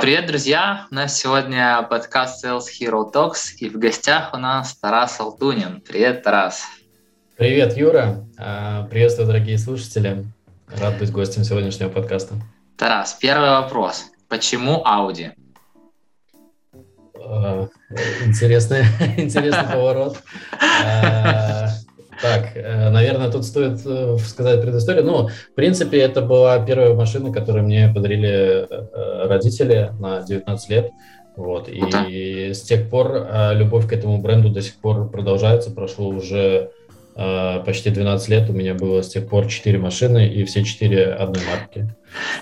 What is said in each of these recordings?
Привет, друзья! У нас сегодня подкаст Sales Hero Talks, и в гостях у нас Тарас Алтунин. Привет, Тарас! Привет, Юра! А, приветствую, дорогие слушатели! Рад быть гостем сегодняшнего подкаста. Тарас, первый вопрос. Почему Audi? А, интересный, интересный поворот. Так, э, наверное, тут стоит э, сказать предысторию. Ну, в принципе, это была первая машина, которую мне подарили э, родители на 19 лет. Вот. И с тех пор любовь к этому бренду до сих пор продолжается. Прошло уже почти 12 лет. У меня было с тех пор 4 машины, и все 4 одной марки.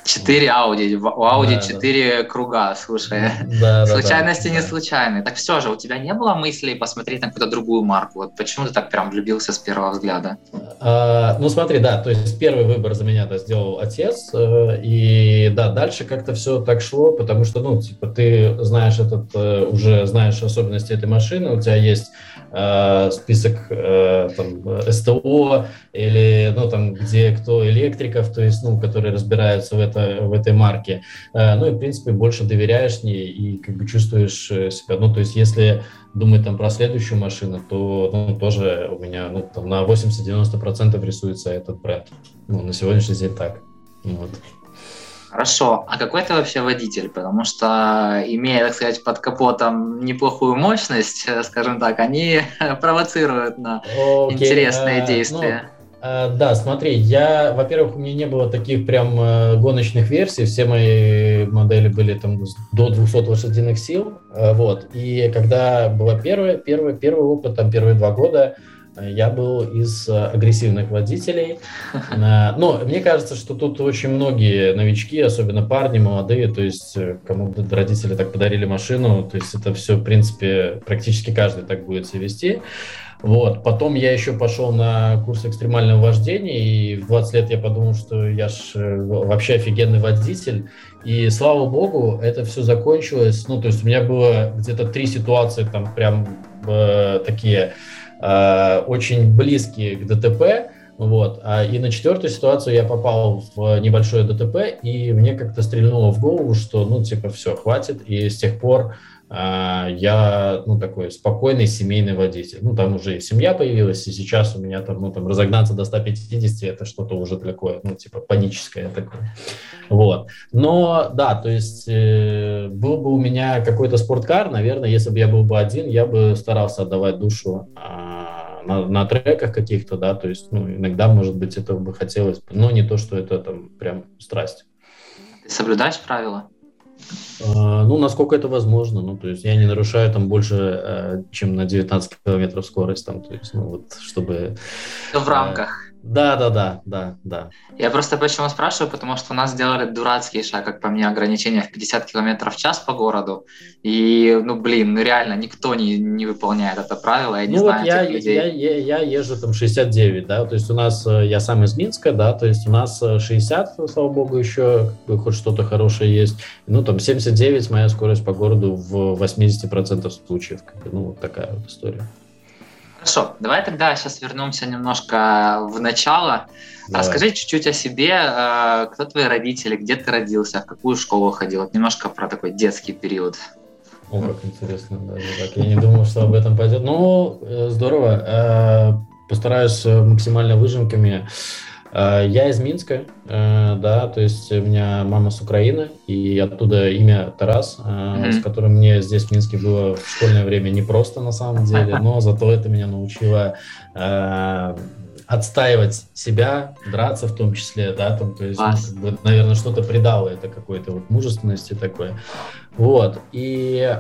Четыре Ауди, у Ауди четыре да. круга, слушай. Да, Случайности не случайные. Так все же, у тебя не было мыслей посмотреть на какую-то другую марку? Вот почему ты так прям влюбился с первого взгляда? А, ну смотри, да, то есть первый выбор за меня да, сделал отец, э, и да, дальше как-то все так шло, потому что, ну, типа, ты знаешь этот, э, уже знаешь особенности этой машины, у тебя есть э, список там, СТО или, ну, там, где кто электриков, то есть, ну, которые разбираются нравится в, это, в этой марке. Э, ну и, в принципе, больше доверяешь ней и как бы чувствуешь э, себя. Ну, то есть, если думать там про следующую машину, то ну, тоже у меня ну, там, на 80-90% рисуется этот бренд. Ну, на сегодняшний день так. Вот. Хорошо. А какой ты вообще водитель? Потому что, имея, так сказать, под капотом неплохую мощность, э, скажем так, они провоцируют на okay. интересные действия. Ну, а, да, смотри, я, во-первых, у меня не было таких прям э, гоночных версий, все мои модели были там до 200 лошадиных сил, э, вот, и когда была первая, первый, первый опыт, там, первые два года, э, я был из агрессивных водителей. Но мне кажется, что тут очень многие новички, особенно парни молодые, то есть кому родители так подарили машину, то есть это все, в принципе, практически каждый так будет себя вести. Вот. Потом я еще пошел на курс экстремального вождения, и в 20 лет я подумал, что я ж э, вообще офигенный водитель. И слава богу, это все закончилось. Ну, то есть у меня было где-то три ситуации, там прям э, такие э, очень близкие к ДТП. Вот. А, и на четвертую ситуацию я попал в небольшое ДТП, и мне как-то стрельнуло в голову, что, ну, типа, все, хватит. И с тех пор я, ну, такой спокойный семейный водитель. Ну, там уже и семья появилась, и сейчас у меня там, ну, там разогнаться до 150, это что-то уже такое, ну, типа паническое такое. Вот. Но, да, то есть э, был бы у меня какой-то спорткар, наверное, если бы я был бы один, я бы старался отдавать душу э, на, на треках каких-то, да, то есть, ну, иногда, может быть, этого бы хотелось, но не то, что это там прям страсть. Ты соблюдаешь правила? А, ну, насколько это возможно. Ну, то есть я не нарушаю там больше, э, чем на 19 километров скорость, там, то есть, ну, вот, чтобы... В рамках. Да, да, да, да, да. Я просто почему спрашиваю, потому что у нас сделали дурацкий шаг, как по мне, ограничение в 50 км в час по городу. И, ну, блин, ну реально никто не, не выполняет это правило, я не ну, знаю вот я, людей. Я, я, я езжу там 69, да, то есть у нас, э, я сам из Минска, да, то есть у нас 60, э, слава богу, еще хоть что-то хорошее есть. Ну, там 79 моя скорость по городу в 80% случаев. Как бы, ну, вот такая вот история. Хорошо, давай тогда сейчас вернемся немножко в начало. Давай. Скажи чуть-чуть о себе, э, кто твои родители, где ты родился, в какую школу ходил, немножко про такой детский период. О, как интересно, даже так. Я не думал, что об этом пойдет. Ну, э, здорово. Э, постараюсь максимально выжимками. Э, я из Минска, э, да, то есть у меня мама с Украины, и оттуда имя Тарас, mm-hmm. с которым мне здесь в Минске было в школьное время непросто на самом деле, но зато это меня научило отстаивать себя, драться в том числе, да, там, то есть, ну, как бы, наверное, что-то придало это какой-то вот мужественности такой. Вот, и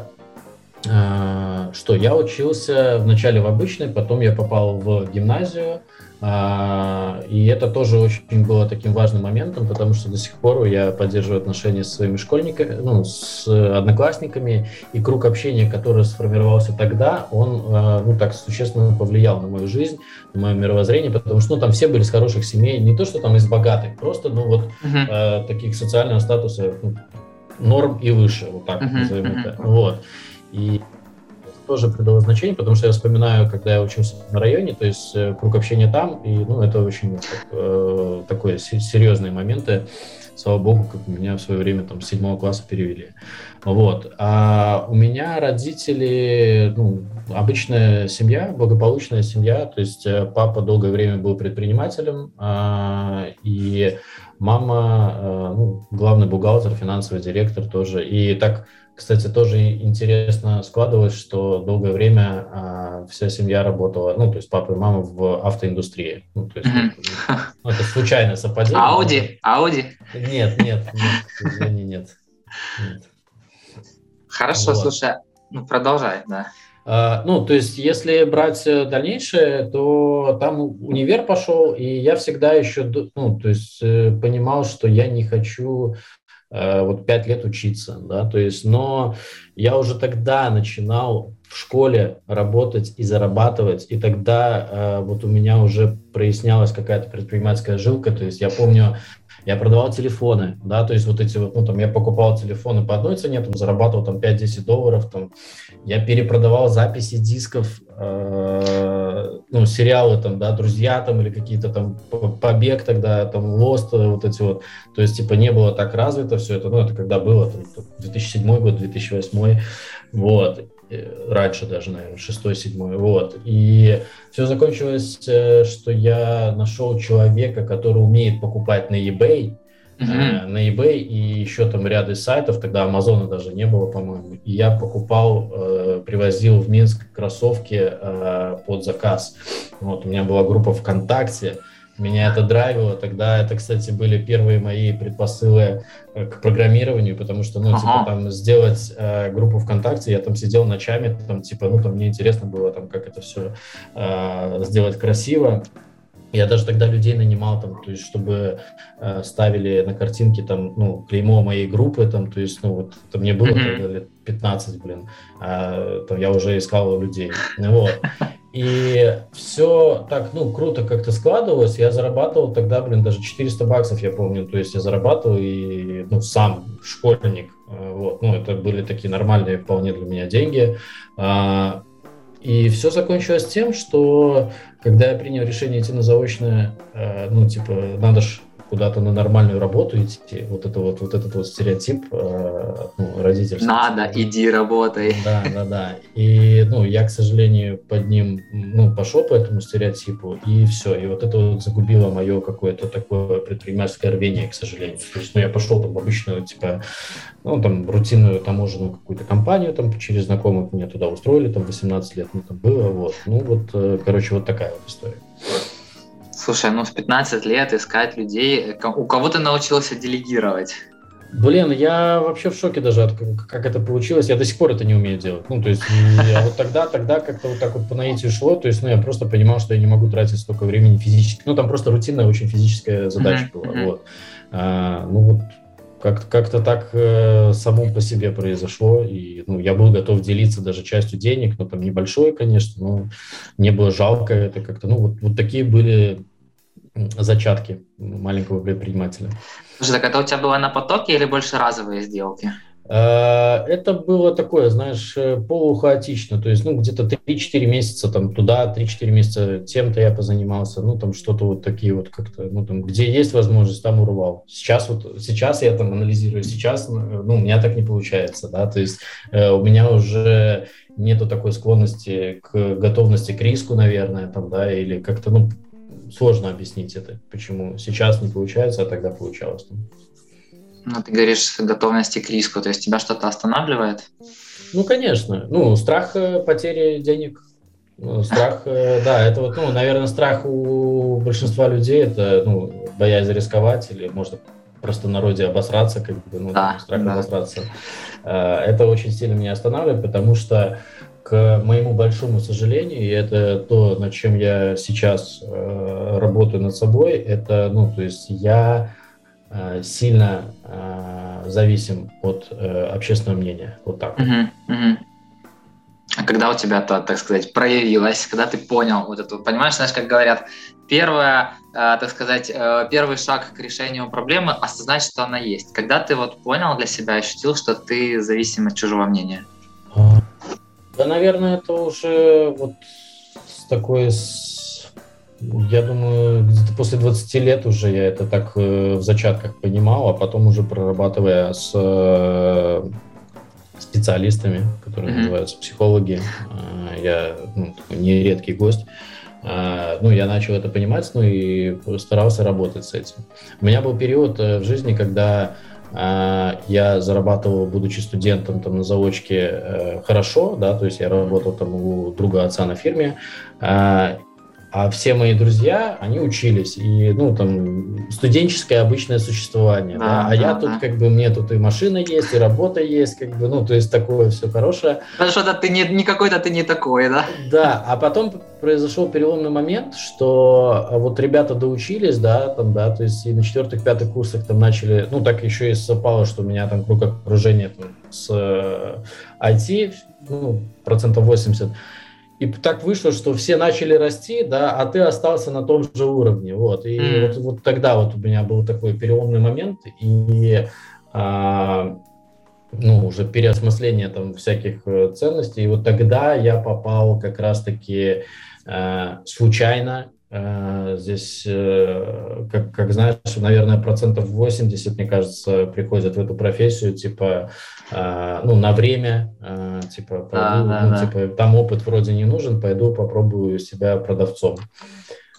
э, что, я учился вначале в обычной, потом я попал в гимназию, и это тоже очень было таким важным моментом, потому что до сих пор я поддерживаю отношения с своими школьниками, ну, с одноклассниками, и круг общения, который сформировался тогда, он, а, ну, так существенно повлиял на мою жизнь, на мое мировоззрение, потому что, ну, там все были с хороших семей, не то, что там из богатых, просто, ну, вот uh-huh. таких социального статуса, ну, норм и выше, вот так uh-huh. назовем uh-huh. это, вот. И тоже придало значение, потому что я вспоминаю, когда я учился на районе, то есть э, круг общения там, и ну, это очень так, э, такое серьезные моменты. слава богу, как меня в свое время там с седьмого класса перевели. Вот. А у меня родители, ну, обычная семья, благополучная семья, то есть э, папа долгое время был предпринимателем, а, и мама, э, ну, главный бухгалтер, финансовый директор тоже. И так, кстати, тоже интересно складывалось, что долгое время а, вся семья работала, ну, то есть папа и мама в автоиндустрии. Ну, то есть mm-hmm. ну, это случайное совпадение. Ауди? Ауди? Нет, нет, нет, извини, нет. нет. Хорошо, вот. слушай, ну продолжай, да. А, ну, то есть, если брать э, дальнейшее, то там универ пошел, и я всегда еще, ну, то есть, э, понимал, что я не хочу вот пять лет учиться, да, то есть, но я уже тогда начинал в школе работать и зарабатывать, и тогда вот у меня уже прояснялась какая-то предпринимательская жилка, то есть я помню, я продавал телефоны, да, то есть вот эти вот, ну, там, я покупал телефоны по одной цене, там, зарабатывал там 5-10 долларов, там, я перепродавал записи дисков, э, ну, сериалы, там, да, «Друзья», там, или какие-то там «Побег» тогда, там, «Лост», э, вот эти вот, то есть, типа, не было так развито все это, ну, это когда было, там, 2007 год, 2008, вот, раньше даже, наверное, шестой, седьмой, вот. И все закончилось, э, что я нашел человека, который умеет покупать на eBay, mm-hmm. на eBay и еще там ряд из сайтов, тогда Амазона даже не было, по-моему. И я покупал, э, привозил в Минск кроссовки под заказ. Вот, у меня была группа ВКонтакте, меня это драйвило. Тогда это, кстати, были первые мои предпосылы э, к программированию, потому что, ну, типа, ага. типа, там, сделать э, группу ВКонтакте, я там сидел ночами, там, типа, ну, там, мне интересно было, там, как это все э, сделать красиво. Я даже тогда людей нанимал, там, то есть, чтобы э, ставили на картинке там, ну, клеймо моей группы, там, то есть, ну, вот, это мне было mm-hmm. тогда лет 15, блин, а, там, я уже искал людей, вот. И все так, ну, круто как-то складывалось. Я зарабатывал тогда, блин, даже 400 баксов, я помню. То есть я зарабатывал и, ну, сам школьник. Э, вот, ну, это были такие нормальные вполне для меня деньги. А, и все закончилось тем, что когда я принял решение идти на заочное, э, ну, типа, надо же куда-то на нормальную работу идти, вот это вот, вот этот вот стереотип э, ну, родительский. Надо, иди работай. Да, да, да. И, ну, я, к сожалению, под ним, ну, пошел по этому стереотипу, и все. И вот это вот загубило мое какое-то такое предпринимательское рвение, к сожалению. То есть, ну, я пошел там в обычную, типа, ну, там, рутинную таможенную какую-то компанию, там, через знакомых меня туда устроили, там, 18 лет, ну, там было, вот. Ну, вот, э, короче, вот такая вот история. Слушай, ну в 15 лет искать людей, у кого ты научился делегировать? Блин, я вообще в шоке даже, от как это получилось. Я до сих пор это не умею делать. Ну, то есть, я вот тогда, тогда как-то вот так вот по наитию шло. То есть, ну, я просто понимал, что я не могу тратить столько времени физически. Ну, там просто рутинная, очень физическая задача mm-hmm. была. Вот. А, ну, вот как-то, как-то так э, само по себе произошло, и ну, я был готов делиться даже частью денег, но там небольшой, конечно, но не было жалко это как-то, ну вот, вот такие были зачатки маленького предпринимателя. Слушай, так это у тебя было на потоке или больше разовые сделки? Э, это было такое, знаешь, э, полухаотично, то есть, ну, где-то 3-4 месяца там туда, 3-4 месяца тем-то я позанимался, ну, там что-то вот такие вот как-то, ну, там, где есть возможность, там урвал. Сейчас вот, сейчас я там анализирую, сейчас, ну, у меня так не получается, да, то есть э, у меня уже нету такой склонности к готовности к риску, наверное, там, да, или как-то, ну, сложно объяснить это, почему сейчас не получается, а тогда получалось. Ну, ты говоришь готовности к риску, то есть тебя что-то останавливает? Ну, конечно. Ну, страх э, потери денег. Ну, страх, э, да, это вот, ну, наверное, страх у большинства людей, это, ну, боязнь рисковать или, может, просто народе обосраться, как бы, ну, да, страх да. обосраться. Э, это очень сильно меня останавливает, потому что к моему большому сожалению, и это то, над чем я сейчас э, работаю над собой, это, ну, то есть я э, сильно э, зависим от э, общественного мнения. Вот так. Uh-huh, uh-huh. А когда у тебя то, так сказать, проявилось, когда ты понял вот это, понимаешь, знаешь, как говорят, первое, э, так сказать, э, первый шаг к решению проблемы – осознать, что она есть. Когда ты вот понял для себя, ощутил, что ты зависим от чужого мнения? Да, наверное, это уже вот с, я думаю, где-то после 20 лет уже я это так э, в зачатках понимал, а потом уже прорабатывая с э, специалистами, которые mm-hmm. называются психологи, э, я ну, не редкий гость, ну, я начал это понимать, ну, и старался работать с этим. У меня был период в жизни, когда я зарабатывал, будучи студентом там на заочке, э, хорошо, да, то есть я работал там у друга отца на фирме, э, а все мои друзья, они учились, и, ну, там, студенческое обычное существование, да, да? а да, я да. тут, как бы, мне тут и машина есть, и работа есть, как бы, ну, то есть такое все хорошее. Потому что ты не, не какой-то ты не такой, да? Да, а потом произошел переломный момент, что а, вот ребята доучились, да, там, да, то есть и на четвертых, пятых курсах там начали, ну, так еще и совпало, что у меня там круг окружения там, с IT, э, ну, процентов 80, и так вышло, что все начали расти, да, а ты остался на том же уровне, вот. И mm. вот, вот тогда вот у меня был такой переломный момент, и а, ну, уже переосмысление там всяких э, ценностей. И вот тогда я попал как раз-таки э, случайно здесь, э, как, как знаешь, наверное, процентов 80, мне кажется, приходят в эту профессию, типа, э, ну, на время, типа, пойду, да, да, ну, да. типа, там опыт вроде не нужен, пойду попробую себя продавцом.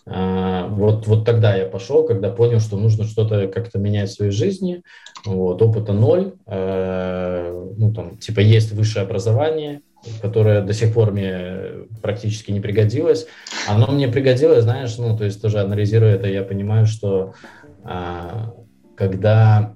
Вот, вот тогда я пошел, когда понял, что нужно что-то как-то менять в своей жизни. Вот, опыта ноль. Ну, там, типа, есть высшее образование, которое до сих пор мне практически не пригодилось. Оно мне пригодилось, знаешь, ну, то есть тоже анализируя это, я понимаю, что а, когда,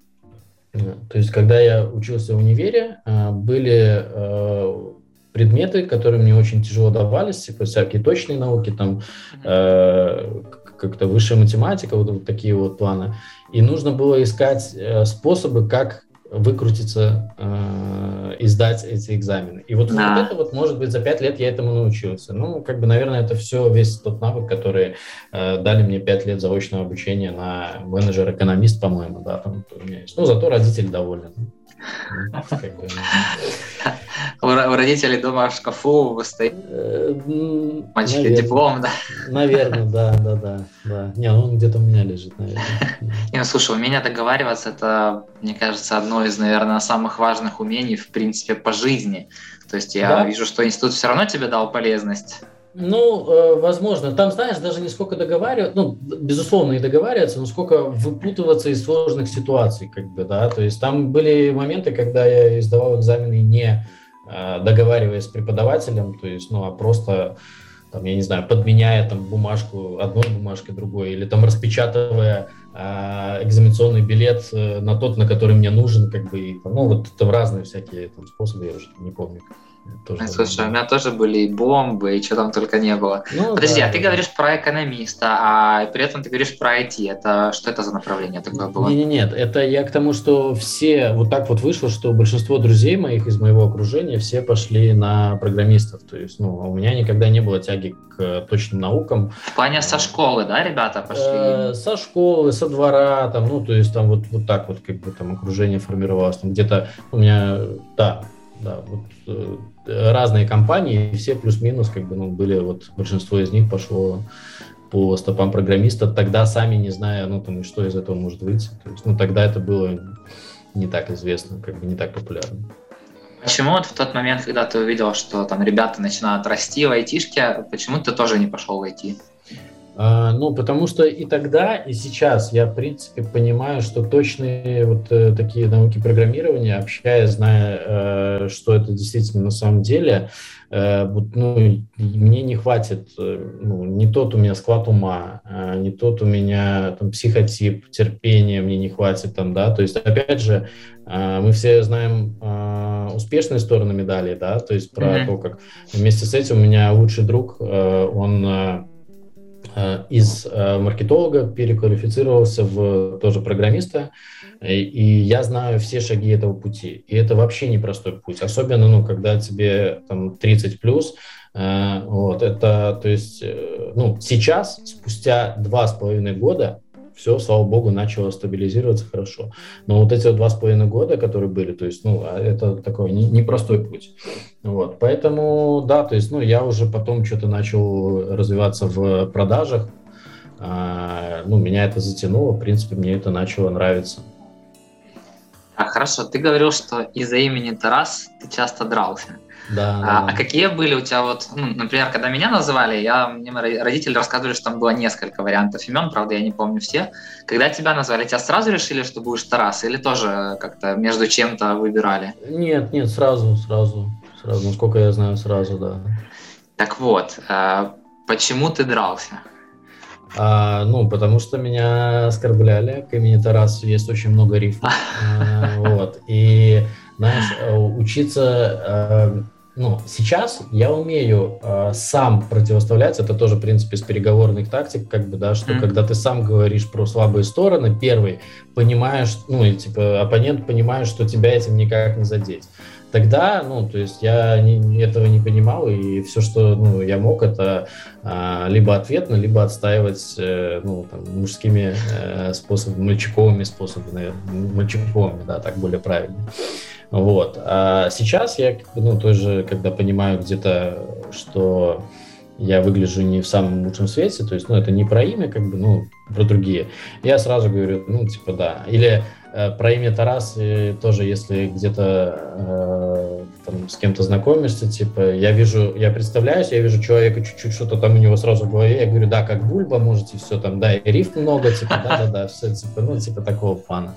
то есть когда я учился в универе, а, были а, предметы, которые мне очень тяжело давались, типа всякие точные науки, там а, как-то высшая математика, вот, вот такие вот планы. И нужно было искать э, способы, как выкрутиться, э, и сдать эти экзамены. И вот, да. вот это вот, может быть, за пять лет я этому научился. Ну, как бы, наверное, это все, весь тот навык, который э, дали мне пять лет заочного обучения на менеджер-экономист, по-моему, да, там у меня есть. Ну, зато родители довольны. У родителей дома в шкафу стоит мальчики диплом, да? Наверное, да, да, да, да. Не, он где-то у меня лежит, наверное. Не, ну слушай, умение договариваться это, мне кажется, одно из, наверное, самых важных умений в принципе по жизни. То есть я вижу, что институт все равно тебе дал полезность. Ну, э, возможно. Там, знаешь, даже не сколько договариваться, ну, безусловно, и договариваться, но сколько выпутываться из сложных ситуаций, как бы, да. То есть там были моменты, когда я издавал экзамены не э, договариваясь с преподавателем, то есть, ну, а просто, там, я не знаю, подменяя там бумажку одной бумажкой другой, или там распечатывая э, экзаменационный билет на тот, на который мне нужен, как бы, ну, вот там разные всякие там, способы, я уже не помню. Тоже ну, Слушай, у меня тоже были и бомбы, и что там только не было. Ну, Подожди, да, а ты да. говоришь про экономиста, а при этом ты говоришь про IT. Это что это за направление такое было? Нет, нет, это я к тому, что все вот так вот вышло, что большинство друзей моих из моего окружения все пошли на программистов. То есть, ну, у меня никогда не было тяги к точным наукам. В плане со школы, да, ребята пошли? Э, со школы, со двора, там, ну, то есть там вот, вот так вот как бы там окружение формировалось. Там где-то у меня, да, да, вот э, разные компании, все плюс-минус, как бы, ну, были, вот большинство из них пошло по стопам программиста, тогда сами не зная, ну, там, что из этого может выйти. То есть, ну, тогда это было не так известно, как бы не так популярно. Почему вот в тот момент, когда ты увидел, что там ребята начинают расти в айтишке, почему ты тоже не пошел в IT? А, ну, потому что и тогда, и сейчас я, в принципе, понимаю, что точные вот э, такие науки программирования, общаясь, зная, э, что это действительно на самом деле, э, вот, ну, мне не хватит, ну, не тот у меня склад ума, не тот у меня там психотип, терпения мне не хватит там, да, то есть, опять же, мы все знаем успешные стороны медали, да, то есть про mm-hmm. то, как вместе с этим у меня лучший друг, он из э, маркетолога переквалифицировался в тоже программиста, и я знаю все шаги этого пути. И это вообще непростой путь, особенно, ну, когда тебе там 30 плюс, э, вот, это, то есть, ну, сейчас, спустя два с половиной года, все, слава богу, начало стабилизироваться хорошо. Но вот эти два с половиной года, которые были, то есть, ну, а это такой непростой путь. Вот, поэтому, да, то есть, ну, я уже потом что-то начал развиваться в продажах, а, ну, меня это затянуло, в принципе, мне это начало нравиться. А, хорошо, ты говорил, что из-за имени Тарас ты часто дрался. Да, а, да. а какие были у тебя вот, ну, например, когда меня называли, я, мне родители рассказывали, что там было несколько вариантов имен, правда, я не помню все. Когда тебя назвали, тебя сразу решили, что будешь Тарас, или тоже как-то между чем-то выбирали? Нет, нет, сразу, сразу, сразу, насколько я знаю, сразу, да. Так вот, а, почему ты дрался? А, ну, потому что меня оскорбляли. К имени Тарас есть очень много рифм. А, вот. И, знаешь, учиться ну, сейчас я умею э, сам противоставлять, это тоже, в принципе, с переговорных тактик, как бы, да, что mm-hmm. когда ты сам говоришь про слабые стороны, первый, понимаешь, ну, и, типа, оппонент понимает, что тебя этим никак не задеть. Тогда, ну, то есть я не, этого не понимал, и все, что, ну, я мог, это э, либо ответно, либо отстаивать, э, ну, там, мужскими э, способами, мальчиковыми способами, мальчиковыми, да, так более правильно. Вот. А сейчас я, ну, тоже, когда понимаю где-то, что я выгляжу не в самом лучшем свете, то есть, ну, это не про имя, как бы, ну, про другие, я сразу говорю, ну, типа, да. Или про имя Тарас э, тоже, если где-то э, там, с кем-то знакомишься, типа, я вижу, я представляюсь, я вижу человека, чуть-чуть что-то там у него сразу в голове, я говорю, да, как Бульба, можете все там, да, и риф много, типа, да-да-да, все, типа, ну, типа такого фана.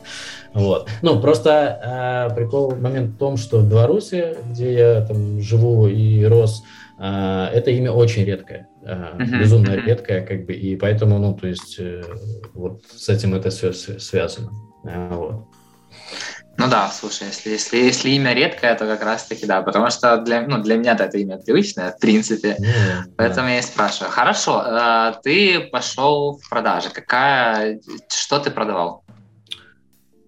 Вот. Ну, просто э, прикол, момент в том, что в Беларуси, где я там живу и рос, э, это имя очень редкое, э, безумно редкое, как бы, и поэтому, ну, то есть, э, вот с этим это все связано. Вот. Ну да, слушай, если, если, если имя редкое, то как раз-таки да, потому что для, ну, для меня это имя привычное, в принципе, mm, поэтому да. я и спрашиваю. Хорошо, э, ты пошел в продажи, какая, что ты продавал?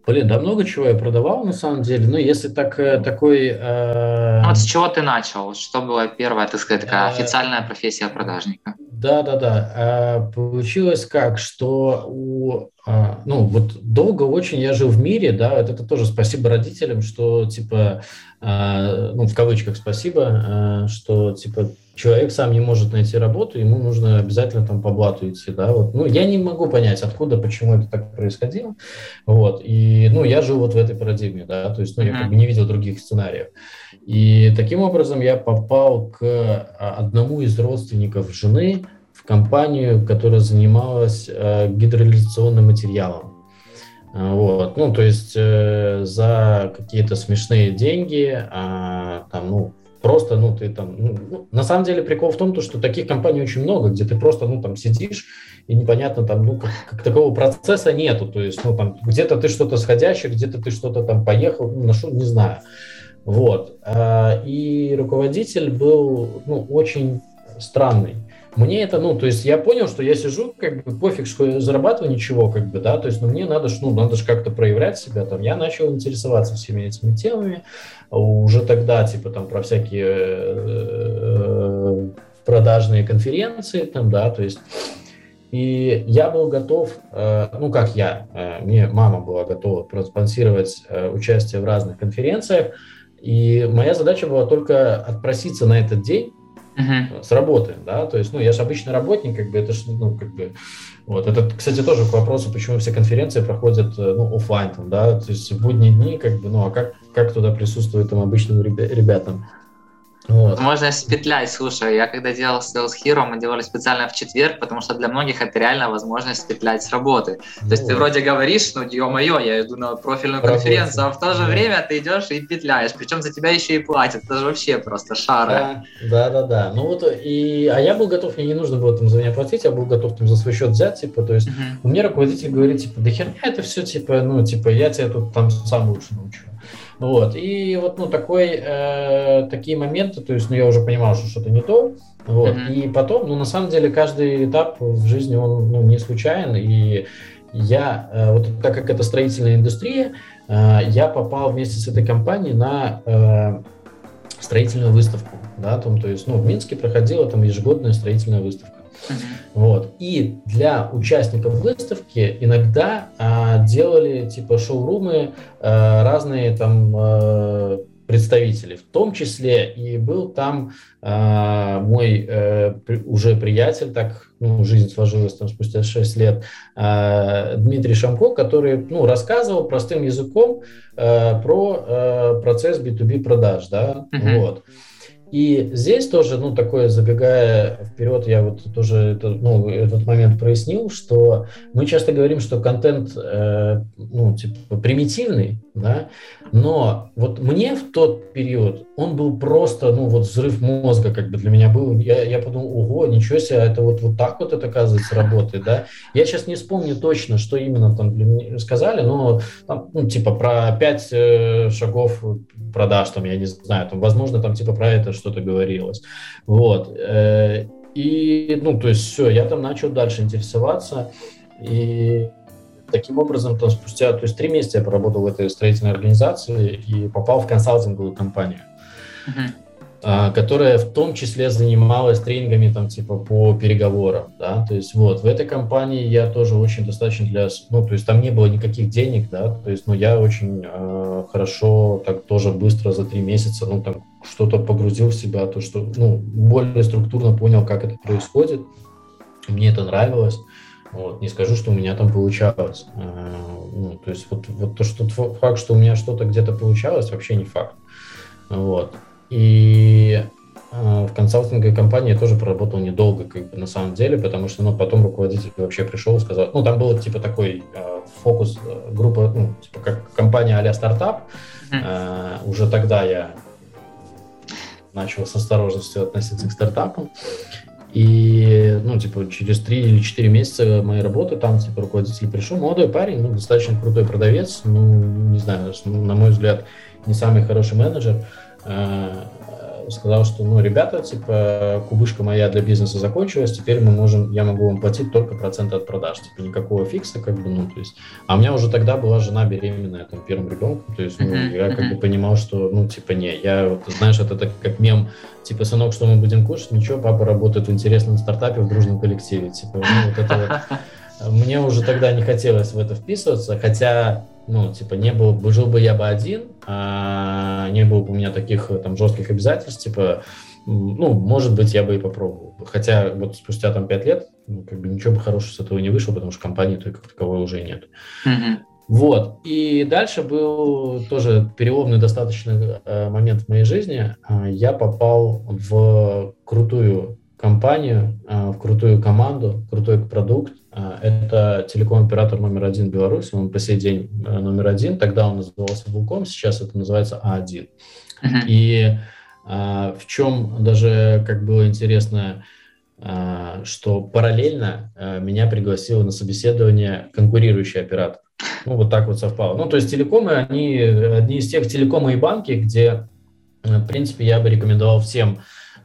Блин, да много чего я продавал на самом деле. Ну, если так, э, такой... Э... Вот с чего ты начал? Что была первая, так сказать, такая э... официальная профессия продажника? Да, да, да. Э, получилось как, что у а, ну, вот долго очень я жил в мире, да, вот это тоже спасибо родителям, что, типа, а, ну, в кавычках спасибо, а, что, типа, человек сам не может найти работу, ему нужно обязательно там по блату идти, да, вот, ну, я не могу понять, откуда, почему это так происходило, вот, и, ну, я жил вот в этой парадигме, да, то есть, ну, я как бы не видел других сценариев, и таким образом я попал к одному из родственников жены, в компанию, которая занималась э, гидроизоляционным материалом. Э, вот, ну, то есть э, за какие-то смешные деньги, э, там, ну, просто, ну, ты там, ну, ну, на самом деле прикол в том, то, что таких компаний очень много, где ты просто, ну, там сидишь и непонятно там, ну, как, как такого процесса нету, то есть, ну, там, где-то ты что-то сходящий, где-то ты что-то там поехал, ну, на что, не знаю. Вот. Э, и руководитель был, ну, очень странный. Мне это, ну, то есть я понял, что я сижу, как бы пофиг, что я зарабатываю ничего, как бы, да, то есть, ну, мне надо, ну, надо же как-то проявлять себя, там, я начал интересоваться всеми этими темами, уже тогда, типа, там, про всякие э, продажные конференции, там, да, то есть, и я был готов, э, ну, как я, э, мне мама была готова проспонсировать участие в разных конференциях, и моя задача была только отпроситься на этот день, uh-huh. с работы, да, то есть, ну, я же обычный работник, как бы, это же, ну, как бы, вот, это, кстати, тоже к вопросу, почему все конференции проходят, э, ну, офлайн, там, да, то есть в будние дни, как бы, ну, а как, как туда присутствует там обычным ребятам? Вот. Можно спетлять, слушай, я когда делал Sales Hero, мы делали специально в четверг, потому что для многих это реально возможность спетлять с работы. Ну, То есть ты вроде говоришь, ну, ё-моё, я иду на профильную Работа. конференцию, а в то же да. время ты идешь и петляешь, причем за тебя еще и платят, это же вообще просто шара. Да, да, да, да. Ну вот, и, а я был готов, мне не нужно было там за меня платить, я был готов там за свой счет взять, типа, то есть uh-huh. у меня руководитель говорит, типа, да херня это все, типа, ну, типа, я тебя тут там сам лучше научу. Вот. И вот ну, такой, э, такие моменты, то есть ну, я уже понимал, что что-то не то. Вот. Mm-hmm. И потом, ну, на самом деле, каждый этап в жизни, он ну, не случайен. И я, э, вот так как это строительная индустрия, э, я попал вместе с этой компанией на э, строительную выставку. Да, там, то есть, ну, в Минске проходила там ежегодная строительная выставка. Вот. И для участников выставки иногда а, делали типа шоурумы, а, разные там а, представителей, в том числе и был там э, мой э, уже приятель, так ну, жизнь сложилась там спустя 6 лет, э, Дмитрий Шамко, который ну, рассказывал простым языком э, про э, процесс B2B продаж, да, uh-huh. вот. И здесь тоже, ну, такое, забегая вперед, я вот тоже это, ну, этот момент прояснил, что мы часто говорим, что контент, э, ну, типа, примитивный, да, но вот мне в тот период он был просто, ну, вот взрыв мозга как бы для меня был, я, я подумал, ого, ничего себе, это вот, вот так вот это, оказывается, работает, да. Я сейчас не вспомню точно, что именно там для меня сказали, но там, ну, типа, про пять э, шагов продаж, там, я не знаю, там, возможно, там, типа, про это что-то говорилось, вот. Э, и, ну, то есть все, я там начал дальше интересоваться, и таким образом, там, спустя, то есть три месяца я поработал в этой строительной организации и попал в консалтинговую компанию, uh-huh. Которая в том числе занималась тренингами там типа по переговорам, да, то есть вот в этой компании я тоже очень достаточно для, ну, то есть там не было никаких денег, да, то есть, ну, я очень э, хорошо, так тоже быстро за три месяца, ну, там что-то погрузил в себя, то, что, ну, более структурно понял, как это происходит, мне это нравилось, вот, не скажу, что у меня там получалось. А, ну, то есть вот, вот то, что факт, что у меня что-то где-то получалось, вообще не факт. Вот. И а, в консалтинговой компании я тоже проработал недолго, как бы на самом деле, потому что ну, потом руководитель вообще пришел и сказал, ну там был типа такой э, фокус э, группа, ну типа как компания а стартап. Э, уже тогда я начал с осторожностью относиться к стартапам. И, ну, типа, через три или четыре месяца моей работы там, типа, руководитель пришел, молодой парень, ну, достаточно крутой продавец, ну, не знаю, на мой взгляд, не самый хороший менеджер, э, сказал, что, ну, ребята, типа, кубышка моя для бизнеса закончилась, теперь мы можем, я могу вам платить только процент от продаж, типа, никакого фикса, как бы, ну, то есть, а у меня уже тогда была жена беременная, там, первым ребенком, то есть, ну, uh-huh, я как uh-huh. бы понимал, что, ну, типа, не, я, вот, знаешь, это так, как мем, типа, сынок, что мы будем кушать, ничего, папа работает в интересном стартапе в дружном коллективе, типа, ну, вот это вот. Мне уже тогда не хотелось в это вписываться, хотя ну, типа, не был бы, жил бы я бы один, а не было бы у меня таких там жестких обязательств, типа, ну, может быть, я бы и попробовал. Хотя вот спустя там пять лет, ну, как бы ничего бы хорошего с этого не вышло, потому что компании той как таковой уже нет. Mm-hmm. Вот. И дальше был тоже переломный достаточно э, момент в моей жизни. Э, я попал в крутую компанию, э, в крутую команду, крутой продукт, а, это телеком-оператор номер один Беларуси, он по сей день э, номер один. Тогда он назывался Вулком, сейчас это называется А1. Uh-huh. И а, в чем даже, как было интересно, а, что параллельно а, меня пригласил на собеседование конкурирующий оператор. Ну, вот так вот совпало. Ну, то есть телекомы, они одни из тех телекомы и банки, где, в принципе, я бы рекомендовал всем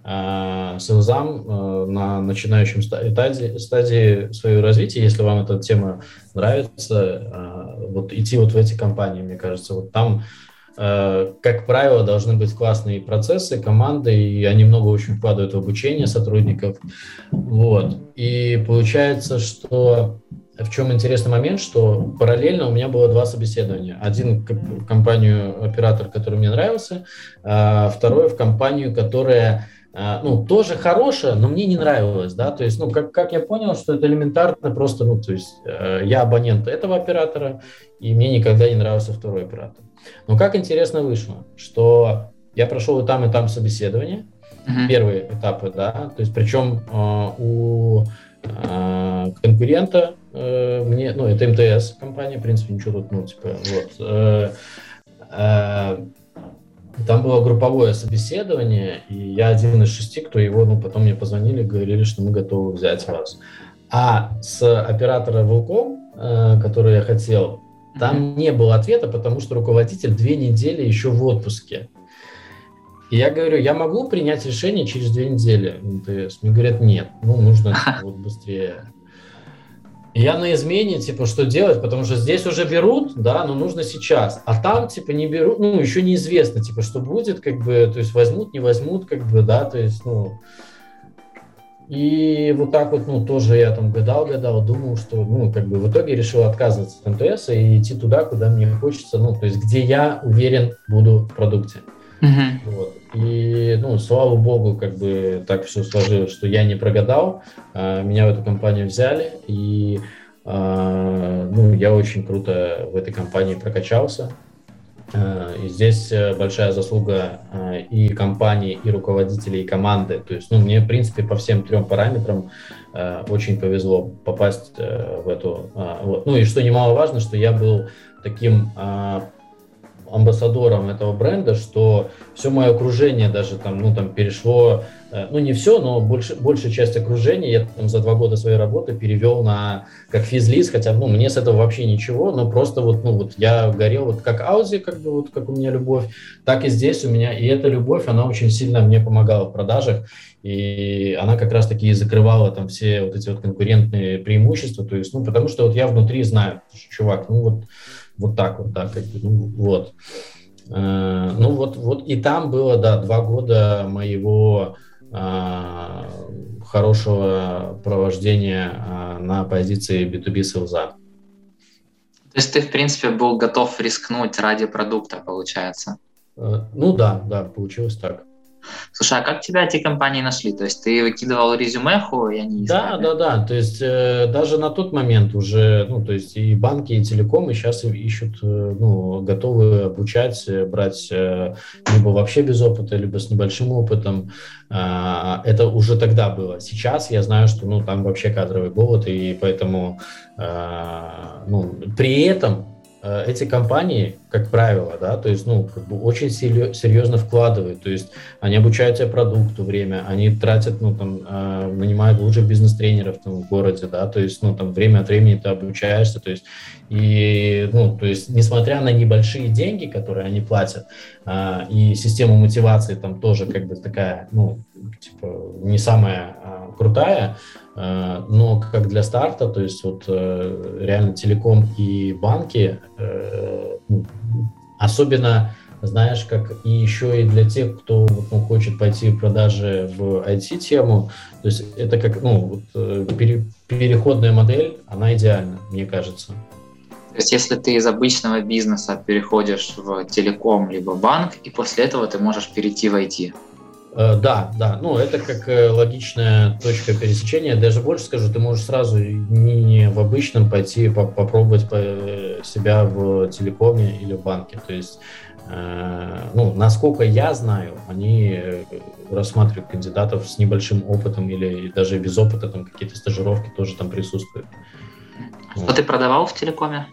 Э, селзам э, на начинающем стадии, стадии своего развития, если вам эта тема нравится, э, вот идти вот в эти компании, мне кажется, вот там как правило, должны быть классные процессы, команды, и они много очень вкладывают в обучение сотрудников. Вот. И получается, что в чем интересный момент, что параллельно у меня было два собеседования. Один в компанию оператор, который мне нравился, а второй в компанию, которая ну, тоже хорошая, но мне не нравилось, да, то есть, ну, как, как я понял, что это элементарно просто, ну, то есть, э, я абонент этого оператора, и мне никогда не нравился второй оператор. Но как интересно вышло, что я прошел и там, и там собеседование, uh-huh. первые этапы, да, то есть, причем э, у э, конкурента мне, ну, это МТС компания, в принципе, ничего тут, ну, типа, вот, там было групповое собеседование, и я один из шести, кто его, ну, потом мне позвонили, говорили, что мы готовы взять вас. А с оператора Волком, э, который я хотел, там mm-hmm. не было ответа, потому что руководитель две недели еще в отпуске. И я говорю, я могу принять решение через две недели МТС? Мне говорят, нет, ну, нужно типа, вот быстрее я на измене, типа, что делать, потому что здесь уже берут, да, но нужно сейчас, а там, типа, не берут, ну, еще неизвестно, типа, что будет, как бы, то есть возьмут, не возьмут, как бы, да, то есть, ну, и вот так вот, ну, тоже я там гадал-гадал, думал, что, ну, как бы в итоге решил отказываться от МТС и идти туда, куда мне хочется, ну, то есть где я уверен буду в продукте. Угу. Вот. И, ну, слава богу, как бы так все сложилось, что я не прогадал. А, меня в эту компанию взяли, и а, ну, я очень круто в этой компании прокачался. А, и здесь э, большая заслуга и компании, и руководителей, и команды. То есть, ну, мне, в принципе, по всем трем параметрам очень повезло попасть э, в эту... Вот. Ну, и что немаловажно, что я был таким амбассадором этого бренда, что все мое окружение даже там, ну, там перешло, э, ну, не все, но больше, большая часть окружения я там за два года своей работы перевел на как физлиз, хотя, ну, мне с этого вообще ничего, но просто вот, ну, вот я горел вот как Аузи, как бы вот как у меня любовь, так и здесь у меня, и эта любовь, она очень сильно мне помогала в продажах, и она как раз-таки закрывала там все вот эти вот конкурентные преимущества, то есть, ну, потому что вот я внутри знаю, чувак, ну, вот вот так вот, да, как бы, ну, вот. Э, ну, вот, вот и там было, да, два года моего э, хорошего провождения э, на позиции B2B селза. То есть ты, в принципе, был готов рискнуть ради продукта, получается? Ну да, да, получилось так. Слушай, а как тебя эти компании нашли? То есть ты выкидывал резюмеху, и они? Да, да, да. То есть э, даже на тот момент уже, ну, то есть и банки, и телекомы сейчас ищут, э, ну, готовы обучать, э, брать э, либо вообще без опыта, либо с небольшим опытом. Э, это уже тогда было. Сейчас я знаю, что, ну, там вообще кадровый голод, и поэтому, э, ну, при этом Э, эти компании, как правило, да, то есть, ну, как бы очень серьезно вкладывают, то есть они обучают тебя продукту время, они тратят, ну, там, э, нанимают лучших бизнес-тренеров там, в городе, да, то есть, ну, там, время от времени ты обучаешься, то есть, и, ну, то есть, несмотря на небольшие деньги, которые они платят, э, и система мотивации там тоже, как бы, такая, ну, типа, не самая крутая, Э, но как для старта, то есть вот э, реально телеком и банки, э, ну, особенно, знаешь, как и еще и для тех, кто ну, хочет пойти в продажи в IT-тему, то есть это как, ну, вот, пере, переходная модель, она идеальна, мне кажется. То есть если ты из обычного бизнеса переходишь в телеком либо банк, и после этого ты можешь перейти в IT. Э, да, да, ну это как э, логичная точка пересечения. Даже больше скажу, ты можешь сразу не в обычном пойти попробовать э, себя в телекоме или в банке. То есть, ну, насколько я знаю, они рассматривают кандидатов с небольшим опытом или даже без опыта, там какие-то стажировки тоже там присутствуют. Что вот. ты продавал в телекоме?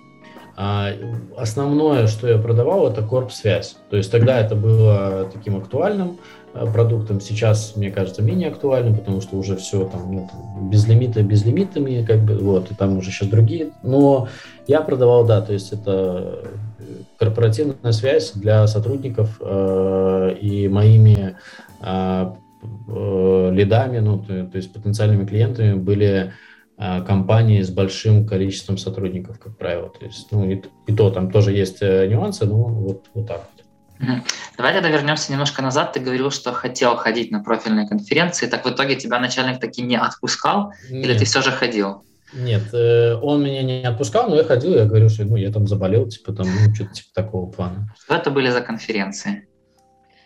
А, основное, что я продавал, это корп связь. То есть тогда это было таким актуальным. Э, продуктом. Сейчас, мне кажется, менее актуальным, потому что уже все там, ну, там безлимиты безлимитами, как бы, вот, и там уже сейчас другие. Но я продавал, да, то есть это корпоративная связь для сотрудников э, и моими э, э, лидами, ну, то, то есть потенциальными клиентами были э, компании с большим количеством сотрудников, как правило. То есть, ну, и, и то там тоже есть э, нюансы, но вот, вот так. Давай тогда вернемся немножко назад. Ты говорил, что хотел ходить на профильные конференции. Так в итоге тебя начальник таки не отпускал? Нет. Или ты все же ходил? Нет, э, он меня не отпускал, но я ходил, я говорю, что ну, я там заболел, типа там, ну, что-то типа такого плана. Что это были за конференции?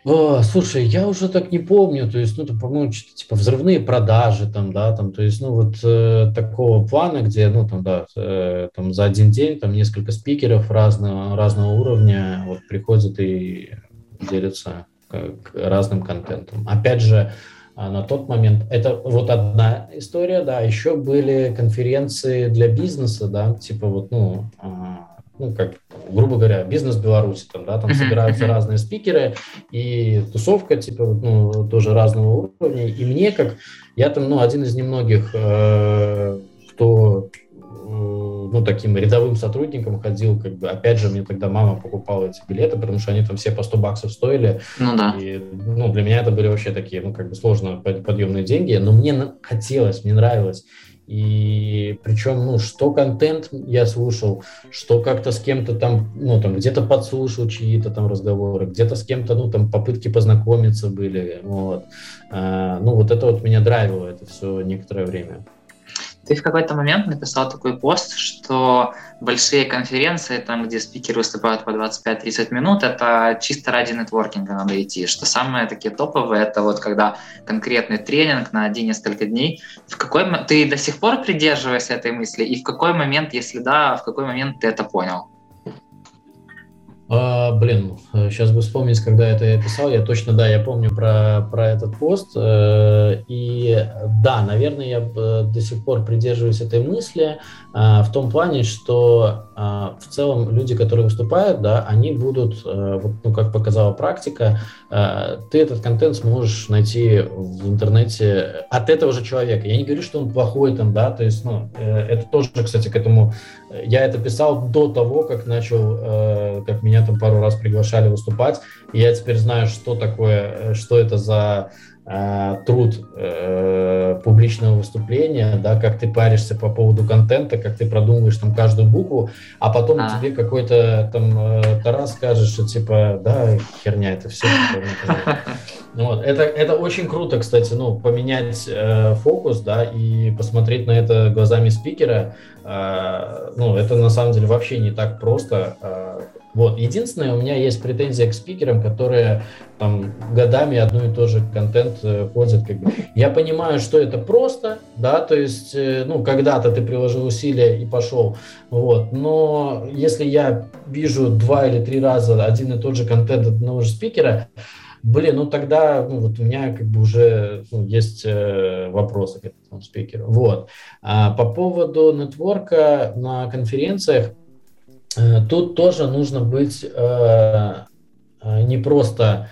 О, слушай, я уже так не помню, то есть, ну, по-моему, что-то типа взрывные продажи там, да, там, то есть, ну, вот э, такого плана, где, ну, там, да, э, там за один день там несколько спикеров разного, разного уровня вот приходят и делятся э, разным контентом. Опять же, а на тот момент это вот одна история, да, еще были конференции для бизнеса, да, типа вот, ну, а, ну, как, грубо говоря, бизнес Беларуси, там, да, там собираются разные спикеры, и тусовка, типа, ну, тоже разного уровня, и мне, как, я там, ну, один из немногих, э, кто, ну, таким рядовым сотрудником ходил, как бы, опять же, мне тогда мама покупала эти билеты, потому что они там все по 100 баксов стоили, ну, да. и, ну, для меня это были вообще такие, ну, как бы, сложно подъемные деньги, но мне хотелось, мне нравилось, и причем, ну, что контент я слушал, что как-то с кем-то там, ну, там, где-то подслушал чьи-то там разговоры, где-то с кем-то, ну, там, попытки познакомиться были, вот. А, ну, вот это вот меня драйвило, это все некоторое время. Ты в какой-то момент написал такой пост, что большие конференции, там, где спикеры выступают по 25-30 минут, это чисто ради нетворкинга надо идти, что самые такие топовые, это вот когда конкретный тренинг на один несколько дней. В какой ты до сих пор придерживаешься этой мысли, и в какой момент, если да, в какой момент ты это понял? А, блин, сейчас бы вспомнить, когда это я писал. Я точно, да, я помню про, про этот пост. Э, и да, наверное, я до сих пор придерживаюсь этой мысли в том плане, что в целом люди, которые выступают, да, они будут, э, ну, как показала практика, э, ты этот контент сможешь найти в интернете от этого же человека. Я не говорю, что он плохой там, да, то есть, ну, это тоже, кстати, к этому я это писал до того, как начал, э, как меня там пару раз приглашали выступать. И я теперь знаю, что такое, э, что это за э, труд публичного выступления, да, как ты паришься по поводу контента, как ты продумываешь там каждую букву, а потом а. тебе какой-то там Тарас скажет, что типа, да, херня, это все. Вот. Это, это очень круто, кстати, ну, поменять э, фокус, да, и посмотреть на это глазами спикера, э, ну, это на самом деле вообще не так просто. Э, вот. Единственное, у меня есть претензия к спикерам, которые там годами одну и ту же контент э, ходят. Как бы. Я понимаю, что это просто, да, то есть, э, ну, когда-то ты приложил усилия и пошел, вот, но если я вижу два или три раза один и тот же контент одного же спикера, Блин, ну тогда ну, вот у меня как бы уже ну, есть э, вопросы к этому спикеру. Вот. А по поводу нетворка на конференциях, тут тоже нужно быть э, э не просто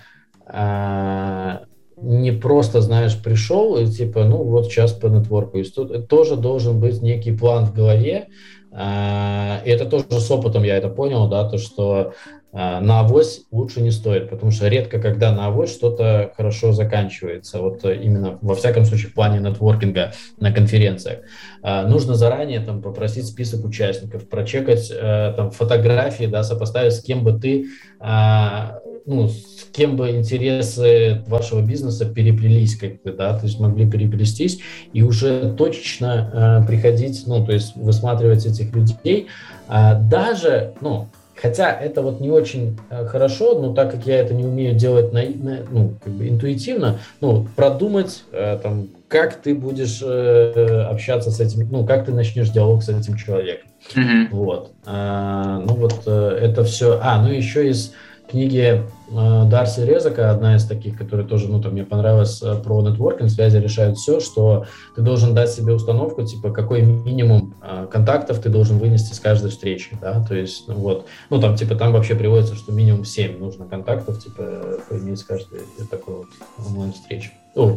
э, не просто, знаешь, пришел и типа, ну вот сейчас по нетворку. Тут тоже должен быть некий план в голове, э, и это тоже с опытом я это понял, да, то, что на авось лучше не стоит, потому что редко, когда на авось что-то хорошо заканчивается, вот э, именно, во всяком случае, в плане нетворкинга на конференциях. А, нужно заранее там попросить список участников, прочекать э, там фотографии, да, сопоставить, с кем бы ты, а, ну, с кем бы интересы вашего бизнеса переплелись, как бы, да, то есть могли переплестись, и уже точечно э, приходить, ну, то есть высматривать этих людей, даже, ну, Хотя это вот не очень э, хорошо, но так как я это не умею делать на, на, ну, как бы интуитивно, ну, продумать, э, там, как ты будешь э, общаться с этим, ну, как ты начнешь диалог с этим человеком. Mm-hmm. Вот. А, ну, вот э, это все. А, ну, еще из книги э, Дарси Резака, одна из таких, которая тоже, ну, там, мне понравилась э, про нетворкинг, связи решают все, что ты должен дать себе установку, типа, какой минимум э, контактов ты должен вынести с каждой встречи, да, то есть, ну, вот, ну, там, типа, там вообще приводится, что минимум 7 нужно контактов, типа, поиметь с каждой такой вот онлайн-встречи. О,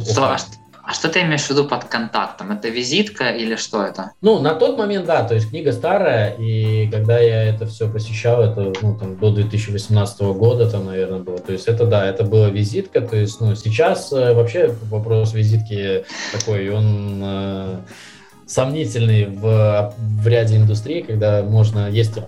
а что ты имеешь в виду под контактом? Это визитка или что это? Ну, на тот момент, да, то есть книга старая, и когда я это все посещал, это, ну, там, до 2018 года, там, наверное, было, то есть это, да, это была визитка, то есть, ну, сейчас э, вообще вопрос визитки такой, он э, сомнительный в, в ряде индустрий, когда можно, есть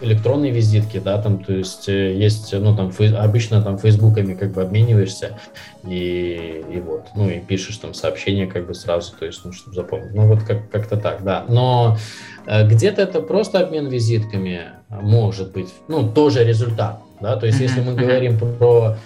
электронные визитки, да, там, то есть э, есть, ну, там, фей, обычно там фейсбуками как бы обмениваешься и, и вот, ну, и пишешь там сообщение как бы сразу, то есть, ну, чтобы запомнить. Ну, вот как, как-то так, да. Но э, где-то это просто обмен визитками может быть, ну, тоже результат, да, то есть если мы говорим про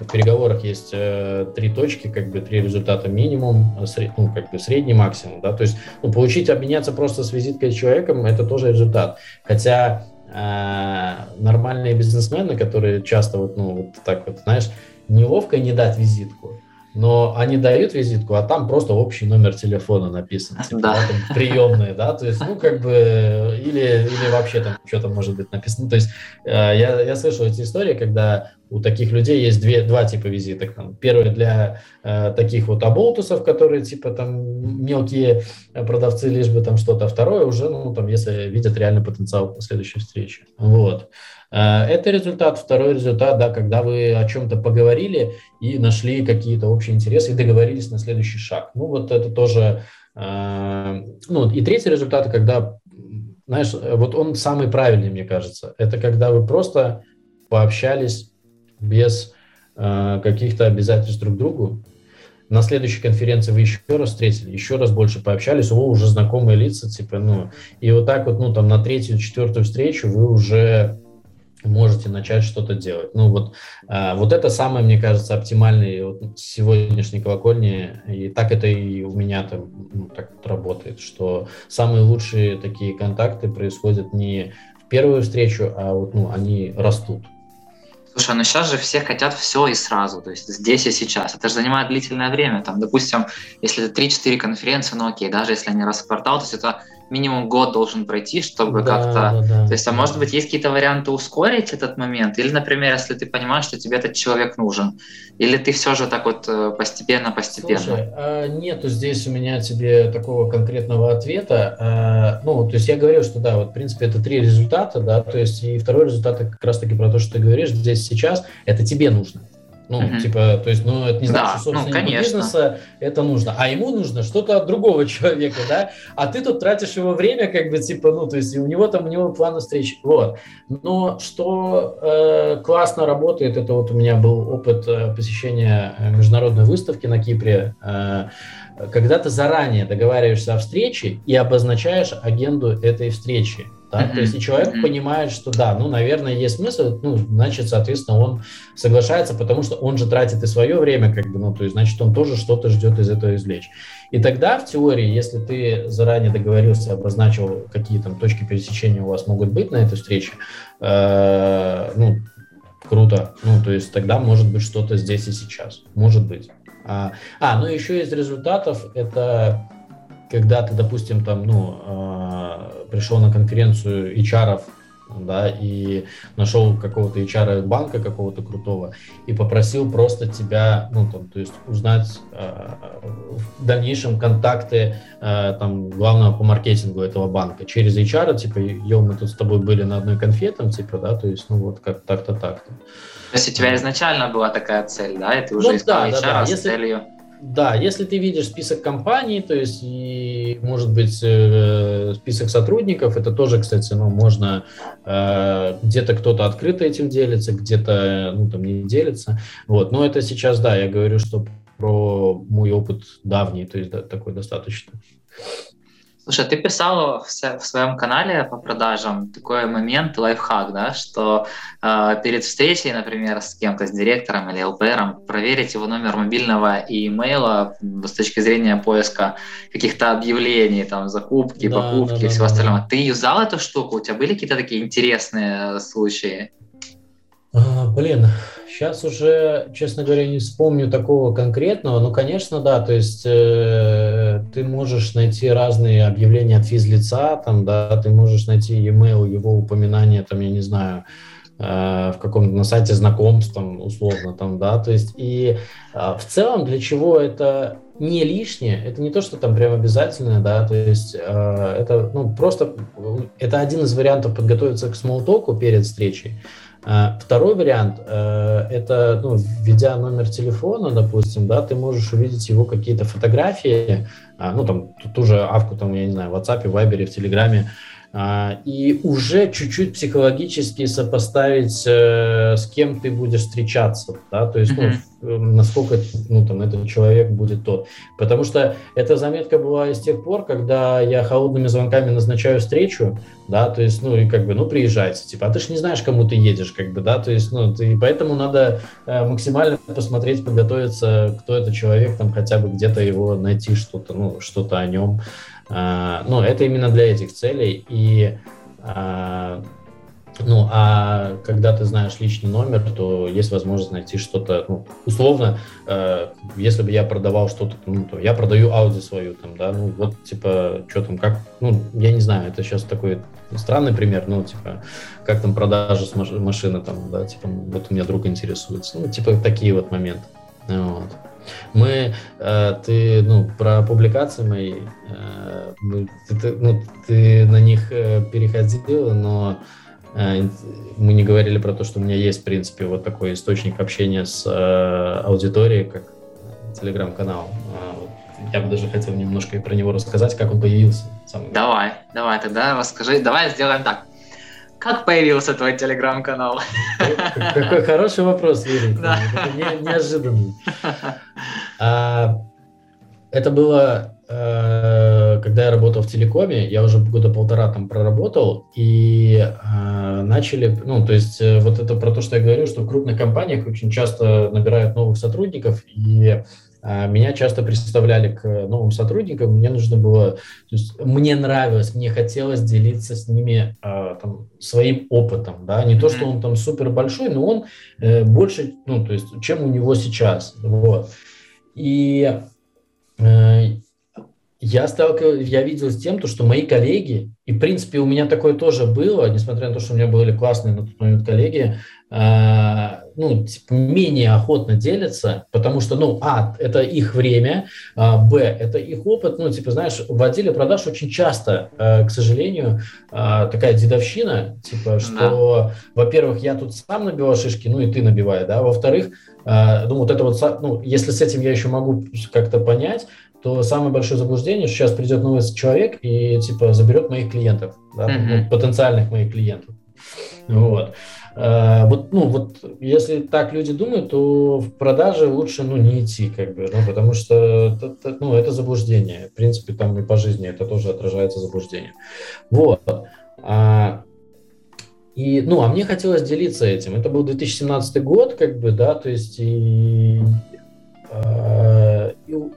в переговорах есть э, три точки, как бы три результата минимум, сред, ну, как бы средний максимум, да, то есть ну, получить, обменяться просто с визиткой с человеком, это тоже результат. Хотя а, нормальные бизнесмены, которые часто вот, ну, вот так вот, знаешь, неловко не дать визитку, но они дают визитку, а там просто общий номер телефона написан, типа, да. Да, там, приемные, да, то есть, ну, как бы, или, или вообще там что-то может быть написано, то есть, э, я, я слышал эти истории, когда у таких людей есть две, два типа визиток, там, первый для э, таких вот оболтусов, которые, типа, там, мелкие продавцы, лишь бы там что-то, а второе уже, ну, там, если видят реальный потенциал по следующей встрече, вот. Э, это результат. Второй результат, да, когда вы о чем-то поговорили и нашли какие-то общие интересы и договорились на следующий шаг. Ну, вот это тоже... Э, ну, и третий результат, когда, знаешь, вот он самый правильный, мне кажется. Это когда вы просто пообщались без э, каких-то обязательств друг другу, на следующей конференции вы еще раз встретили, еще раз больше пообщались, о, уже знакомые лица, типа, ну, и вот так вот, ну, там, на третью, четвертую встречу вы уже можете начать что-то делать. Ну вот, а, вот это самое, мне кажется, оптимальное вот сегодняшней колокольни, и так это и у меня там ну, так вот работает, что самые лучшие такие контакты происходят не в первую встречу, а вот ну, они растут. Слушай, ну сейчас же все хотят все и сразу, то есть здесь и сейчас. Это же занимает длительное время. Там, допустим, если это 3-4 конференции, ну окей, даже если они раз в квартал, то есть это минимум год должен пройти, чтобы да, как-то... Да, да, то есть, а может быть, есть какие-то варианты ускорить этот момент? Или, например, если ты понимаешь, что тебе этот человек нужен? Или ты все же так вот постепенно-постепенно? Э, Слушай, а нету здесь у меня тебе такого конкретного ответа. А, ну, то есть я говорил, что да, вот, в принципе, это три результата, да, то есть и второй результат как раз-таки про то, что ты говоришь здесь сейчас, это тебе нужно. Ну, угу. типа, то есть, ну, это не значит, да, что собственнику ну, бизнеса это нужно, а ему нужно что-то от другого человека, да, а ты тут тратишь его время, как бы, типа, ну, то есть, у него там, у него планы встреч, вот. Но что э, классно работает, это вот у меня был опыт э, посещения э, международной выставки на Кипре, э, когда ты заранее договариваешься о встрече и обозначаешь агенду этой встречи. Да? Mm-hmm. То есть и человек mm-hmm. понимает, что да, ну, наверное, есть смысл, ну, значит, соответственно, он соглашается, потому что он же тратит и свое время, как бы, ну, то есть, значит, он тоже что-то ждет из этого извлечь. И тогда, в теории, если ты заранее договорился, обозначил, какие там точки пересечения у вас могут быть на этой встрече, э, ну, круто. Ну, то есть тогда может быть что-то здесь и сейчас. Может быть. А, а ну еще из результатов это когда ты, допустим, там, ну, э, пришел на конференцию HR, да, и нашел какого-то HR банка какого-то крутого и попросил просто тебя, ну, там, то есть узнать э, в дальнейшем контакты э, там главного по маркетингу этого банка через HR, типа, йо, мы тут с тобой были на одной конфе, там, типа, да, то есть, ну, вот как так-то так-то. То есть у тебя изначально была такая цель, да, и ты уже ну, искал да, HR да, да. с Если... целью да, если ты видишь список компаний, то есть и может быть э, список сотрудников, это тоже, кстати, ну можно э, где-то кто-то открыто этим делится, где-то ну там не делится, вот. Но это сейчас, да, я говорю, что про мой опыт давний, то есть да, такой достаточно. Слушай, ты писал в, в своем канале по продажам такой момент, лайфхак, да, что э, перед встречей, например, с кем-то, с директором или ЛПРом, проверить его номер мобильного и имейла с точки зрения поиска каких-то объявлений, там, закупки, да, покупки да, и всего да, остального. Да. Ты юзал эту штуку? У тебя были какие-то такие интересные случаи? А, блин, сейчас уже, честно говоря, не вспомню такого конкретного. Ну, конечно, да, то есть э, ты можешь найти разные объявления от физлица, там, да, ты можешь найти e-mail, его упоминание, там, я не знаю, э, в каком-то на сайте знакомств, там, условно, там, да, то есть и э, в целом для чего это не лишнее, это не то, что там прям обязательно, да, то есть э, это, ну, просто, это один из вариантов подготовиться к смолтоку перед встречей, а, второй вариант э, – это, ну, введя номер телефона, допустим, да, ты можешь увидеть его какие-то фотографии, а, ну, там, ту же авку, там, я не знаю, в WhatsApp, в Viber, в Телеграме, а, и уже чуть-чуть психологически сопоставить, э, с кем ты будешь встречаться, да, то есть, mm-hmm. ну, насколько, ну, там, этот человек будет тот. Потому что эта заметка была из тех пор, когда я холодными звонками назначаю встречу, да, то есть, ну, и как бы, ну, приезжайте, типа, а ты же не знаешь, кому ты едешь, как бы, да, то есть, ну, ты, поэтому надо э, максимально посмотреть, подготовиться, кто это человек, там, хотя бы где-то его найти, что-то, ну, что-то о нем, а, ну, это именно для этих целей. И а, ну, а когда ты знаешь личный номер, то есть возможность найти что-то, ну, условно, э, если бы я продавал что-то, ну, то я продаю Audi свою, там, да, ну, вот, типа, что там, как, ну, я не знаю, это сейчас такой странный пример, ну, типа, как там продажа с машины, там, да, типа, вот у меня друг интересуется, ну, типа, такие вот моменты, вот. Мы, э, ты, ну, про публикации мои, э, мы, ты, ну, ты на них э, переходил, но э, мы не говорили про то, что у меня есть, в принципе, вот такой источник общения с э, аудиторией, как телеграм-канал. Э, я бы даже хотел немножко и про него рассказать, как он появился. Давай, давай, тогда расскажи. Давай сделаем так. Как появился твой телеграм-канал? Какой хороший вопрос, Юрий. Да. Не, неожиданный. А, это было, э, когда я работал в телекоме, я уже года полтора там проработал, и э, начали, ну, то есть э, вот это про то, что я говорю, что в крупных компаниях очень часто набирают новых сотрудников, и меня часто представляли к новым сотрудникам, мне нужно было, то есть мне нравилось, мне хотелось делиться с ними там, своим опытом, да, не то, что он там супер большой, но он больше, ну, то есть, чем у него сейчас, вот. И э, я сталкивался, я видел с тем, то, что мои коллеги, и в принципе у меня такое тоже было, несмотря на то, что у меня были классные на тот момент коллеги, э, ну, типа, менее охотно делятся, потому что, ну, а, это их время, а, б, это их опыт, ну, типа, знаешь, в отделе продаж очень часто, э, к сожалению, э, такая дедовщина, типа, что, да. во-первых, я тут сам набиваю шишки, ну, и ты набивай, да, во-вторых, э, ну, вот это вот, ну, если с этим я еще могу как-то понять, то самое большое заблуждение, что сейчас придет новый человек и типа заберет моих клиентов, да, mm-hmm. потенциальных моих клиентов. Вот. А, вот, ну, вот если так люди думают, то в продаже лучше ну, не идти, как бы, ну, потому что это, ну, это заблуждение. В принципе, там и по жизни это тоже отражается заблуждение. Вот. А, и, ну, а мне хотелось делиться этим. Это был 2017 год, как бы, да, то есть и Э,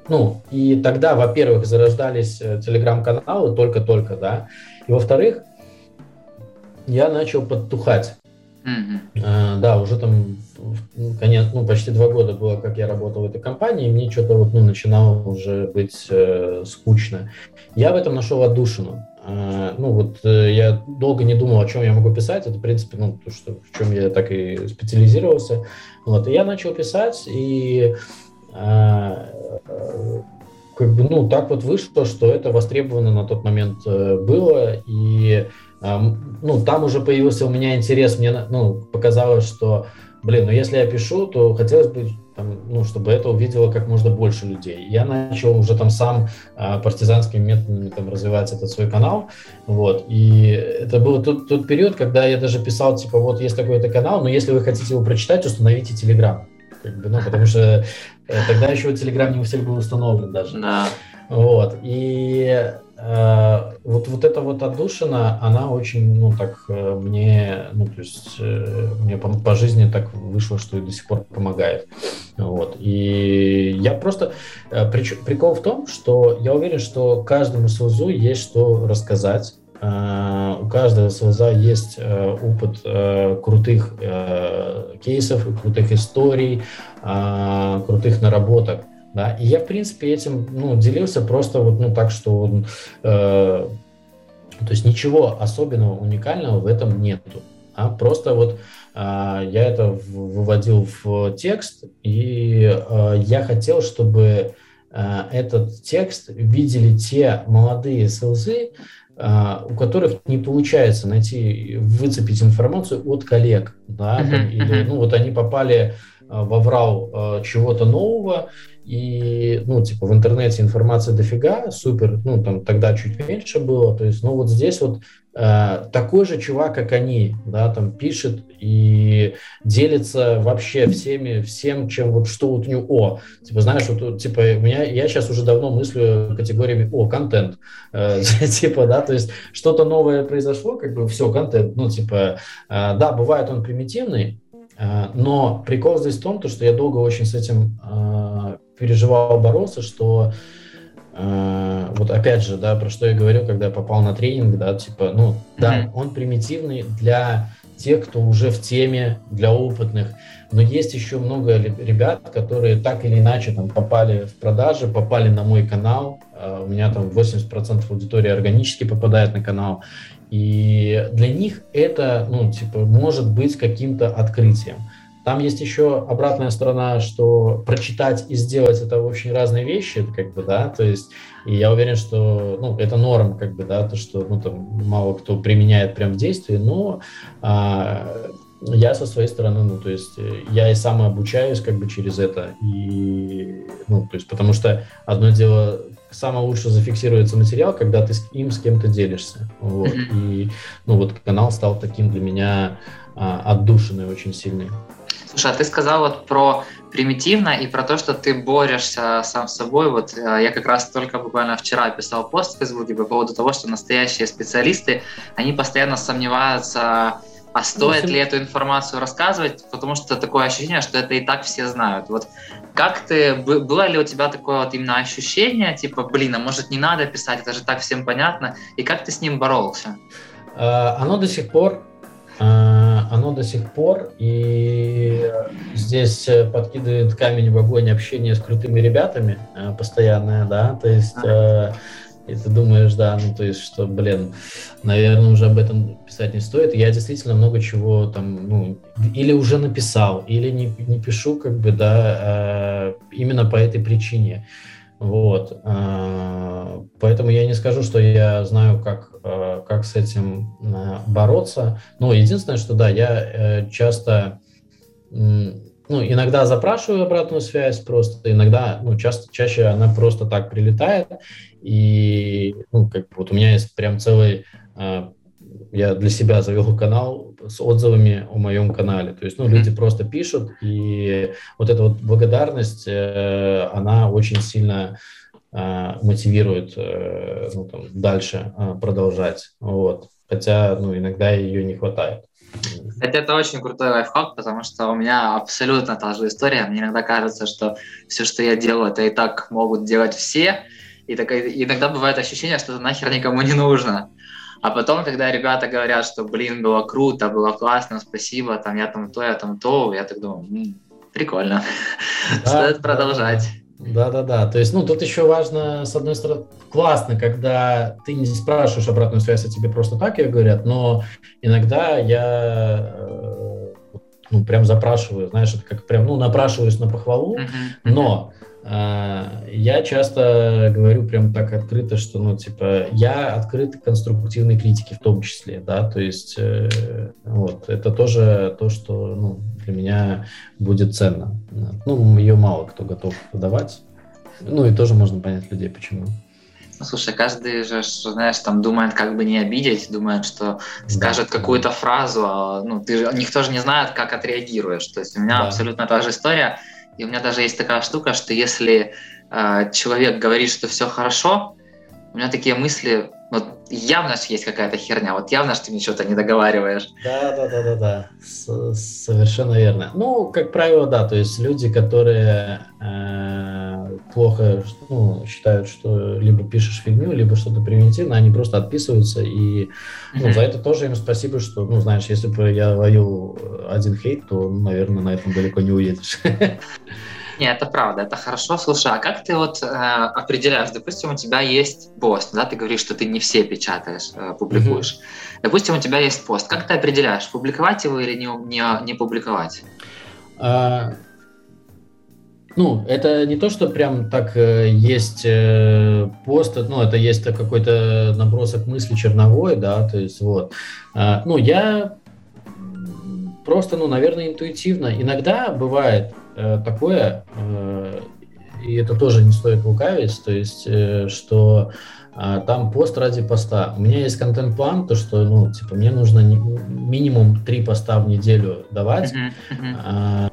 ну, и тогда, во-первых, зарождались э, телеграм-каналы только-только, да, и во-вторых, я начал подтухать. Mm-hmm. да, уже там конец, ну, почти два года было, как я работал в этой компании, и мне что-то вот, ну, начинало уже быть э, скучно. Я в этом нашел отдушину. Э, ну, вот э, я долго не думал, о чем я могу писать. Это, в принципе, ну, то, что, в чем я так и специализировался. Вот, и я начал писать, и а, как бы, ну, так вот вышло, что это востребовано на тот момент э, было, и, ну, там уже появился у меня интерес, мне, ну, показалось, что, блин, ну, если я пишу, то хотелось бы, там, ну, чтобы это увидело как можно больше людей. Я начал уже там сам а, партизанскими методами там развивать этот свой канал, вот, и это был тот, тот период, когда я даже писал, типа, вот есть такой-то канал, но если вы хотите его прочитать, установите Телеграм. Как бы, ну, потому что э, тогда еще Telegram не у всех был установлен даже. Да. Вот. И вот, вот эта вот отдушина, она очень, ну, так э, мне, ну, то есть э, мне по, по жизни так вышло, что и до сих пор помогает. Вот. И я просто... Э, прич, прикол в том, что я уверен, что каждому СОЗу есть что рассказать Э, у каждого СВЗа есть э, опыт э, крутых кейсов, крутых историй, крутых наработок. Да? И я, в принципе, этим ну, делился просто вот ну, так, что то есть ничего особенного, уникального в этом нету. А просто вот я это выводил в текст, и я хотел, чтобы этот текст видели те молодые СЛЗ, а, у которых не получается найти, выцепить информацию от коллег, да, uh-huh, или, uh-huh. ну, вот они попали а, во врал а, чего-то нового, и, ну, типа, в интернете информация дофига, супер, ну, там тогда чуть меньше было, то есть, ну, вот здесь вот э, такой же чувак, как они, да, там пишет и делится вообще всеми, всем, чем вот что вот у него, о, типа, знаешь, вот, типа, у меня, я сейчас уже давно мыслю категориями, о, контент, э, типа, да, то есть что-то новое произошло, как бы, все, контент, ну, типа, э, да, бывает он примитивный, э, но прикол здесь в том, то, что я долго очень с этим э, переживал, боролся, что э, вот опять же, да, про что я говорил, когда я попал на тренинг, да, типа, ну, mm-hmm. да, он примитивный для тех, кто уже в теме, для опытных, но есть еще много ребят, которые так или иначе там попали в продажи, попали на мой канал, э, у меня там 80% аудитории органически попадает на канал, и для них это, ну, типа, может быть каким-то открытием. Там есть еще обратная сторона, что прочитать и сделать это очень разные вещи, как бы, да, то есть, и я уверен, что, ну, это норм, как бы, да, то, что, ну, там, мало кто применяет прям в действии, но а, я со своей стороны, ну, то есть, я и сам обучаюсь, как бы, через это, и, ну, то есть, потому что одно дело самое лучше зафиксируется материал, когда ты с, им с кем-то делишься. Вот. И ну, вот канал стал таким для меня а, отдушиной очень сильный. Слушай, а ты сказал вот про примитивно и про то, что ты борешься сам с собой. Вот э, я как раз только буквально вчера писал пост в Фейсбуке по поводу того, что настоящие специалисты, они постоянно сомневаются, а стоит ну, ли эту информацию рассказывать, потому что такое ощущение, что это и так все знают. Вот как ты, было ли у тебя такое вот именно ощущение, типа, блин, а может не надо писать, это же так всем понятно, и как ты с ним боролся? А, оно до сих пор а, оно до сих пор, и здесь э, подкидывает камень в огонь общение с крутыми ребятами э, постоянное, да, то есть э, и ты думаешь, да, ну то есть, что, блин, наверное, уже об этом писать не стоит. Я действительно много чего там, ну, или уже написал, или не, не пишу, как бы, да, именно по этой причине. Вот. Поэтому я не скажу, что я знаю, как Э, как с этим э, бороться. Но единственное, что да, я э, часто, ну, иногда запрашиваю обратную связь просто, иногда, ну, часто, чаще она просто так прилетает, и, ну, как вот у меня есть прям целый, я для себя завел канал с отзывами о моем канале, то есть, ну, люди просто пишут, и вот эта вот благодарность, она очень сильно а, мотивирует э, ну, там, дальше а, продолжать. Вот. Хотя ну, иногда ее не хватает. Это, это очень крутой лайфхак, потому что у меня абсолютно та же история. Мне иногда кажется, что все, что я делаю, это и так могут делать все. И так, иногда бывает ощущение, что это нахер никому не нужно. А потом, когда ребята говорят, что, блин, было круто, было классно, спасибо, там я там то, я там то, я так думаю, м-м, прикольно, да, стоит продолжать. Да. Да-да-да. То есть, ну, тут еще важно, с одной стороны, классно, когда ты не спрашиваешь обратную связь, а тебе просто так ее говорят, но иногда я э, ну, прям запрашиваю, знаешь, это как прям, ну, напрашиваюсь на похвалу, но а, я часто говорю прям так открыто, что, ну, типа, я открыт к конструктивной критике в том числе, да, то есть, э, вот, это тоже то, что, ну, для меня будет ценно. Ну, ее мало кто готов давать, ну, и тоже можно понять людей, почему. Ну, слушай, каждый же, знаешь, там думает, как бы не обидеть, думает, что скажет да. какую-то фразу, а, ну, ты же, никто же не знает, как отреагируешь. То есть у меня да. абсолютно та же история и у меня даже есть такая штука, что если э, человек говорит, что все хорошо, у меня такие мысли, вот явно что есть какая-то херня, вот явно, что ты мне что-то не договариваешь. Да, да, да, да, да. С совершенно верно. Ну, как правило, да, то есть люди, которые э, плохо ну, считают, что либо пишешь фигню, либо что-то примитивно, они просто отписываются, и ну, mm-hmm. за это тоже им спасибо, что, ну, знаешь, если бы я ловил один хейт, то, ну, наверное, на этом далеко не уедешь. Нет, это правда, это хорошо. Слушай, а как ты вот э, определяешь, допустим, у тебя есть пост, да, ты говоришь, что ты не все печатаешь, э, публикуешь. Mm-hmm. Допустим, у тебя есть пост. Как ты определяешь, публиковать его или не, не, не публиковать? А, ну, это не то, что прям так э, есть э, пост, ну, это есть какой-то набросок мысли черновой, да, то есть вот. А, ну, я просто, ну, наверное, интуитивно. Иногда бывает, Э, такое, э, и это тоже не стоит лукавить, то есть, э, что а, там пост ради поста. У меня есть контент-план, то что, ну, типа, мне нужно минимум три поста в неделю давать. Uh-huh, uh-huh.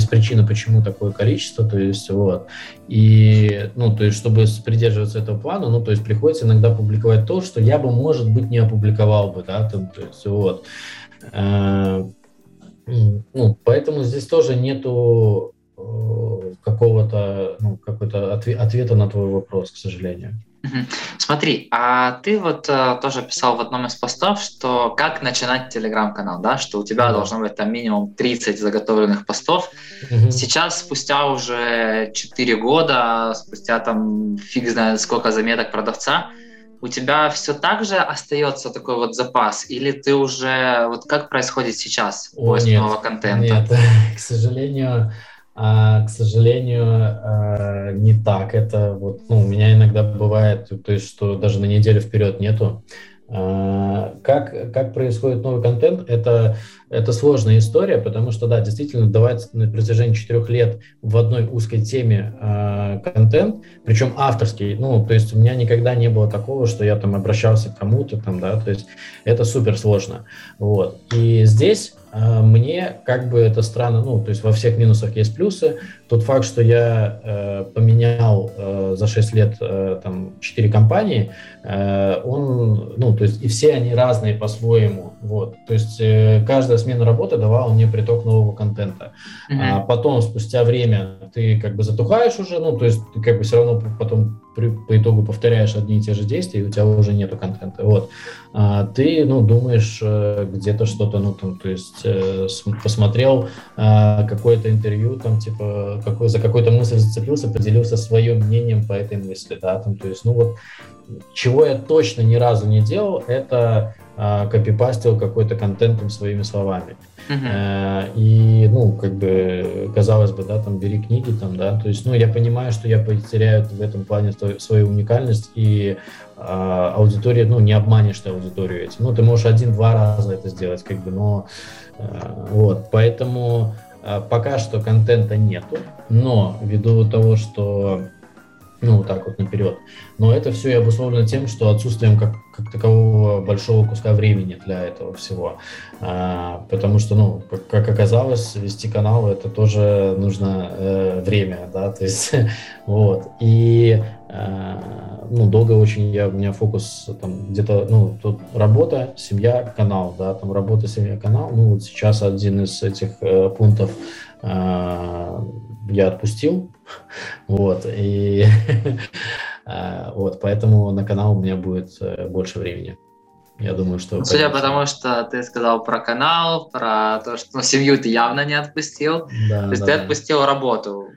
Есть причина, почему такое количество, то есть, вот. И, ну, то есть, чтобы придерживаться этого плана, ну, то есть, приходится иногда публиковать то, что я бы, может быть, не опубликовал бы, да, там, то есть, вот. А, ну, поэтому здесь тоже нету э, какого-то ну, какой-то ответа на твой вопрос, к сожалению. Смотри, а ты вот э, тоже писал в одном из постов, что как начинать телеграм-канал, да, что у тебя да. должно быть там минимум 30 заготовленных постов. Угу. Сейчас, спустя уже 4 года, спустя там фиг знает сколько заметок продавца, у тебя все так же остается такой вот запас, или ты уже вот как происходит сейчас поиск нового контента? Нет, к сожалению, а, к сожалению, а, не так. Это вот, ну, у меня иногда бывает, то есть, что даже на неделю вперед нету. А, как, как происходит новый контент? Это это сложная история, потому что, да, действительно, давать на протяжении четырех лет в одной узкой теме э, контент, причем авторский, ну, то есть у меня никогда не было такого, что я там обращался к кому-то там, да, то есть это супер сложно, вот. И здесь э, мне как бы это странно, ну, то есть во всех минусах есть плюсы. Тот факт, что я э, поменял э, за 6 лет э, там 4 компании, он, ну, то есть и все они разные по-своему, вот. То есть э, каждая смена работы давала мне приток нового контента. Mm-hmm. А потом, спустя время, ты как бы затухаешь уже, ну, то есть ты как бы все равно потом при, по итогу повторяешь одни и те же действия, и у тебя уже нету контента. Вот. А ты, ну, думаешь э, где-то что-то, ну, там, то есть э, посмотрел э, какое-то интервью, там, типа, какой, за какую-то мысль зацепился, поделился своим мнением по этой мысли, да, там, то есть, ну, вот, чего я точно ни разу не делал, это э, копипастил какой-то контентом своими словами. Uh-huh. И, ну, как бы, казалось бы, да, там, бери книги, там, да, то есть, ну, я понимаю, что я потеряю в этом плане свою уникальность, и а, аудитория, ну, не обманешь ты аудиторию этим. Ну, ты можешь один-два раза это сделать, как бы, но, а, вот, поэтому а, пока что контента нету, но ввиду того, что ну, так вот наперед. Но это все и обусловлено тем, что отсутствием как, как такового большого куска времени для этого всего. А, потому что, ну, как, как оказалось, вести канал это тоже нужно э, время, да, то есть, вот. И, э, ну, долго очень я, у меня фокус там где-то, ну, тут работа, семья, канал, да, там работа, семья, канал. Ну, вот сейчас один из этих э, пунктов э, я отпустил, вот, и а, вот, поэтому на канал у меня будет э, больше времени. Я думаю, что... Судя по тому, что ты сказал про канал, про то, что ну, семью ты явно не отпустил, да, то есть да, ты да. отпустил работу.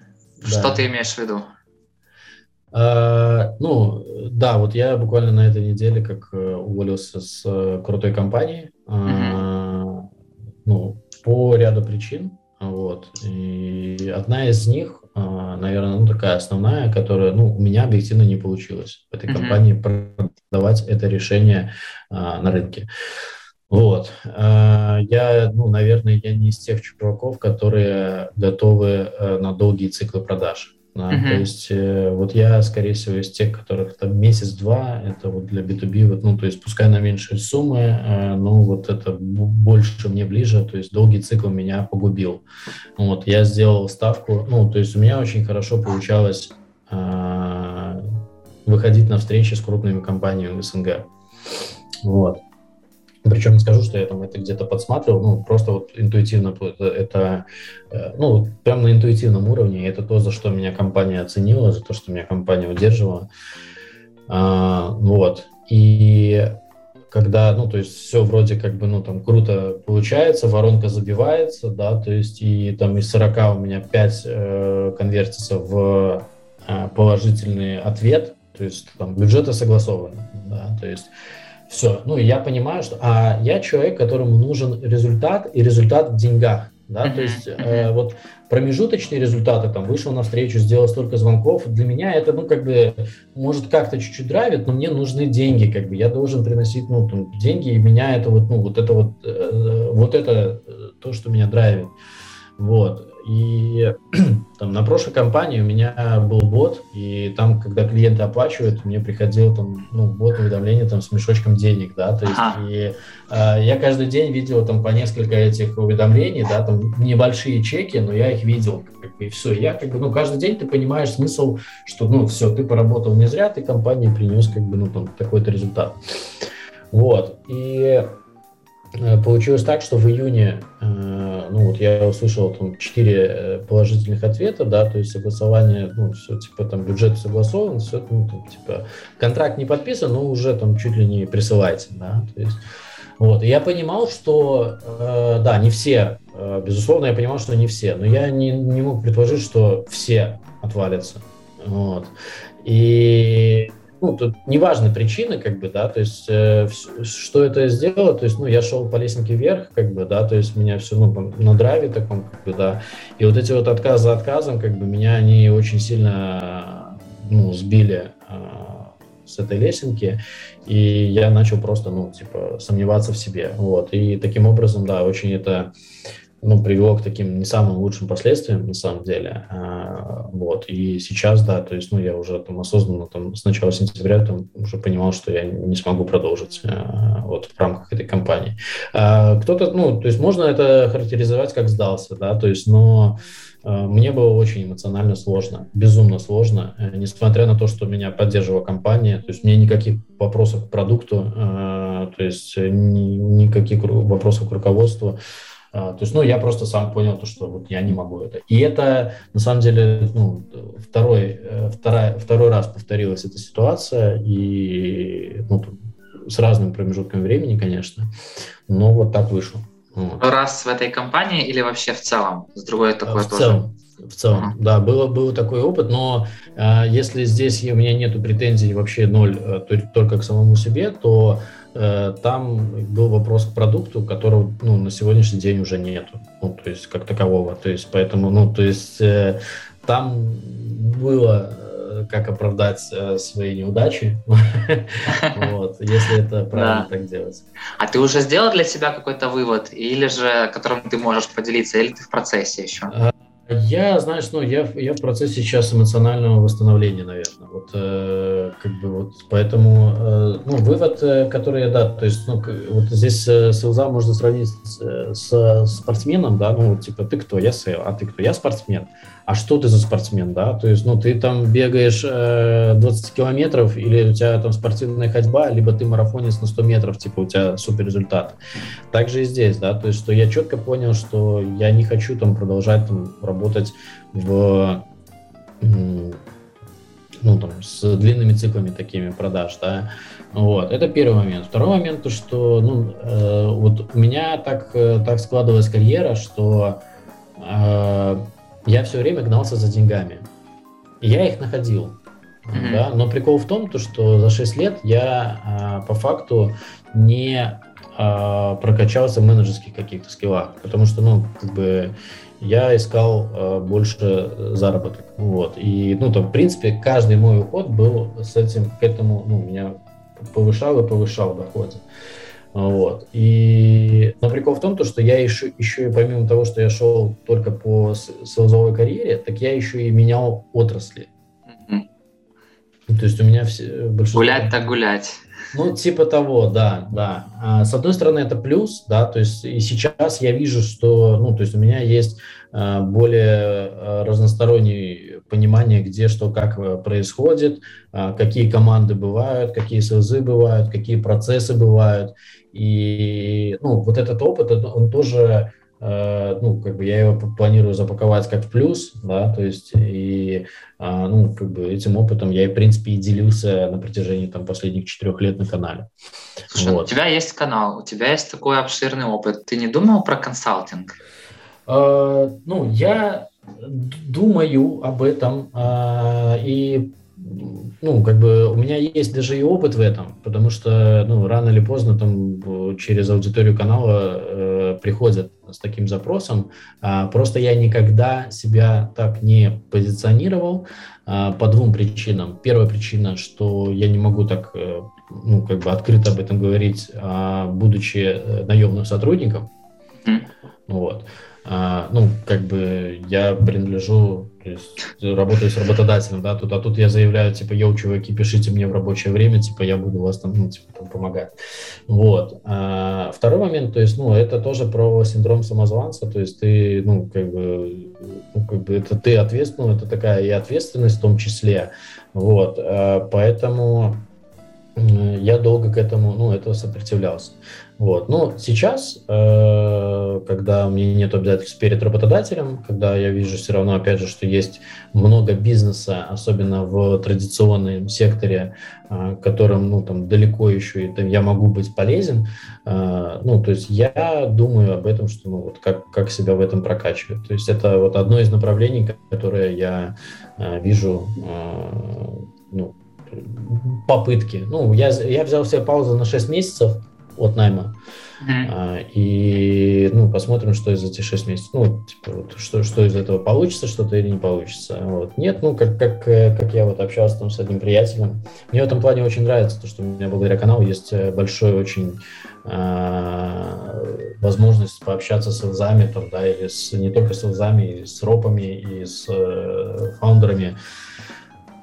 Да. Что ты имеешь в виду? А, ну, да, вот я буквально на этой неделе как э, уволился с э, крутой компании, угу. а, ну, по ряду причин. Вот. И одна из них, а, наверное, ну, такая основная, которая ну, у меня объективно не получилось в этой mm-hmm. компании продавать это решение а, на рынке. Вот. А, я, ну, наверное, я не из тех чуваков, которые готовы э, на долгие циклы продаж. Да, uh-huh. То есть э, вот я, скорее всего, из тех, которых там месяц-два, это вот для B2B, вот, ну, то есть пускай на меньшие суммы, э, но вот это больше мне ближе, то есть долгий цикл меня погубил. Вот, я сделал ставку, ну, то есть у меня очень хорошо получалось э, выходить на встречи с крупными компаниями СНГ. Вот. Причем не скажу, что я там это где-то подсматривал, ну, просто вот интуитивно это, э, ну, прям на интуитивном уровне, это то, за что меня компания оценила, за то, что меня компания удерживала. А, вот. И когда, ну, то есть все вроде как бы, ну, там, круто получается, воронка забивается, да, то есть и там из 40 у меня 5 э, конвертится в э, положительный ответ, то есть там бюджеты согласованы, да, то есть все. Ну, я понимаю, что... А я человек, которому нужен результат, и результат в деньгах. Да, uh-huh, то есть uh-huh. э, вот промежуточные результаты, там, вышел на встречу, сделал столько звонков, для меня это, ну, как бы, может, как-то чуть-чуть драйвит, но мне нужны деньги, как бы, я должен приносить, ну, там, деньги, и меня это вот, ну, вот это вот, э, вот это э, то, что меня драйвит, вот. И там, на прошлой компании у меня был бот, и там, когда клиенты оплачивают, мне приходил там, ну, бот уведомление там, с мешочком денег, да, то есть ага. и э, я каждый день видел там по несколько этих уведомлений, да, там небольшие чеки, но я их видел, как бы, и все. Я как бы, ну, каждый день ты понимаешь смысл, что, ну, все, ты поработал не зря, ты компании принес, как бы, ну, там, такой-то результат. Вот, и получилось так, что в июне, э, ну вот я услышал там четыре э, положительных ответа, да, то есть согласование, ну все, типа там бюджет согласован, все, ну там, типа контракт не подписан, но уже там чуть ли не присылайте, да, то есть. Вот, я понимал, что, э, да, не все, э, безусловно, я понимал, что не все, но я не, не мог предположить, что все отвалятся, вот, и ну, тут неважны причины, как бы, да, то есть, э, что это сделало, то есть, ну, я шел по лестнике вверх, как бы, да, то есть, меня все, ну, на драйве таком, как бы, да, и вот эти вот отказы за отказом, как бы, меня они очень сильно, ну, сбили э, с этой лесенки, и я начал просто, ну, типа, сомневаться в себе, вот, и таким образом, да, очень это ну, привело к таким не самым лучшим последствиям, на самом деле. А, вот. И сейчас, да, то есть, ну, я уже там осознанно там с начала сентября там уже понимал, что я не смогу продолжить а, вот в рамках этой кампании. А, кто-то, ну, то есть можно это характеризовать как сдался, да, то есть, но мне было очень эмоционально сложно, безумно сложно, э, несмотря на то, что меня поддерживала компания, то есть мне никаких вопросов к продукту, то есть никаких вопросов к руководству, то есть, ну, я просто сам понял, то, что вот я не могу это. И это, на самом деле, ну, второй, э, вторая, второй раз повторилась эта ситуация, и ну, с разным промежутком времени, конечно, но вот так вышло. Вот. Раз в этой компании или вообще в целом? С другой такое в тоже? Целом, в целом, uh-huh. да, было, был такой опыт, но э, если здесь у меня нету претензий вообще ноль, э, то, только к самому себе, то Э, там был вопрос к продукту, которого ну, на сегодняшний день уже нету, ну, то есть как такового. То есть поэтому, ну, то есть э, там было э, как оправдать свои неудачи, вот, если это правильно так делать. А ты уже сделал для себя какой-то вывод, или же, которым ты можешь поделиться, или ты в процессе еще? Я, знаешь, ну, я, я в процессе сейчас эмоционального восстановления, наверное. Вот, э, как бы вот, поэтому, э, ну, вывод, э, который я, да, то есть, ну, вот здесь э, sales а можно сравнить с, э, с спортсменом, да, ну, типа, ты кто? Я sale, а ты кто? Я спортсмен а что ты за спортсмен, да, то есть, ну, ты там бегаешь э, 20 километров, или у тебя там спортивная ходьба, либо ты марафонец на 100 метров, типа, у тебя супер результат. Также и здесь, да, то есть, что я четко понял, что я не хочу там продолжать там работать в ну, там, с длинными циклами такими продаж, да, вот, это первый момент. Второй момент, то, что, ну, э, вот у меня так, э, так складывалась карьера, что э, я все время гнался за деньгами. И я их находил. Mm-hmm. Да? Но прикол в том, то, что за 6 лет я а, по факту не а, прокачался в менеджерских каких-то скиллах. Потому что, ну, как бы я искал а, больше заработок. Вот. И, ну, там, в принципе, каждый мой уход был с этим, к этому, ну, меня повышал и повышал доходы. Вот. И... Но прикол в том, то, что я еще, еще и помимо того, что я шел только по селзовой карьере, так я еще и менял отрасли. То есть у меня все... Большинство... Гулять так гулять. Ну, типа того, да, да. А, с одной стороны, это плюс, да, то есть и сейчас я вижу, что, ну, то есть у меня есть а, более а, разностороннее понимание, где что, как э, происходит, а, какие команды бывают, какие СЛЗ бывают, какие процессы бывают. И, ну, вот этот опыт, он тоже Э, ну, как бы я его планирую запаковать как плюс, да, то есть, и, а, ну, как бы этим опытом я, в принципе, и делился на протяжении, там, последних четырех лет на канале. Слушай, вот. у тебя есть канал, у тебя есть такой обширный опыт, ты не думал про консалтинг? А, ну, я думаю об этом, а, и ну, как бы у меня есть даже и опыт в этом, потому что, ну, рано или поздно там через аудиторию канала э, приходят с таким запросом. А, просто я никогда себя так не позиционировал а, по двум причинам. Первая причина, что я не могу так, э, ну, как бы открыто об этом говорить, а, будучи э, наемным сотрудником. Mm. Вот. А, ну, как бы я принадлежу, то есть работаю с работодателем, да, тут, а тут я заявляю, типа, йоу, чуваки, пишите мне в рабочее время, типа, я буду вас там, ну, типа, там помогать. Вот. А, второй момент, то есть, ну, это тоже про синдром самозванца, то есть ты, ну, как бы, ну, как бы это ты ответственный, ну, это такая и ответственность в том числе, вот, а, поэтому я долго к этому, ну, этого сопротивлялся. Вот. Но сейчас, э, когда у меня нет обязательств перед работодателем, когда я вижу все равно, опять же, что есть много бизнеса, особенно в традиционном секторе, э, которым, ну, там, далеко еще и там, я могу быть полезен, э, ну, то есть я думаю об этом, что, ну, вот как, как себя в этом прокачивать. То есть это вот одно из направлений, которое я вижу, ну, попытки. Ну, я, я взял себе паузу на 6 месяцев, от найма. Mm-hmm. И ну, посмотрим, что из этих 6 месяцев. Ну, типа, вот, что, что из этого получится, что-то или не получится. Вот. Нет, ну, как, как, как я вот общался там с одним приятелем. Мне в этом плане очень нравится, то, что у меня благодаря каналу есть э, большой очень э, возможность пообщаться с илзами, там, да, или с, не только с илзами, и с ропами, и с э, фаундерами.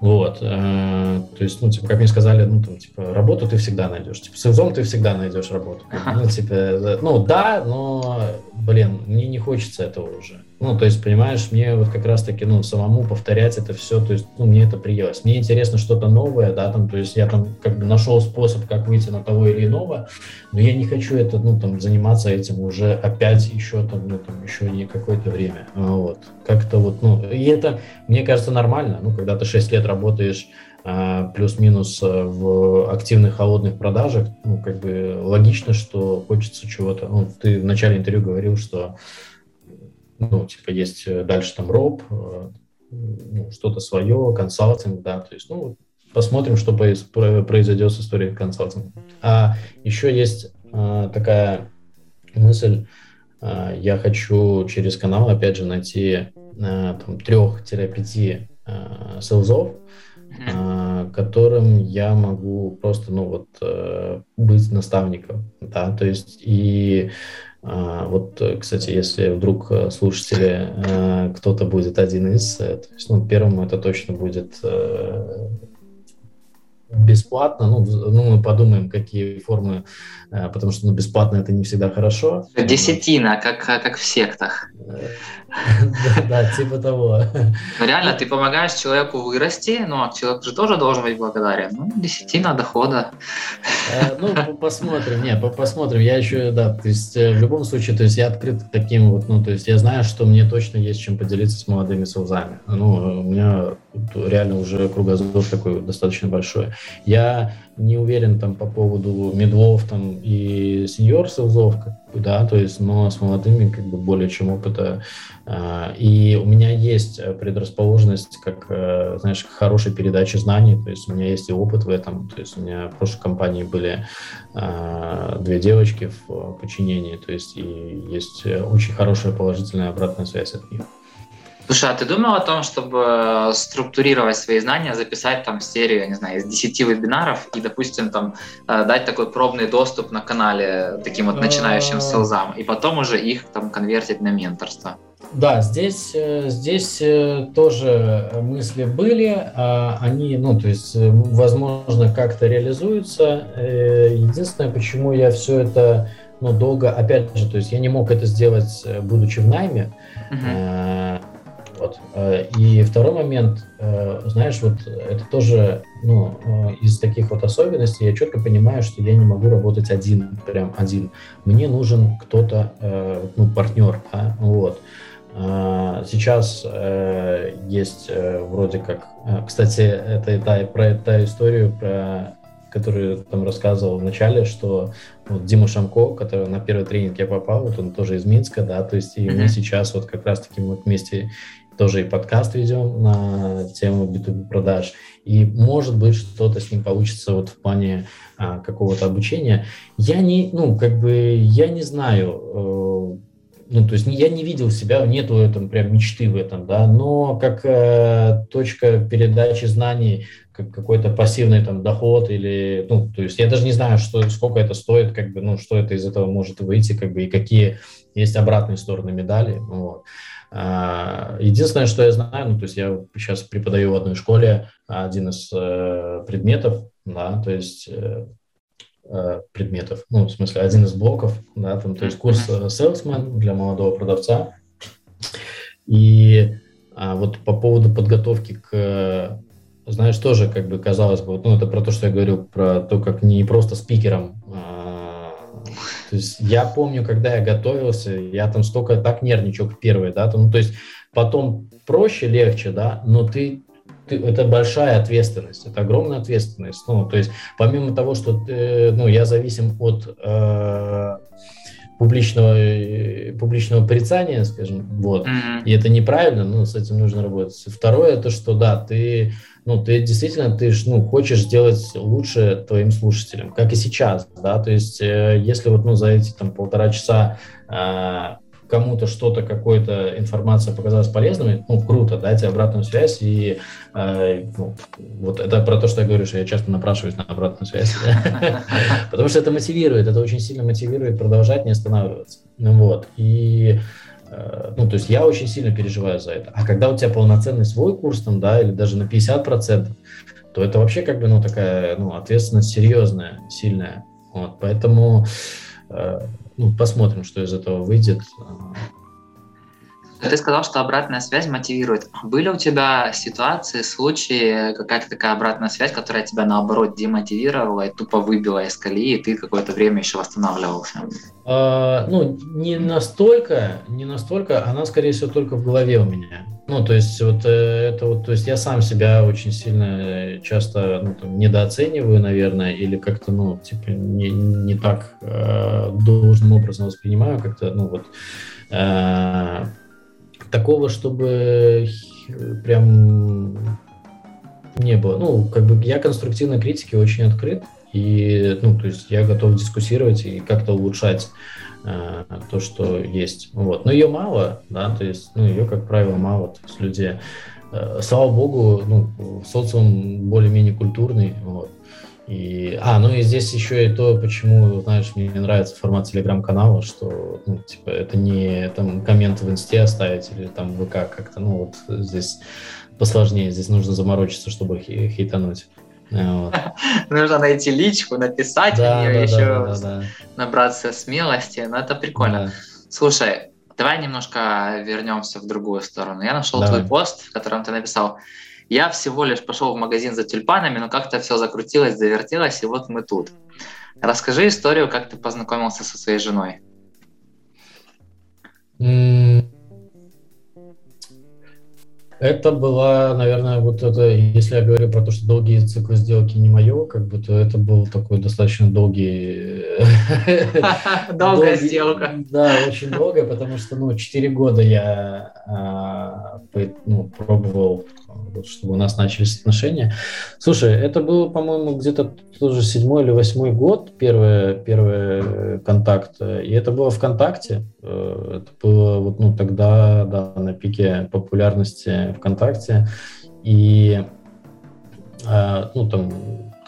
Вот. Э, то есть, ну, типа, как мне сказали, ну, там, типа, работу ты всегда найдешь. Типа, с ты всегда найдешь работу. Ну, типа, ну, да, но, блин, мне не хочется этого уже. Ну, то есть, понимаешь, мне вот как раз-таки, ну, самому повторять это все, то есть, ну, мне это приелось. Мне интересно что-то новое, да, там, то есть я там как бы нашел способ, как выйти на того или иного, но я не хочу это, ну, там, заниматься этим уже опять еще там, ну, там, еще не какое-то время. А вот. Как-то вот, ну, и это, мне кажется, нормально, ну, когда ты 6 лет работаешь а, плюс-минус э, в активных холодных продажах, ну, как бы логично, что хочется чего-то. Ну, ты в начале интервью говорил, что ну, типа, есть э, дальше там роб, э, ну, что-то свое, консалтинг, да, то есть, ну, посмотрим, что произойдет с историей консалтинга. А еще есть а, такая мысль, а, я хочу через канал, опять же, найти а, там трех-пяти а, селзов, а, которым я могу просто, ну, вот, быть наставником, да, то есть, и вот, э, кстати, если вдруг э, слушатели, э, кто-то будет один из, то есть, ну, первым это точно будет бесплатно, ну, ну, мы подумаем, какие формы, потому что ну, бесплатно это не всегда хорошо. Десятина, как, как в сектах. Да, типа того. Ну, реально, ты помогаешь человеку вырасти, но человек же тоже должен быть благодарен. Ну, десятина дохода. Э, ну, посмотрим, не, посмотрим. Я еще, да, то есть э, в любом случае, то есть я открыт к таким вот, ну, то есть я знаю, что мне точно есть чем поделиться с молодыми солзами. Ну, у меня реально уже кругозор такой достаточно большой. Я не уверен там по поводу медлов там и сеньор селзов, да, то есть, но с молодыми как бы более чем опыта. А, и у меня есть предрасположенность, как, э, знаешь, к хорошей передаче знаний, то есть у меня есть и опыт в этом, то есть у меня в прошлой компании были а, две девочки в подчинении, то есть и есть очень хорошая положительная обратная связь от них. Слушай, а ты думал о том, чтобы структурировать свои знания, записать там серию, я не знаю, из 10 вебинаров и, допустим, там э, дать такой пробный доступ на канале таким вот начинающим селзам, и потом уже их там конвертить на менторство? Да, здесь, э, здесь э, тоже мысли были, а они, ну, то есть, возможно, как-то реализуются. Единственное, почему я все это ну, долго, опять же, то есть я не мог это сделать, будучи в найме, uh-huh. Вот. Э, и второй момент, э, знаешь, вот это тоже ну, э, из таких вот особенностей, я четко понимаю, что я не могу работать один, прям один. Мне нужен кто-то, ну, партнер, да, вот. Сейчас есть вроде как, кстати, это та, про та историю, про которую там рассказывал в начале, что вот Дима Шамко, который на первый тренинг я попал, вот он тоже из Минска, да, то есть и mm-hmm. мы сейчас вот как раз-таки мы вместе тоже и подкаст ведем на тему B2B продаж. И может быть что-то с ним получится вот в плане а, какого-то обучения. Я не, ну, как бы, я не знаю, э, ну, то есть я не видел себя, нету этом прям мечты в этом, да, но как э, точка передачи знаний, как какой-то пассивный там доход или, ну, то есть я даже не знаю, что, сколько это стоит, как бы, ну, что это из этого может выйти, как бы, и какие есть обратные стороны медали, вот. Единственное, что я знаю, ну, то есть я сейчас преподаю в одной школе один из э, предметов, да, то есть э, э, предметов, ну, в смысле, один из блоков, да, там, то есть курс Salesman для молодого продавца. И а, вот по поводу подготовки к, знаешь, тоже как бы казалось бы, ну, это про то, что я говорю, про то, как не просто спикером а, то есть я помню, когда я готовился, я там столько так нервничал в первые, да, там, ну, то есть потом проще, легче, да, но ты, ты это большая ответственность, это огромная ответственность. Ну, то есть помимо того, что ты, ну, я зависим от э, публичного, э, публичного порицания, скажем, вот, mm-hmm. и это неправильно, ну, с этим нужно работать. Второе, это что, да, ты, ну, ты действительно, ты ну, хочешь сделать лучше твоим слушателям, как и сейчас, да, то есть, э, если вот, ну, за эти, там, полтора часа э, кому-то что-то, какая-то информация показалась полезной, ну, круто, дайте обратную связь, и э, ну, вот это про то, что я говорю, что я часто напрашиваюсь на обратную связь, потому что это мотивирует, это очень сильно мотивирует продолжать, не останавливаться, вот, и э, ну, то есть я очень сильно переживаю за это. А когда у тебя полноценный свой курс, там, да, или даже на 50%, то это вообще как бы, ну, такая, ну, ответственность серьезная, сильная. Вот, поэтому э, ну, посмотрим, что из этого выйдет. Ты сказал, что обратная связь мотивирует. Были у тебя ситуации, случаи, какая-то такая обратная связь, которая тебя наоборот демотивировала и тупо выбила из колеи, и ты какое-то время еще восстанавливался? А, ну, не настолько, не настолько, она, скорее всего, только в голове у меня. Ну, то есть вот э, это вот, то есть я сам себя очень сильно часто ну, там, недооцениваю, наверное, или как-то, ну, типа не, не так э, должным образом воспринимаю, как-то, ну, вот э, такого, чтобы прям не было. Ну, как бы я конструктивной критике очень открыт, и, ну, то есть я готов дискуссировать и как-то улучшать Э, то, что есть. Вот. Но ее мало, да, то есть, ну, ее, как правило, мало. То есть люди, э, слава богу, ну, социум более-менее культурный, вот. И, а, ну и здесь еще и то, почему, знаешь, мне нравится формат телеграм-канала, что, ну, типа, это не там коммент в инсте оставить или там ВК как-то, ну, вот здесь посложнее, здесь нужно заморочиться, чтобы хейтануть. Вот. Нужно найти личку, написать да, в нее да, еще, да, да, да. набраться смелости. Но это прикольно. Да. Слушай, давай немножко вернемся в другую сторону. Я нашел давай. твой пост, в котором ты написал, я всего лишь пошел в магазин за тюльпанами, но как-то все закрутилось, завертелось, и вот мы тут. Расскажи историю, как ты познакомился со своей женой. Это была, наверное, вот это, если я говорю про то, что долгие циклы сделки не мое, как бы, то это был такой достаточно долгий... Долгая сделка. Да, очень долгая, потому что, ну, 4 года я а, чтобы у нас начались отношения. Слушай, это было, по-моему, где-то тоже седьмой или восьмой год, первый, первый э, контакт, и это было ВКонтакте. Э, это было вот, ну, тогда, да, на пике популярности ВКонтакте, и, э, ну, там,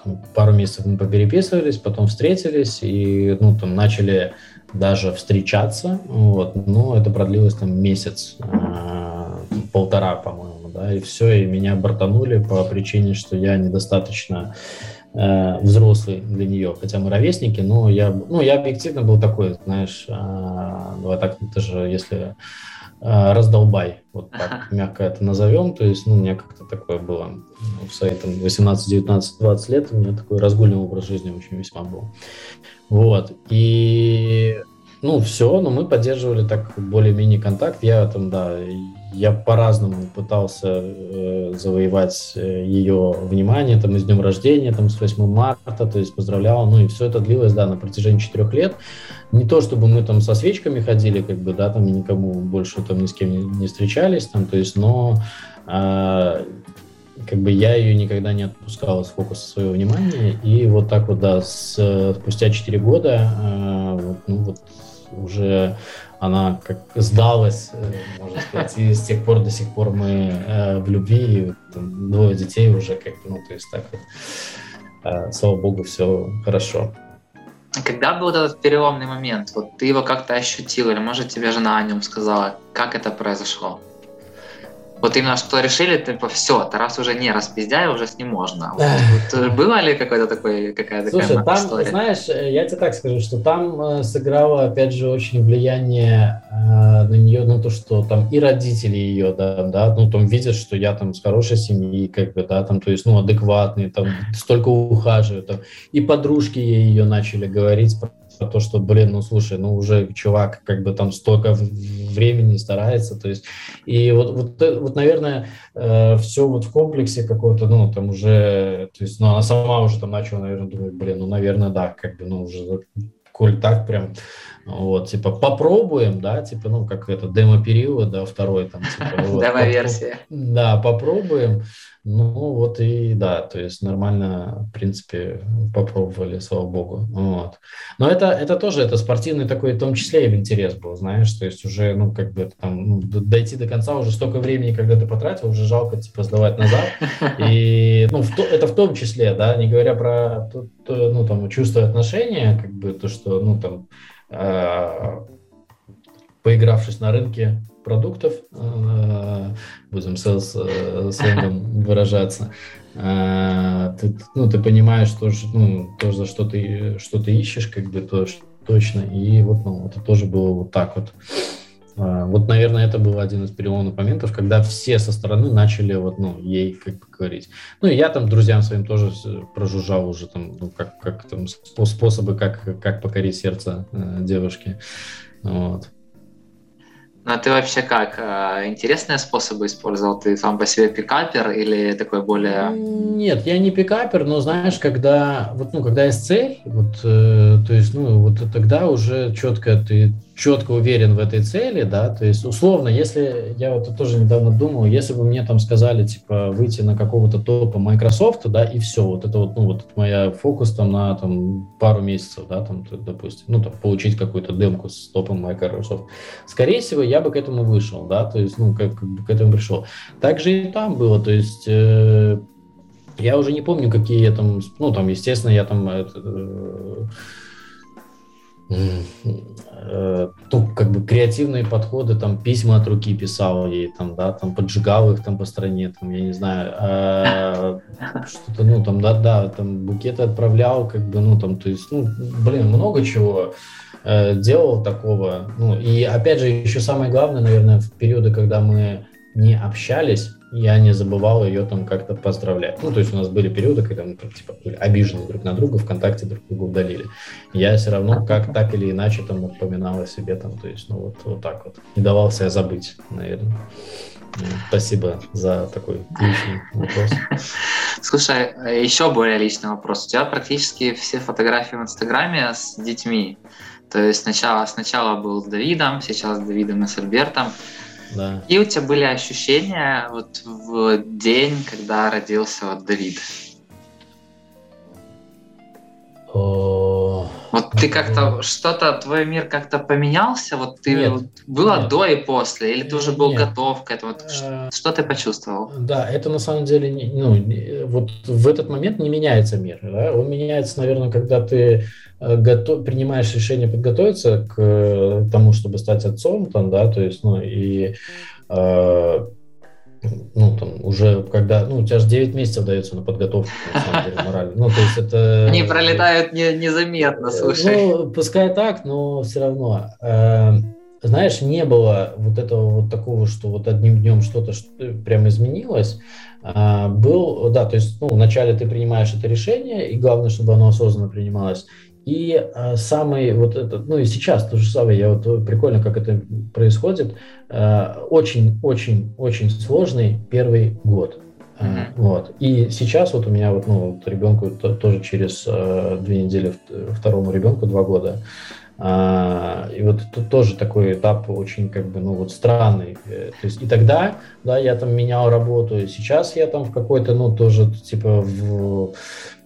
там пару месяцев мы попереписывались, потом встретились, и, ну, там, начали даже встречаться, вот, но это продлилось там месяц, полтора, по-моему, да, и все, и меня бортанули по причине, что я недостаточно э, взрослый для нее, хотя мы ровесники, но я, ну, я объективно был такой, знаешь, э, давай так, это же, если э, раздолбай, вот так мягко это назовем, то есть, ну, у меня как-то такое было ну, в свои там 18, 19, 20 лет, у меня такой разгульный образ жизни очень весьма был. Вот, и ну, все, но мы поддерживали так более-менее контакт. Я там, да, я по-разному пытался э, завоевать э, ее внимание, там, с днем рождения, там, с 8 марта, то есть поздравлял, ну, и все это длилось, да, на протяжении четырех лет. Не то, чтобы мы там со свечками ходили, как бы, да, там, и никому больше там ни с кем не встречались, там, то есть, но э, как бы я ее никогда не отпускал из фокуса своего внимания, и вот так вот, да, с, спустя 4 года, э, вот, ну, вот, уже она как сдалась, э, можно сказать, и с тех пор до сих пор мы э, в любви, там, двое детей уже, как ну, то есть так вот, э, слава богу, все хорошо. Когда был этот переломный момент? Вот ты его как-то ощутил, или, может, тебе жена о нем сказала? Как это произошло? Вот именно что решили, типа, все, Тарас уже не распиздяй, уже с ним можно. Вот, вот, было ли какой-то такой, какая-то Слушай, такая там, история? знаешь, э, я тебе так скажу, что там э, сыграло, опять же, очень влияние э, на нее, ну, то, что там и родители ее, да, да, ну, там видят, что я там с хорошей семьи, как бы, да, там, то есть, ну, адекватный, там, столько ухаживаю, там, и подружки ей ее начали говорить то, что, блин, ну слушай, ну уже чувак как бы там столько времени старается, то есть, и вот, вот, э, вот наверное, э, все вот в комплексе какого-то, ну, там уже, то есть, ну, она сама уже там начала, наверное, думать, блин, ну, наверное, да, как бы, ну, уже, коль так прям, Вот, типа, попробуем, да, типа, ну, как это, демо-период, да, второй там, типа, вот, Демо-версия. Да, попробуем. Ну, вот и да, то есть нормально, в принципе, попробовали, слава богу. Вот. Но это, это тоже, это спортивный такой, в том числе и интерес был, знаешь, то есть уже, ну, как бы там, ну, дойти до конца уже столько времени, когда ты потратил, уже жалко, типа, сдавать назад. И, ну, в то, это в том числе, да, не говоря про, то, то, ну, там, чувство отношения, как бы, то, что, ну, там, э, поигравшись на рынке, продуктов, э, будем сленгом выражаться, э, ты, ну, ты понимаешь, что, ну, то, за что ты, что ты ищешь, как бы то, точно, и вот ну, это тоже было вот так вот. Э, вот, наверное, это был один из переломных моментов, когда все со стороны начали вот, ну, ей как бы говорить. Ну, и я там друзьям своим тоже прожужжал уже там, ну, как, как там способы, как, как покорить сердце э, девушки. Вот. Ну, а ты вообще как? А, интересные способы использовал? Ты сам по себе пикапер или такой более... Нет, я не пикапер, но знаешь, когда, вот, ну, когда есть цель, вот, э, то есть, ну, вот тогда уже четко ты четко уверен в этой цели, да, то есть условно, если, я вот тоже недавно думал, если бы мне там сказали, типа, выйти на какого-то топа Microsoft, да, и все, вот это вот, ну, вот моя фокус там на там пару месяцев, да, там, допустим, ну, там, получить какую-то демку с топом Microsoft, скорее всего, я бы к этому вышел, да, то есть, ну, как, как бы к этому пришел. Также и там было, то есть, э, я уже не помню, какие я там, ну, там, естественно, я там, это, э, Э, ну, как бы креативные подходы, там, письма от руки писал ей, там, да, там, поджигал их там по стране, там, я не знаю, а, что-то, ну, там, да, да, там, букеты отправлял, как бы, ну, там, то есть, ну, блин, много чего э, делал такого, ну, и, опять же, еще самое главное, наверное, в периоды, когда мы не общались, я не забывал ее там как-то поздравлять. Ну, то есть у нас были периоды, когда мы типа, были обижены друг на друга, ВКонтакте друг друга удалили. Я все равно как так или иначе там напоминал о себе там, то есть, ну, вот, вот так вот. Не давал себя забыть, наверное. Спасибо за такой личный вопрос. Слушай, еще более личный вопрос. У тебя практически все фотографии в Инстаграме с детьми. То есть сначала, сначала был с Давидом, сейчас с Давидом и с Альбертом. Да. И у тебя были ощущения вот в день, когда родился вот Давид? О... Вот ты как-то что-то твой мир как-то поменялся, вот ты нет, было нет. до и после, или ты уже был нет. готов к этому? Что, что ты почувствовал? Да, это на самом деле ну вот в этот момент не меняется мир, да? он меняется, наверное, когда ты Э, готов, принимаешь решение подготовиться к э, тому, чтобы стать отцом, там, да, то есть, ну, и э, ну, там, уже когда, ну, у тебя же 9 месяцев дается на подготовку, на самом деле, морально. Ну, то есть это... Они пролетают не, незаметно, слушай. Ну, пускай так, но все равно. Э, знаешь, не было вот этого вот такого, что вот одним днем что-то прям изменилось. А, был, да, то есть, ну, вначале ты принимаешь это решение, и главное, чтобы оно осознанно принималось. И э, самый вот этот, ну и сейчас то же самое, я вот э, прикольно, как это происходит, очень-очень-очень э, сложный первый год. Mm-hmm. Вот. И сейчас вот у меня вот, ну, вот ребенку то, тоже через э, две недели второму ребенку два года. А, и вот тут тоже такой этап очень как бы, ну вот странный. То есть и тогда, да, я там менял работу, и сейчас я там в какой-то, ну тоже типа в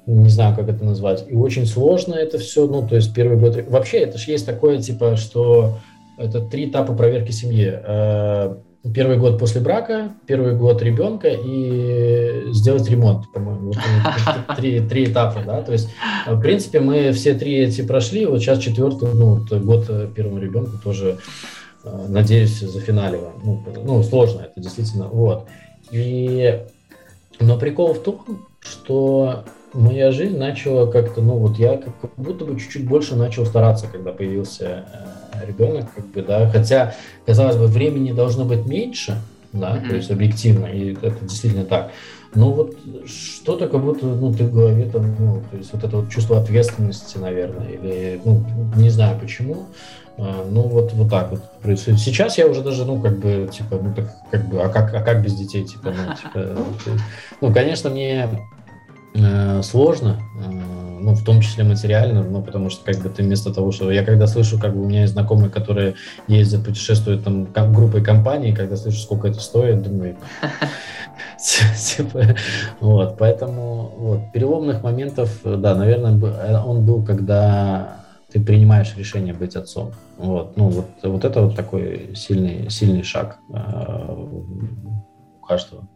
не знаю, как это назвать. И очень сложно это все, ну, то есть первый год... Вообще, это же есть такое, типа, что это три этапа проверки семьи. Э, первый год после брака, первый год ребенка и сделать ремонт, по-моему. Вот, три, три этапа, да. То есть, в принципе, мы все три эти прошли. Вот сейчас четвертый, ну, год первому ребенку тоже, э, надеюсь, зафиналиваем. Ну, ну, сложно это действительно. Вот. И... Но прикол в том, что моя жизнь начала как-то, ну вот я как будто бы чуть-чуть больше начал стараться, когда появился э, ребенок, как бы, да, хотя, казалось бы, времени должно быть меньше, да, mm-hmm. то есть объективно, и это действительно так. Но вот что-то как будто, ну, ты в голове там, ну, то есть вот это вот чувство ответственности, наверное, или, ну, не знаю почему, ну, вот, вот так вот происходит. Сейчас я уже даже, ну, как бы, типа, ну, так, как бы, а как, а как без детей, типа, ну, типа, ну, конечно, мне Э, сложно, э, ну, в том числе материально, ну, потому что, как бы, ты вместо того, что я когда слышу, как бы, у меня есть знакомые, которые ездят, путешествуют там как группой компаний, когда слышу, сколько это стоит, думаю, типа, вот, поэтому, вот, переломных моментов, да, наверное, он был, когда ты принимаешь решение быть отцом. Вот, ну, вот, вот это вот такой сильный, сильный шаг э, у каждого.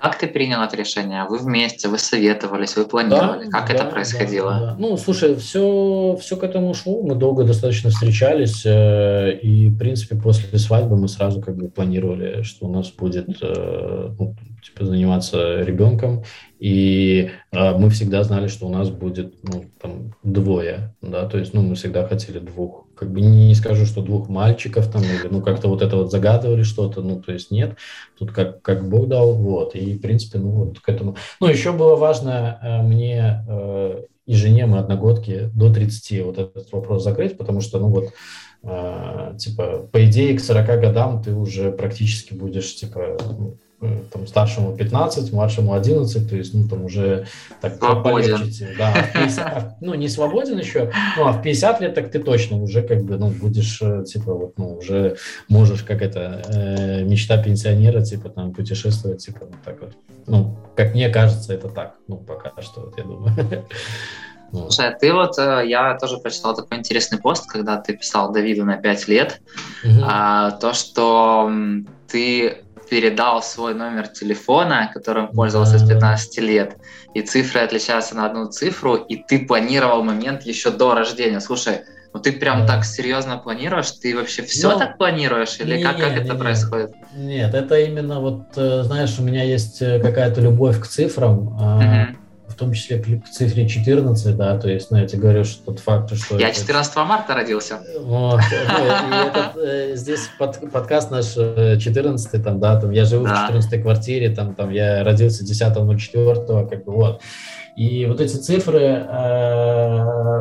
Как ты принял это решение? Вы вместе, вы советовались, вы планировали? Да, как да, это происходило? Да, да. Ну, слушай, все, все к этому шло. Мы долго достаточно встречались, э, и, в принципе, после свадьбы мы сразу как бы планировали, что у нас будет э, ну, типа, заниматься ребенком, и э, мы всегда знали, что у нас будет ну, там, двое, да, то есть, ну, мы всегда хотели двух, как бы не скажу, что двух мальчиков там, или, ну, как-то вот это вот загадывали что-то, ну, то есть нет, тут как, как Бог дал, вот, и, в принципе, ну, вот к этому. Ну, еще было важно э, мне э, и жене, мы одногодки, до 30 вот этот вопрос закрыть, потому что, ну, вот, э, типа, по идее, к 40 годам ты уже практически будешь, типа, там, старшему 15, младшему 11, то есть, ну, там уже так полегче. Да, 50, а, ну, не свободен еще, ну, а в 50 лет так ты точно уже как бы, ну, будешь, э, типа, вот, ну, уже можешь, как это, э, мечта пенсионера, типа, там, путешествовать, типа, вот так вот. Ну, как мне кажется, это так, ну, пока что, вот, я думаю. Слушай, а ты вот, э, я тоже прочитал такой интересный пост, когда ты писал Давиду на 5 лет, угу. а, то, что ты передал свой номер телефона, которым пользовался с 15 лет, и цифры отличаются на одну цифру, и ты планировал момент еще до рождения. Слушай, ну ты прям так серьезно планируешь? Ты вообще все ну, так планируешь? Или не, как, как не, это не, происходит? Нет, это именно вот, э, знаешь, у меня есть э, какая-то любовь к цифрам. Uh-huh том числе к цифре 14, да, то есть, ну, я тебе говорю, что тот факт, что... Я 14 это... марта родился. Вот, э, здесь подкаст наш 14 э, там, да, там, я живу в 14 квартире, там, там, я родился 10.04, как бы, вот. И вот эти цифры, э,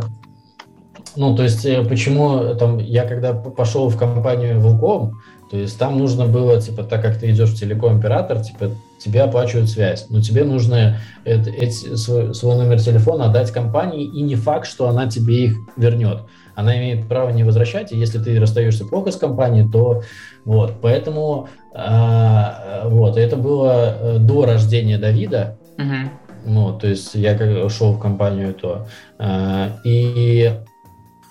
ну, то есть, почему там, я когда пошел в компанию Волком, то есть там нужно было, типа, так как ты идешь в телеком-оператор, типа, тебе оплачивают связь, но тебе нужно это, эти, свой, свой номер телефона отдать компании, и не факт, что она тебе их вернет. Она имеет право не возвращать, и если ты расстаешься плохо с компанией, то вот, поэтому а, вот, это было э, до рождения Давида, uh-huh. ну, то есть я как шел в компанию, то, а, и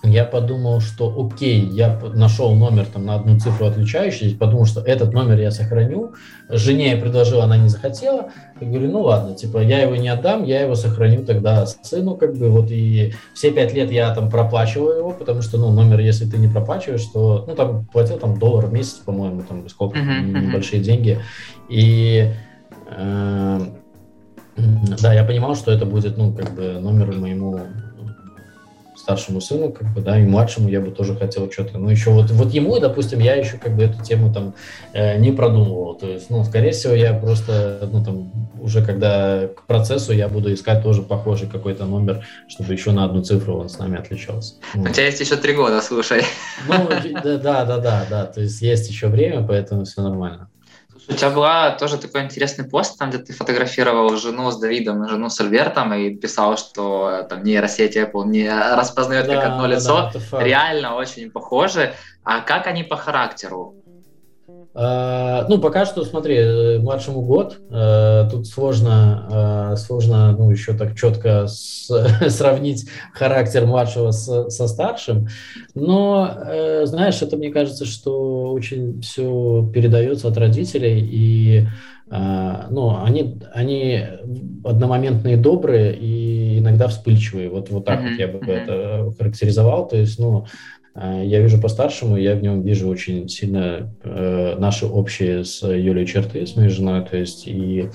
я подумал, что окей, я нашел номер там на одну цифру отличающийся, подумал, что этот номер я сохраню. Жене я предложил, она не захотела. Я говорю, ну ладно, типа я его не отдам, я его сохраню тогда сыну, как бы вот и все пять лет я там проплачиваю его, потому что, ну, номер, если ты не проплачиваешь, то, ну, там платил там доллар в месяц, по-моему, там сколько, uh-huh, небольшие uh-huh. деньги. И э, да, я понимал, что это будет, ну, как бы номер моему старшему сыну, как бы, да, и младшему я бы тоже хотел что-то, ну, еще вот, вот ему, допустим, я еще как бы эту тему там э, не продумывал, то есть, ну, скорее всего, я просто, ну, там, уже когда к процессу я буду искать тоже похожий какой-то номер, чтобы еще на одну цифру он с нами отличался. У тебя есть еще три года, слушай. Ну, да, да, да, да, да, то есть есть еще время, поэтому все нормально. У тебя была тоже такой интересный пост, там, где ты фотографировал жену с Давидом и жену с Альбертом и писал, что э, там нейросеть Apple не распознает да, как одно лицо. Да, Реально очень похожи. А как они по характеру? А, ну, пока что, смотри, э, младшему год, э, тут сложно, сложно, ну, еще так четко с, сравнить характер младшего с, со старшим, но, знаешь, это мне кажется, что очень все передается от родителей, и, ну, они, они одномоментные добрые и иногда вспыльчивые, вот, вот так uh-huh, вот я бы uh-huh. это характеризовал, то есть, ну, Э, я вижу по-старшему, я в нем вижу очень сильно э, наши общие с Юлей черты, с моей женой, то есть и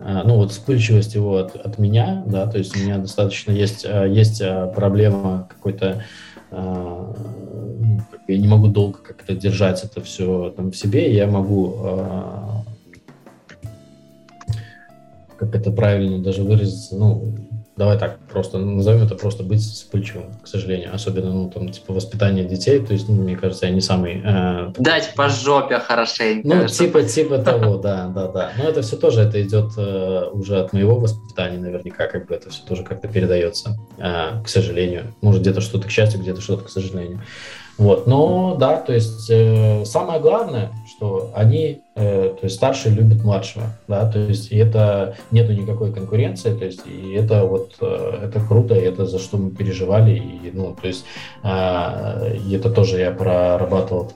э, ну вот вспыльчивость его от, от меня, да, то есть у меня достаточно есть, э, есть э, проблема какой-то э, ну, я не могу долго как-то держать это все там в себе, я могу как это правильно даже выразиться, ну, Давай так, просто назовем это просто быть вспыльчивым, к сожалению. Особенно, ну, там, типа, воспитание детей. То есть, ну, мне кажется, я не самый... Э... Дать по жопе хорошенько. Ну, типа, типа того, да, да, да. Но это все тоже, это идет э, уже от моего воспитания, наверняка, как бы это все тоже как-то передается, э, к сожалению. Может, где-то что-то к счастью, где-то что-то к сожалению. Вот, но да, то есть э, самое главное, что они, э, то есть старшие любят младшего, да, то есть и это нету никакой конкуренции, то есть и это вот э, это круто, и это за что мы переживали, и ну, то есть э, и это тоже я прорабатывал,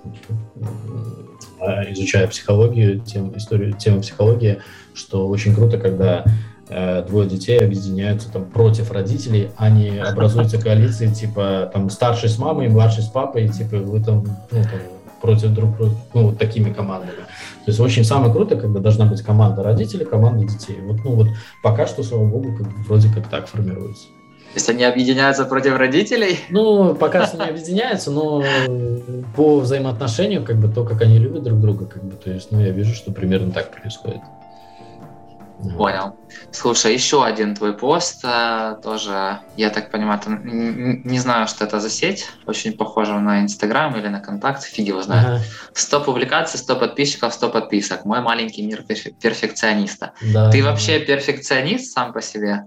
э, изучая психологию, тем, историю, тему психологии, что очень круто, когда двое детей объединяются там против родителей, они образуются коалиции, типа там старший с мамой, младший с папой, и, типа вы там, ну, там против друг друга, ну, вот такими командами. То есть очень самое круто, когда должна быть команда родителей, команда детей. Вот, ну вот пока что, слава богу, как, вроде как так формируется. То есть они объединяются против родителей? Ну, пока что не объединяются, но по взаимоотношению, как бы то, как они любят друг друга, как бы, то есть, ну, я вижу, что примерно так происходит. Понял. Слушай, еще один твой пост, э, тоже, я так понимаю, ты, не знаю, что это за сеть, очень похоже на Инстаграм или на Контакт, фиг его знает. Ага. 100 публикаций, 100 подписчиков, 100 подписок. Мой маленький мир перфекциониста. Да. Ты вообще перфекционист сам по себе?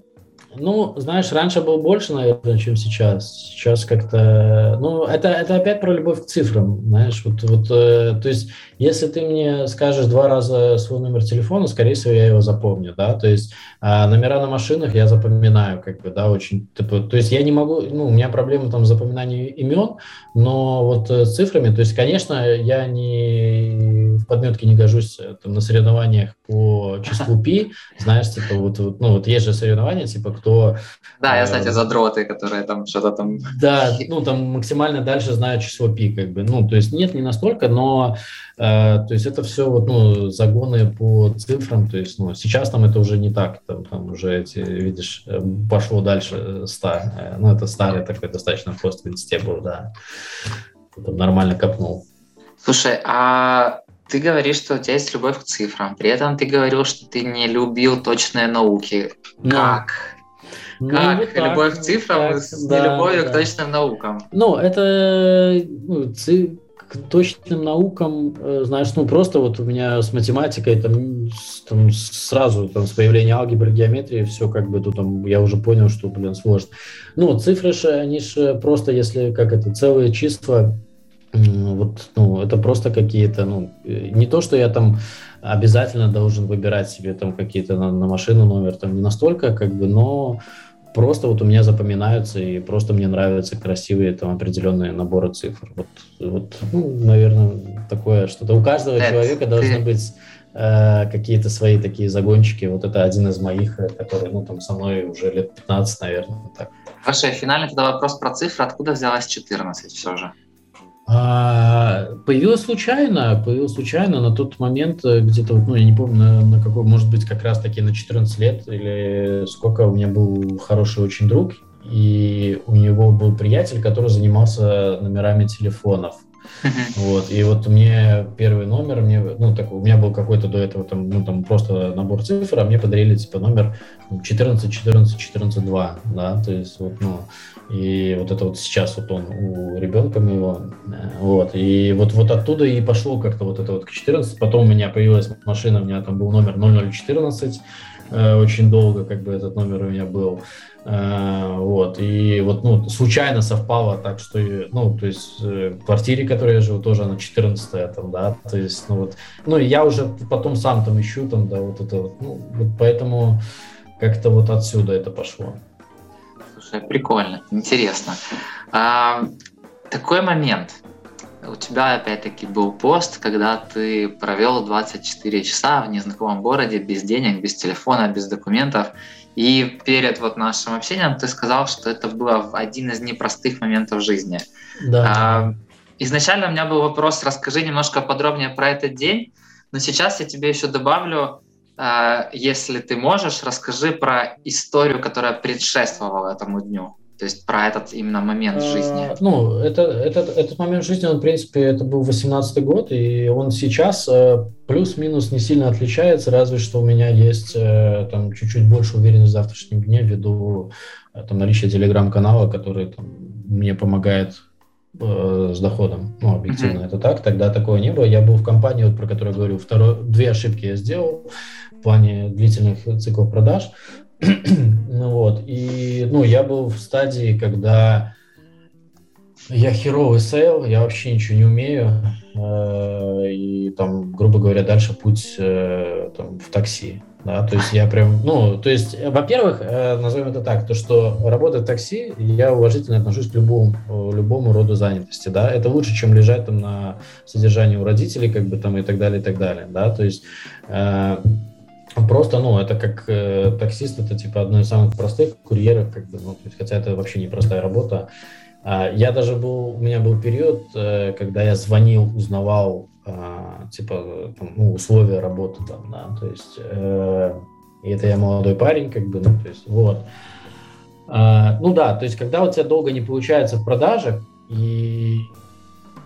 Ну, знаешь, раньше был больше, наверное, чем сейчас. Сейчас как-то... Ну, это, это опять про любовь к цифрам, знаешь. Вот, вот, э, то есть, если ты мне скажешь два раза свой номер телефона, скорее всего, я его запомню, да. То есть, э, номера на машинах я запоминаю, как бы, да, очень... Типа, то есть, я не могу... Ну, у меня проблемы там с запоминанием имен, но вот э, с цифрами, то есть, конечно, я не в подметке не гожусь э, там, на соревнованиях по числу пи, знаешь, типа, вот, вот, ну, вот есть же соревнования, типа, кто... Да, я, кстати, э, задроты, которые там что-то там... Да, ну, там максимально дальше знают число пи, как бы, ну, то есть нет, не настолько, но, э, то есть это все вот, ну, загоны по цифрам, то есть, ну, сейчас там это уже не так, там, там уже эти, видишь, э, пошло дальше 100, э, ну, это старый такой достаточно пост в инсте был, да, там нормально копнул. Слушай, а ты говоришь, что у тебя есть любовь к цифрам. При этом ты говорил, что ты не любил точные науки. Но. Ну. Как? Ну, как? Вот так, любовь к цифрам так, с да, нелюбовью да. к точным наукам. Ну, это ну, ци... к точным наукам, э, знаешь, ну просто вот у меня с математикой там, там сразу там, с появлением алгебры, геометрии все как бы тут там я уже понял, что, блин, сложно. Ну, цифры же, они же просто, если как это, целые числа, вот, ну, это просто какие-то, ну, э, не то, что я там обязательно должен выбирать себе там какие-то на, на машину номер, там не настолько, как бы, но просто вот у меня запоминаются и просто мне нравятся красивые там определенные наборы цифр. Вот, вот ну, наверное, такое что-то. У каждого это человека должны быть э, какие-то свои такие загончики. Вот это один из моих, э, который, ну, там, со мной уже лет 15, наверное, так. Хорошо, финальный тогда вопрос про цифры. Откуда взялась 14 все же? А, появилась случайно, появилась случайно на тот момент, э, где-то, ну, я не помню, на, на какой, может быть, как раз-таки на 14 лет или сколько, у меня был хороший очень друг, и у него был приятель, который занимался номерами телефонов. Вот, и вот мне первый номер, мне, ну, так, у меня был какой-то до этого, там, ну, там просто набор цифр, а мне подарили, типа, номер 14, 14, 14, 2, да, то есть, вот, ну, и вот это вот сейчас вот он у ребенка моего, э, вот, и вот, вот оттуда и пошло как-то вот это вот к 14, потом у меня появилась машина, у меня там был номер 0014, э, очень долго как бы этот номер у меня был, э, вот, и вот, ну, случайно совпало так, что, ну, то есть в квартире, в которой я живу, тоже она 14 там, да, то есть, ну, вот, ну, я уже потом сам там ищу, там, да, вот это вот, ну, вот поэтому как-то вот отсюда это пошло. Слушай, прикольно, интересно. А, такой момент. У тебя опять-таки был пост, когда ты провел 24 часа в незнакомом городе без денег, без телефона, без документов. И перед вот нашим общением ты сказал, что это было один из непростых моментов жизни. Да. А, изначально у меня был вопрос, расскажи немножко подробнее про этот день, но сейчас я тебе еще добавлю, если ты можешь, расскажи про историю, которая предшествовала этому дню. То есть про этот именно момент жизни. А, ну, это, этот, этот момент жизни, он, в принципе, это был 18 год, и он сейчас э, плюс-минус не сильно отличается, разве что у меня есть э, там чуть-чуть больше уверенности в завтрашнем дне ввиду э, там, наличия телеграм-канала, который там, мне помогает с доходом. Ну, объективно mm-hmm. это так. Тогда такого не было. Я был в компании, вот, про которую я говорю, второй, две ошибки я сделал в плане длительных циклов продаж. ну вот, и, ну, я был в стадии, когда я херовый sales, я вообще ничего не умею, э, и там, грубо говоря, дальше путь э, там, в такси. Да, то есть я прям, ну, то есть, во-первых, э, назовем это так, то, что работа в такси, я уважительно отношусь к любому, любому роду занятости, да, это лучше, чем лежать там на содержании у родителей, как бы там и так далее, и так далее, да, то есть Просто, ну, это как э, таксист, это типа одно из самых простых курьеров, как бы, ну, хотя это вообще непростая работа. А, я даже был, у меня был период, э, когда я звонил, узнавал, э, типа, там, ну, условия работы там, да, то есть, э, и это я молодой парень, как бы, ну, то есть, вот. А, ну да, то есть, когда у тебя долго не получается в продаже, и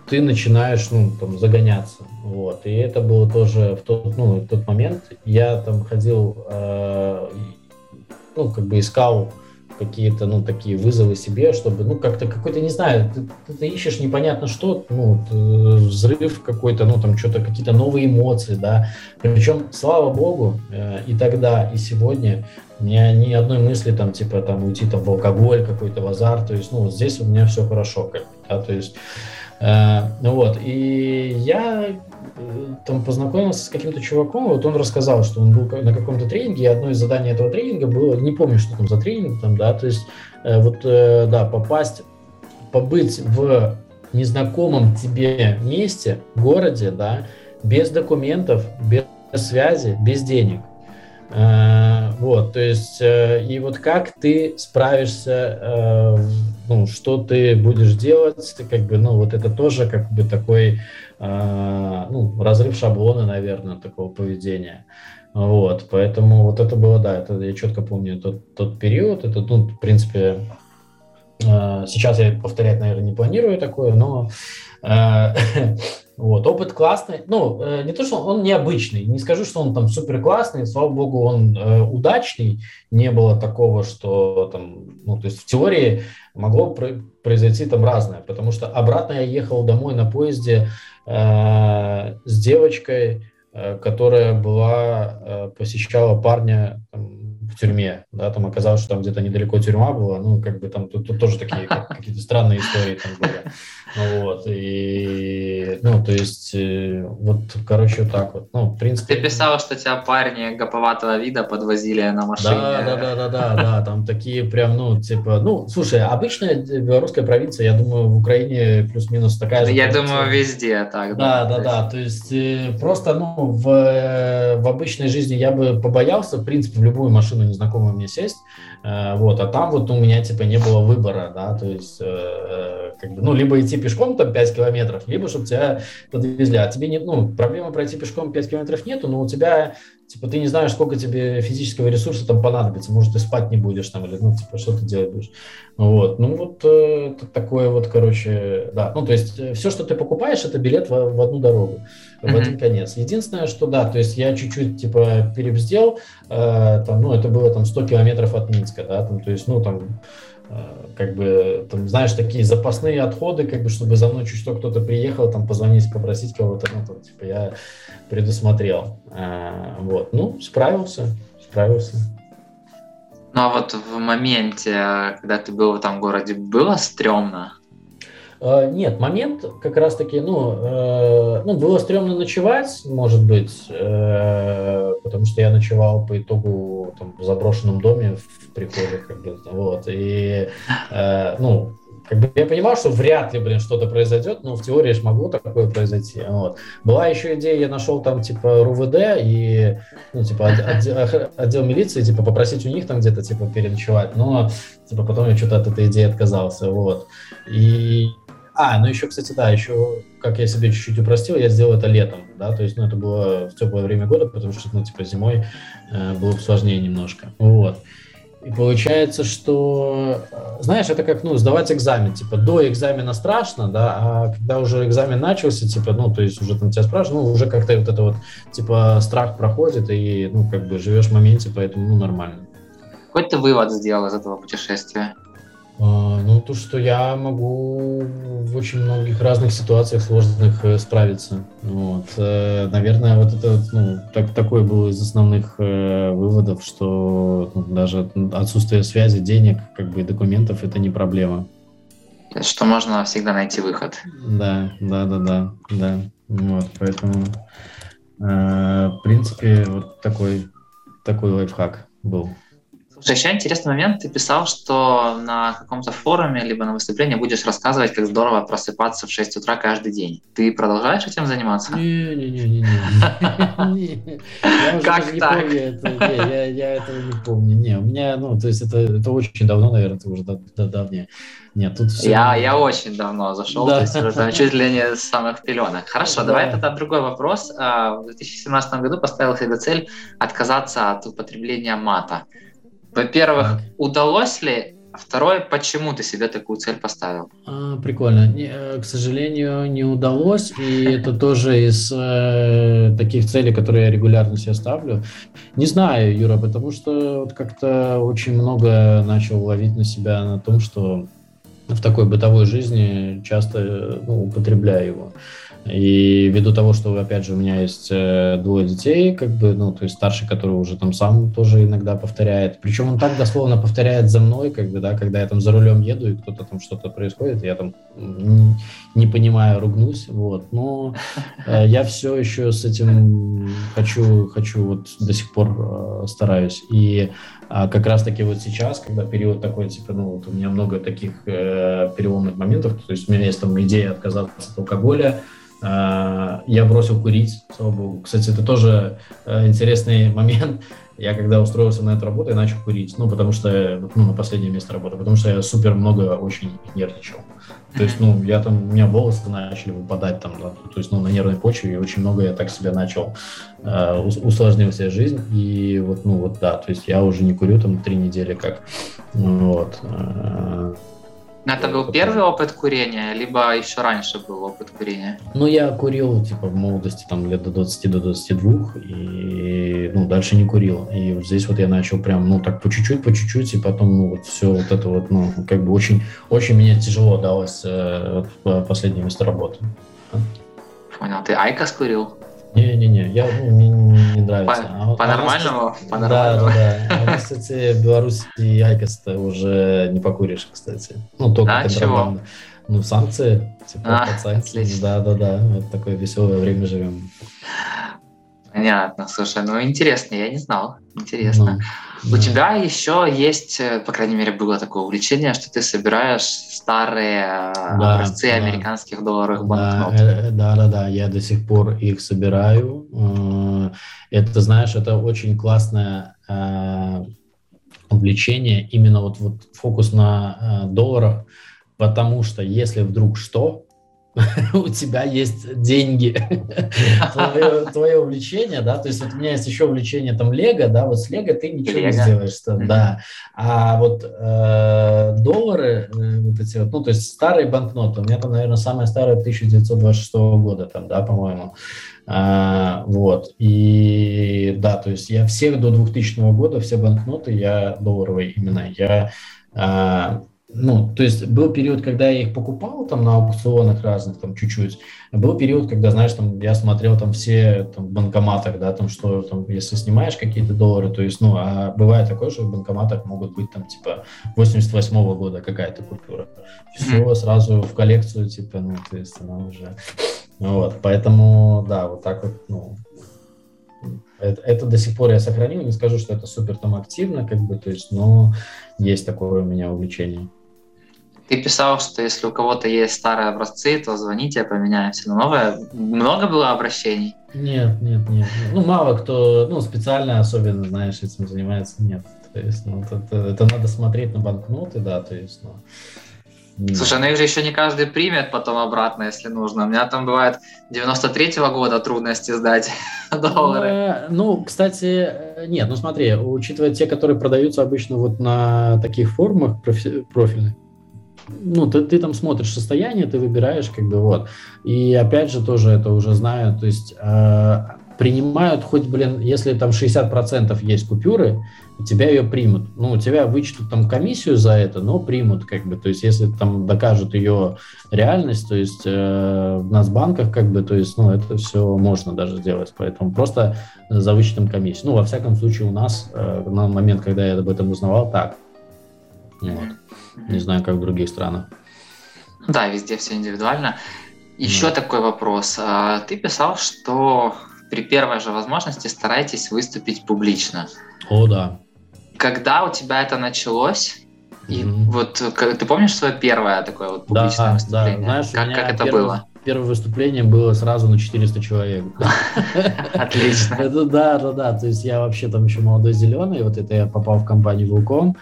ты начинаешь, ну, там, загоняться, вот, и это было тоже в тот, ну, в тот момент, я там ходил, э, ну, как бы искал какие-то, ну, такие вызовы себе, чтобы, ну, как-то какой-то, не знаю, ты, ты, ищешь непонятно что, ну, ты, взрыв какой-то, ну, там, что-то, какие-то новые эмоции, да, причем, слава богу, э, и тогда, и сегодня у меня ни одной мысли, там, типа, там, уйти там в алкоголь какой-то, в азарт, то есть, ну, здесь у меня все хорошо, как да, то есть, Э, ну вот, и я э, там познакомился с каким-то чуваком, вот он рассказал, что он был на каком-то тренинге, и одно из заданий этого тренинга было, не помню, что там за тренинг, там, да, то есть э, вот, да, попасть, побыть в незнакомом тебе месте, городе, да, без документов, без связи, без денег – вот, то есть, э, и вот как ты справишься, э, ну, что ты будешь делать, ты как бы, ну, вот это тоже как бы такой, ну, разрыв шаблона, наверное, такого поведения. Вот, поэтому вот это было, да, это я четко помню тот, тот период, это, ну, в принципе, сейчас я повторять, наверное, не планирую такое, но Вот, опыт классный. Ну, э, не то, что он, необычный. Не скажу, что он там супер классный. Слава богу, он э, удачный. Не было такого, что там, ну, то есть в теории могло произойти там разное. Потому что обратно я ехал домой на поезде э, с девочкой, э, которая была, э, посещала парня там, в тюрьме, да, там оказалось, что там где-то недалеко тюрьма была, ну, как бы там тут, тут тоже такие какие-то странные истории там были. Вот, и, ну, то есть, э, вот, короче, вот так вот. Ну, в принципе... Ты писал, что тебя парни гоповатого вида подвозили на машине. Да, да, да, да, да, да, там такие прям, ну, типа, ну, слушай, обычная белорусская провинция, я думаю, в Украине плюс-минус такая же. Я думаю, везде так. Да, да, да, то есть, э, просто, ну, в, э, в обычной жизни я бы побоялся, в принципе, в любую машину незнакомую мне сесть, вот, а там вот у меня, типа, не было выбора, да, то есть, как бы, ну, либо идти пешком там 5 километров, либо чтобы тебя подвезли. А тебе не, ну, проблемы пройти пешком 5 километров нету, но у тебя, типа, ты не знаешь, сколько тебе физического ресурса там понадобится. Может, ты спать не будешь там, или, ну, типа, что ты делать будешь. Вот, ну, вот э, такое вот, короче, да. Ну, то есть, э, все, что ты покупаешь, это билет в, в одну дорогу, в mm-hmm. один конец. Единственное, что, да, то есть, я чуть-чуть, типа, перебздел, э, там, ну, это было там 100 километров от Минска, да, там, то есть, ну, там, Э, как бы, там, знаешь, такие запасные отходы, как бы, чтобы за мной чуть что кто-то приехал, там, позвонить, попросить кого-то, ну, там, типа, я предусмотрел. А, вот, ну, справился, справился. Ну, а вот в моменте, когда ты был в этом городе, было стрёмно? Uh, нет, момент как раз-таки, ну, uh, ну, было стрёмно ночевать, может быть, uh, потому что я ночевал по итогу там, в заброшенном доме в прихожей, как бы, вот, и, ну, как бы я понимал, что вряд ли, блин, что-то произойдет, но в теории же могло такое произойти. Вот. Была еще идея, я нашел там, типа, РУВД и, ну, типа, отдел, отдел милиции, типа, попросить у них там где-то, типа, переночевать, но, типа, потом я что-то от этой идеи отказался, вот. И а, ну еще, кстати, да, еще, как я себе чуть-чуть упростил, я сделал это летом, да, то есть, ну, это было в теплое время года, потому что, ну, типа, зимой э, было бы сложнее немножко, вот. И получается, что, знаешь, это как, ну, сдавать экзамен. Типа, до экзамена страшно, да, а когда уже экзамен начался, типа, ну, то есть уже там тебя спрашивают, ну, уже как-то вот это вот, типа, страх проходит, и, ну, как бы живешь в моменте, поэтому, ну, нормально. Какой ты вывод сделал из этого путешествия? А, ну, то, что я могу в очень многих разных ситуациях сложных э, справиться. Вот. Э, наверное, вот это ну, так, такой был из основных э, выводов, что ну, даже отсутствие связи, денег, как бы документов это не проблема. Что можно всегда найти выход. Да, да, да, да, да. Вот, поэтому, э, в принципе, вот такой, такой лайфхак был. Слушай, еще интересный момент. Ты писал, что на каком-то форуме либо на выступлении будешь рассказывать, как здорово просыпаться в 6 утра каждый день. Ты продолжаешь этим заниматься? Не-не-не. Помню это. Я этого не помню. Не, у меня, ну, то есть это очень давно, наверное, это уже давнее. Нет, тут все... Я, я очень давно зашел, да. то есть уже чуть ли не с самых пеленок. Хорошо, да. давай тогда другой вопрос. А, в 2017 году поставил себе цель отказаться от употребления мата. Во-первых, так. удалось ли? А второе, почему ты себе такую цель поставил? А, прикольно. Не, э, к сожалению, не удалось. И это тоже из э, таких целей, которые я регулярно себе ставлю. Не знаю, Юра, потому что вот как-то очень много начал ловить на себя на том, что в такой бытовой жизни часто ну, употребляю его. И ввиду того, что, опять же, у меня есть э, двое детей, как бы, ну, то есть старший, который уже там сам тоже иногда повторяет. Причем он так дословно повторяет за мной, как бы, да, когда я там за рулем еду, и кто-то там что-то происходит, я там не, не понимаю, ругнусь, вот. Но э, я все еще с этим хочу, хочу вот до сих пор э, стараюсь. И а как раз-таки вот сейчас, когда период такой, типа, ну, вот у меня много таких э, переломных моментов, то есть у меня есть там идея отказаться от алкоголя, я бросил курить, слава богу. Кстати, это тоже э, интересный момент. Я когда устроился на эту работу, я начал курить. Ну, потому что, ну, на последнее место работы, потому что я супер много очень нервничал. То есть, ну, я там, у меня волосы начали выпадать там, да, то есть, ну, на нервной почве, и очень много я так себя начал, э, усложнил себе жизнь, и вот, ну, вот, да, то есть, я уже не курю там три недели как, вот, э, это был первый опыт курения, либо еще раньше был опыт курения? Ну, я курил, типа, в молодости, там, лет до 20, до 22, и, ну, дальше не курил. И вот здесь вот я начал прям, ну, так по чуть-чуть, по чуть-чуть, и потом, ну, вот все вот это вот, ну, как бы очень, очень мне тяжело далось э, вот, последнее место работы. Понял. Ты IQOS курил? Не-не-не, я, ну, мне не нравится. По, а, по-нормальному? А по да, да, да. А кстати, в Беларуси IQOS уже не покуришь, кстати. Ну, только а, чего? Ну, санкции, типа, а, под санкциями. Да, да, да. Вот такое веселое время живем. Понятно, слушай, ну интересно, я не знал. Интересно. Ну, У тебя еще есть, э, по крайней мере, было такое увлечение, что ты собираешь старые э, да, образцы да. американских долларовых банкнот. Да, э, да, да, да, я до сих пор их собираю. Это, знаешь, это очень классное увлечение, именно вот, вот фокус на долларах, потому что если вдруг что, у тебя есть деньги, твое, твое увлечение, да, то есть вот у меня есть еще увлечение там Лего, да, вот с Лего ты ничего Лего. не сделаешь, там, да, а вот э, доллары, э, вот эти вот, ну, то есть старые банкноты, у меня там, наверное, самая старая 1926 года, там, да, по-моему, а, вот, и да, то есть я всех до 2000 года, все банкноты, я долларовые именно, я а, ну, то есть был период, когда я их покупал там на аукционах разных, там чуть-чуть. Был период, когда, знаешь, там я смотрел там все там, в банкоматах, да, там что, там, если снимаешь какие-то доллары, то есть, ну, а бывает такое, что в банкоматах могут быть там, типа, 88-го года какая-то купюра. Все сразу в коллекцию, типа, ну, то есть она уже... Вот, поэтому, да, вот так вот, ну, это, это до сих пор я сохранил, не скажу, что это супер там активно, как бы, то есть, но есть такое у меня увлечение. Ты писал, что если у кого-то есть старые образцы, то звоните, поменяемся на новое. Много было обращений? Нет, нет, нет. Ну, мало кто, ну, специально особенно, знаешь, этим занимается, нет. То есть, ну, это, это надо смотреть на банкноты, да, то есть, ну, Слушай, ну их же еще не каждый примет потом обратно, если нужно. У меня там бывает 93-го года трудности сдать доллары. Э, ну, кстати, э, нет, ну смотри, учитывая те, которые продаются обычно вот на таких форумах профильных, ну, ты, ты там смотришь состояние, ты выбираешь, как бы, вот. И опять же, тоже это уже знаю, то есть э, принимают хоть, блин, если там 60% есть купюры, у тебя ее примут. Ну, у тебя вычтут там комиссию за это, но примут, как бы, то есть, если там докажут ее реальность, то есть, э, в нас банках, как бы, то есть, ну, это все можно даже сделать, поэтому просто за вычетом комиссии. Ну, во всяком случае, у нас э, на момент, когда я об этом узнавал, так. Вот. Не знаю, как в других странах. Да, везде все индивидуально. Еще да. такой вопрос. А, ты писал, что при первой же возможности старайтесь выступить публично. О, да. Когда у тебя это началось? И mm-hmm. вот как, ты помнишь свое первое такое вот публичное да, выступление? Да, знаешь, как, как это первое, было? Первое выступление было сразу на 400 человек. Отлично. Это да, да, да. То есть я вообще там еще молодой зеленый, вот это я попал в компанию Вулком.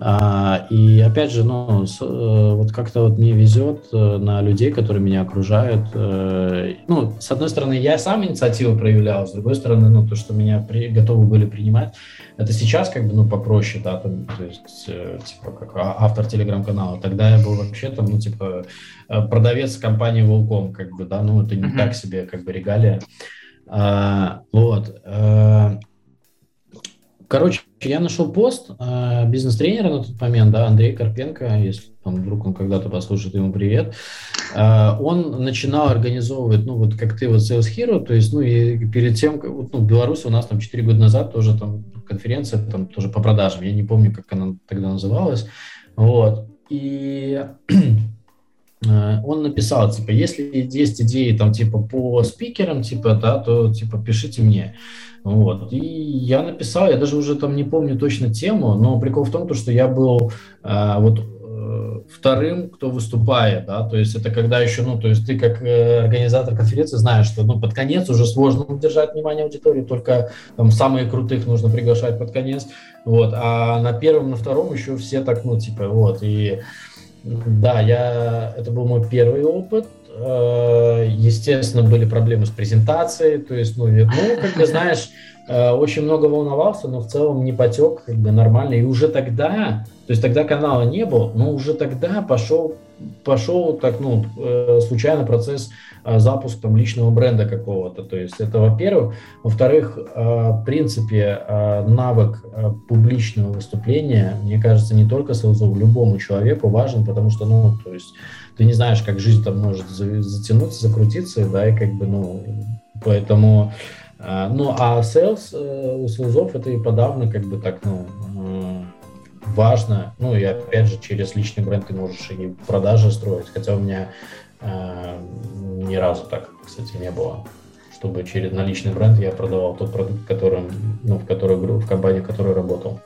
А, и опять же, ну, с, э, вот как-то вот мне везет э, на людей, которые меня окружают. Э, ну, с одной стороны, я сам инициативу проявлял, с другой стороны, ну, то, что меня при, готовы были принимать, это сейчас как бы, ну, попроще, да, там, то есть, типа, как а, автор телеграм-канала. Тогда я был вообще там, ну, типа, продавец компании Волком, как бы, да, ну, это не mm-hmm. так себе, как бы, регалия. А, вот. Короче, я нашел пост э, бизнес-тренера на тот момент, да, Андрей Карпенко, если там вдруг он когда-то послушает, ему привет. Э, он начинал организовывать, ну, вот как ты, вот Sales Hero, то есть, ну, и перед тем, вот, ну, в Беларуси у нас там 4 года назад тоже там конференция, там тоже по продажам, я не помню, как она тогда называлась, вот, и он написал, типа, если есть идеи, там, типа, по спикерам, типа, да, то, типа, пишите мне. Вот. И я написал, я даже уже там не помню точно тему, но прикол в том, то, что я был э, вот э, вторым, кто выступает, да, то есть это когда еще, ну, то есть ты как э, организатор конференции знаешь, что, ну, под конец уже сложно удержать внимание аудитории, только там самые крутых нужно приглашать под конец, вот, а на первом, на втором еще все так, ну, типа, вот, и да, я, это был мой первый опыт, Э, естественно, были проблемы с презентацией, то есть, ну, ну как бы, знаешь, э, очень много волновался, но в целом не потек, как бы нормально. И уже тогда, то есть тогда канала не было, но уже тогда пошел, пошел так, ну, э, случайно процесс запуска там личного бренда какого-то. То есть это, во-первых. Во-вторых, в принципе, навык публичного выступления, мне кажется, не только селзу, любому человеку важен, потому что, ну, то есть ты не знаешь, как жизнь там может затянуться, закрутиться, да, и как бы, ну, поэтому, э, ну, а sales э, у селзов это и подавно как бы так, ну, э, важно, ну, и опять же, через личный бренд ты можешь и продажи строить, хотя у меня э, ни разу так, кстати, не было чтобы через наличный бренд я продавал тот продукт, которым, ну, в, который, в компании, в которой работал.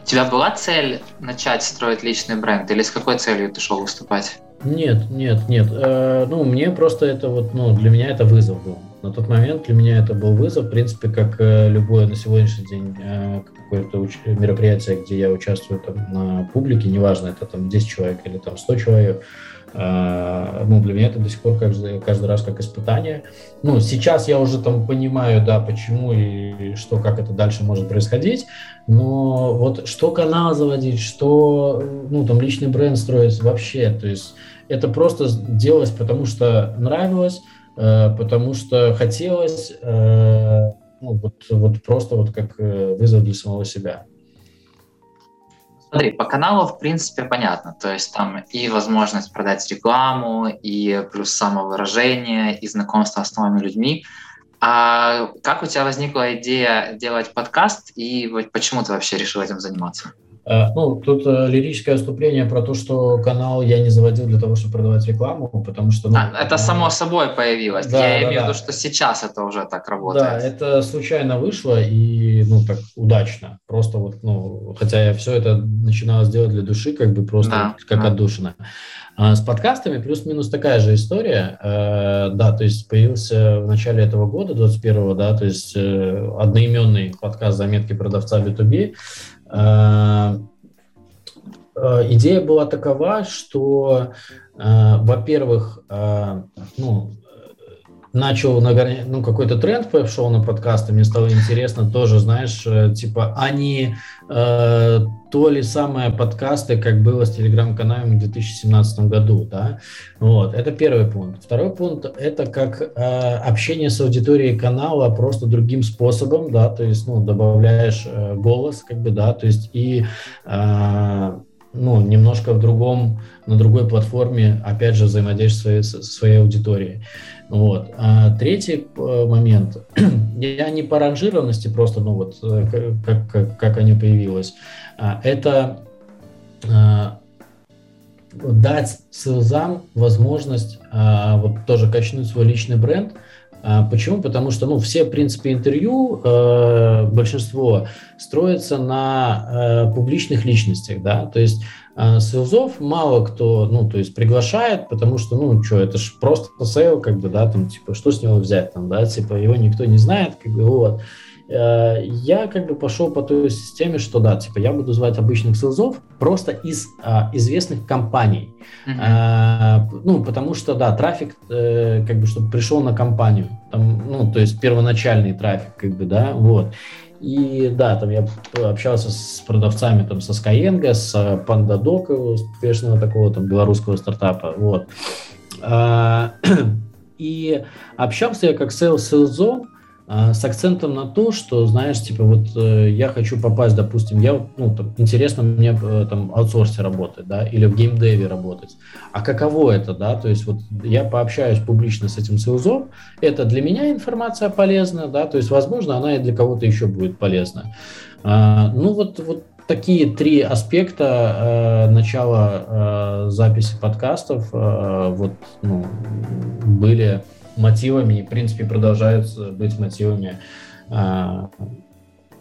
У тебя была цель начать строить личный бренд или с какой целью ты шел выступать? Нет, нет, нет. Э, ну, мне просто это вот, ну, для меня это вызов был. На тот момент для меня это был вызов, в принципе, как э, любое на сегодняшний день э, какое-то мероприятие, где я участвую там на публике, неважно, это там 10 человек или там 100 человек, ну, для меня это до сих пор каждый, каждый раз как испытание. Ну, сейчас я уже там понимаю, да, почему и что, как это дальше может происходить, но вот что канал заводить, что, ну, там, личный бренд строить вообще, то есть это просто делалось, потому что нравилось, э, потому что хотелось, э, ну, вот, вот просто вот как э, вызов для самого себя. Смотри, по каналу, в принципе, понятно. То есть там и возможность продать рекламу, и плюс самовыражение, и знакомство с новыми людьми. А как у тебя возникла идея делать подкаст, и почему ты вообще решил этим заниматься? Э, ну, тут э, лирическое отступление про то, что канал я не заводил для того, чтобы продавать рекламу, потому что... Ну, а, это само собой появилось. Да, я да, имею в да. виду, что сейчас это уже так работает. Да, это случайно вышло и, ну, так удачно. Просто вот, ну, хотя я все это начинал делать для души, как бы просто да, как да. отдушина. А с подкастами плюс-минус такая же история. Э, да, то есть появился в начале этого года, 21-го, да, то есть одноименный подкаст «Заметки продавца B2B», Э, э, идея была такова, что, э, во-первых, э, ну, начал нагонять, ну, какой-то тренд пошел на подкасты, мне стало интересно тоже, знаешь, э, типа, они э, то ли самые подкасты, как было с телеграм-каналами в 2017 году, да, вот, это первый пункт. Второй пункт – это как э, общение с аудиторией канала просто другим способом, да, то есть, ну, добавляешь э, голос, как бы, да, то есть и э, ну, немножко в другом, на другой платформе, опять же, взаимодействие со своей аудиторией. Вот. А третий э, момент, я не по ранжированности просто, ну вот, э, как, как, как они появилось, а это а, дать sales ам возможность а, вот тоже качнуть свой личный бренд. Почему? Потому что, ну, все, в принципе, интервью, э, большинство строится на э, публичных личностях, да, то есть а sales ов мало кто, ну, то есть приглашает, потому что, ну, что, это же просто sales, как бы, да, там, типа, что с него взять, там, да, типа, его никто не знает, как бы, вот. Э, я как бы пошел по той системе, что да, типа я буду звать обычных селзов просто из а, известных компаний, uh-huh. а, ну потому что да, трафик э, как бы чтобы пришел на компанию, там, ну то есть первоначальный трафик как бы да, вот. И да, там я общался с продавцами там со Skyeng, с PandaDoc, успешного такого там белорусского стартапа, вот. А, и общался я как sales а, с акцентом на то, что, знаешь, типа вот э, я хочу попасть, допустим, я, ну, там, интересно мне э, там аутсорсе работать, да, или в геймдеве работать. А каково это, да, то есть вот я пообщаюсь публично с этим селзом, это для меня информация полезна, да, то есть, возможно, она и для кого-то еще будет полезна. А, ну вот, вот такие три аспекта э, начала э, записи подкастов э, вот, ну, были мотивами и, в принципе, продолжают быть мотивами э,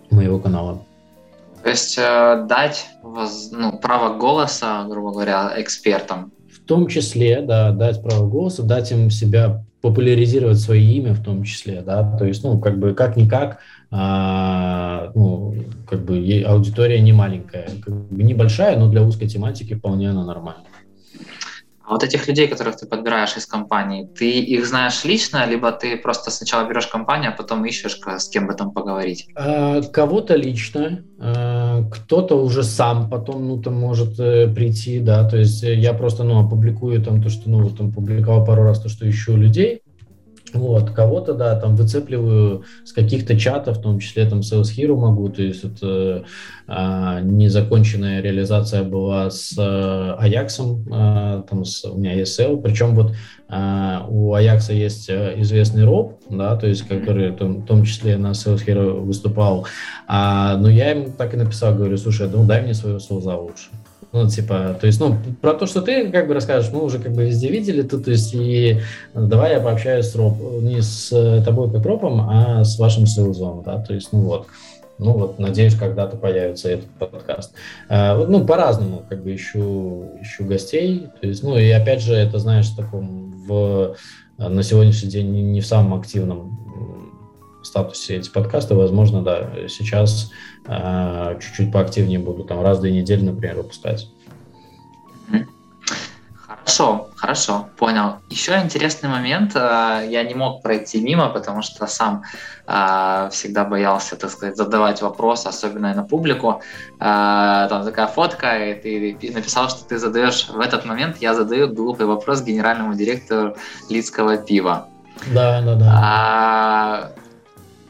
моего канала. То есть э, дать воз, ну, право голоса, грубо говоря, экспертам. В том числе, да, дать право голоса, дать им себя популяризировать свое имя в том числе, да, то есть, ну, как бы, как-никак, а, ну, как бы аудитория не маленькая, как бы небольшая, но для узкой тематики вполне она нормальная. А вот этих людей, которых ты подбираешь из компании, ты их знаешь лично, либо ты просто сначала берешь компанию, а потом ищешь, с кем бы там поговорить? А, кого-то лично, а, кто-то уже сам потом, ну, там может э, прийти, да, то есть я просто, ну, опубликую там то, что, ну, там публиковал пару раз то, что ищу людей, вот, кого-то, да, там выцепливаю с каких-то чатов, в том числе там Sales Hero могу, то есть это а, незаконченная реализация была с а, Ajax, а, там с, у меня есть SEO, причем вот а, у Ajax есть э, известный Роб, да, то есть который там, в том числе на Sales Hero выступал, а, но я ему так и написал, говорю, слушай, ну дай мне своего селза лучше. Ну, типа, то есть, ну, про то, что ты как бы расскажешь, мы уже как бы везде видели, то, то есть, и давай я пообщаюсь с Роб, не с тобой как Робом, а с вашим сейлзом, да, то есть, ну вот. Ну вот, надеюсь, когда-то появится этот подкаст. А, ну, по-разному, как бы ищу, ищу гостей. То есть, ну, и опять же, это, знаешь, в таком в, на сегодняшний день не в самом активном статусе эти подкасты, возможно, да, сейчас э, чуть-чуть поактивнее буду, там раз в две недели, например, выпускать. Хорошо, хорошо, понял. Еще интересный момент, э, я не мог пройти мимо, потому что сам э, всегда боялся, так сказать, задавать вопросы, особенно на публику. Э, там такая фотка, и ты написал, что ты задаешь в этот момент, я задаю глупый вопрос генеральному директору Лицкого пива. Да, да, да. А,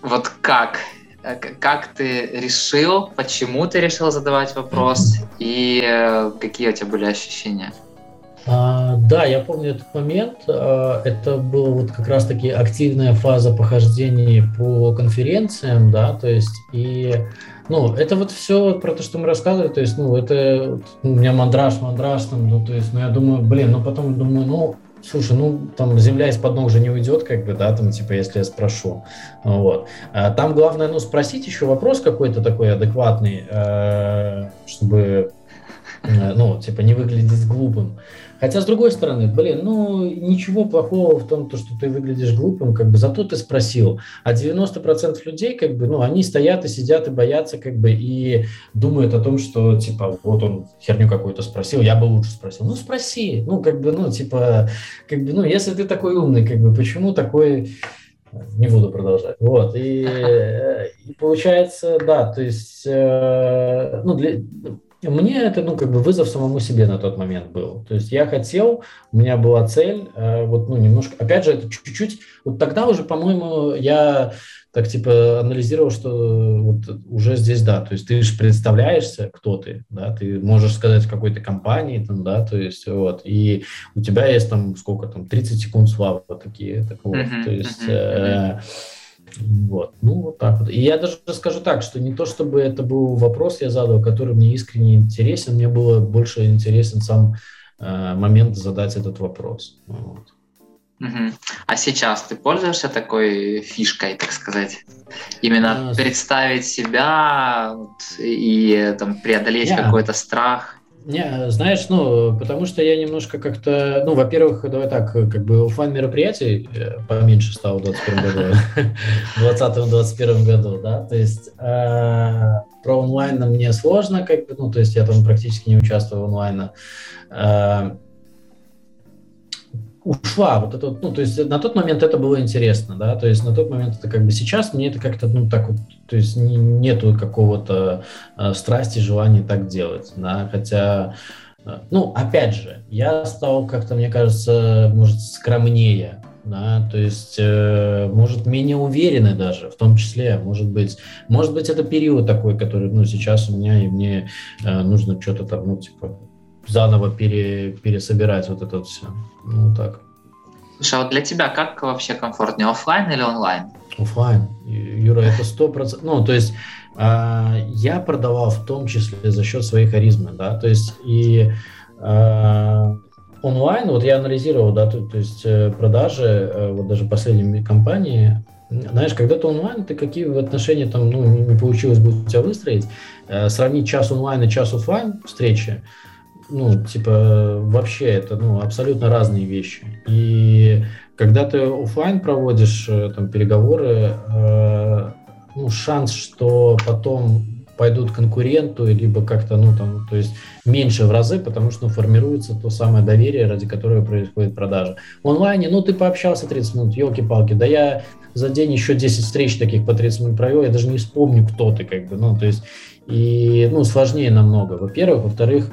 вот как? Э, как ты решил, почему ты решил задавать вопрос и э, какие у тебя были ощущения? А, да, я помню этот момент. А, это была вот как раз-таки активная фаза похождений по конференциям, да, то есть и ну, это вот все про то, что мы рассказывали, то есть, ну, это у меня мандраж, мандраж, там, ну, то есть, ну, я думаю, блин, ну, потом думаю, ну, Слушай, ну там земля из-под ног уже не уйдет, как бы, да, там, типа, если я спрошу. Вот. А там главное, ну, спросить еще вопрос какой-то такой адекватный, э, чтобы Э, ну, типа, не выглядеть глупым. Хотя, с другой стороны, блин, ну, ничего плохого в том, то, что ты выглядишь глупым, как бы, зато ты спросил. А 90% людей, как бы, ну, они стоят и сидят и боятся, как бы, и думают о том, что, типа, вот он херню какую-то спросил, я бы лучше спросил. Ну, спроси. Ну, как бы, ну, типа, как бы, ну, если ты такой умный, как бы, почему такой не буду продолжать. Вот, и, и получается, да, то есть, э, ну, для, мне это, ну, как бы вызов самому себе на тот момент был. То есть я хотел, у меня была цель, э, вот, ну, немножко, опять же, это чуть-чуть, вот тогда уже, по-моему, я так, типа, анализировал, что вот уже здесь, да, то есть ты же представляешься, кто ты, да, ты можешь сказать в какой-то компании, там, да, то есть, вот, и у тебя есть там, сколько там, 30 секунд славы такие, так вот, uh-huh, то есть... Uh-huh, uh-huh. Вот, ну вот так вот. И я даже скажу так, что не то чтобы это был вопрос, я задал, который мне искренне интересен, мне было больше интересен сам э, момент задать этот вопрос. Вот. Угу. А сейчас ты пользуешься такой фишкой, так сказать? Именно а, представить себя вот, и там, преодолеть yeah. какой-то страх? Не, знаешь, ну, потому что я немножко как-то, ну, во-первых, давай так, как бы офлайн мероприятий э, поменьше стало в 21 году, в 2020-2021 году, да, то есть э, про онлайн мне сложно, как бы, ну, то есть я там практически не участвую в онлайне. Э, ушла. Вот это, ну, то есть на тот момент это было интересно, да, то есть на тот момент это как бы сейчас мне это как-то, ну, так вот, то есть не, нету какого-то э, страсти, желания так делать, да, хотя, э, ну, опять же, я стал как-то, мне кажется, может, скромнее, да, то есть, э, может, менее уверенный даже, в том числе, может быть, может быть, это период такой, который, ну, сейчас у меня, и мне э, нужно что-то там, ну, типа, заново пере, пересобирать вот это вот все. Ну, так. Слушай, а вот для тебя как вообще комфортнее, офлайн или онлайн? Офлайн. Юра, это сто процентов. Ну, то есть э, я продавал в том числе за счет своей харизмы, да, то есть и э, онлайн, вот я анализировал, да, то, то есть э, продажи, э, вот даже последней компании, знаешь, когда ты онлайн, ты какие отношения там, ну, не получилось бы у тебя выстроить, э, сравнить час онлайн и час офлайн встречи, ну, типа, вообще это, ну, абсолютно разные вещи. И когда ты офлайн проводишь э, там переговоры, э, ну, шанс, что потом пойдут конкуренту, либо как-то, ну, там, то есть меньше в разы, потому что ну, формируется то самое доверие, ради которого происходит продажа. В онлайне, ну, ты пообщался 30 минут, елки-палки, да я за день еще 10 встреч таких по 30 минут провел, я даже не вспомню, кто ты, как бы, ну, то есть, и, ну, сложнее намного, во-первых. Во-вторых,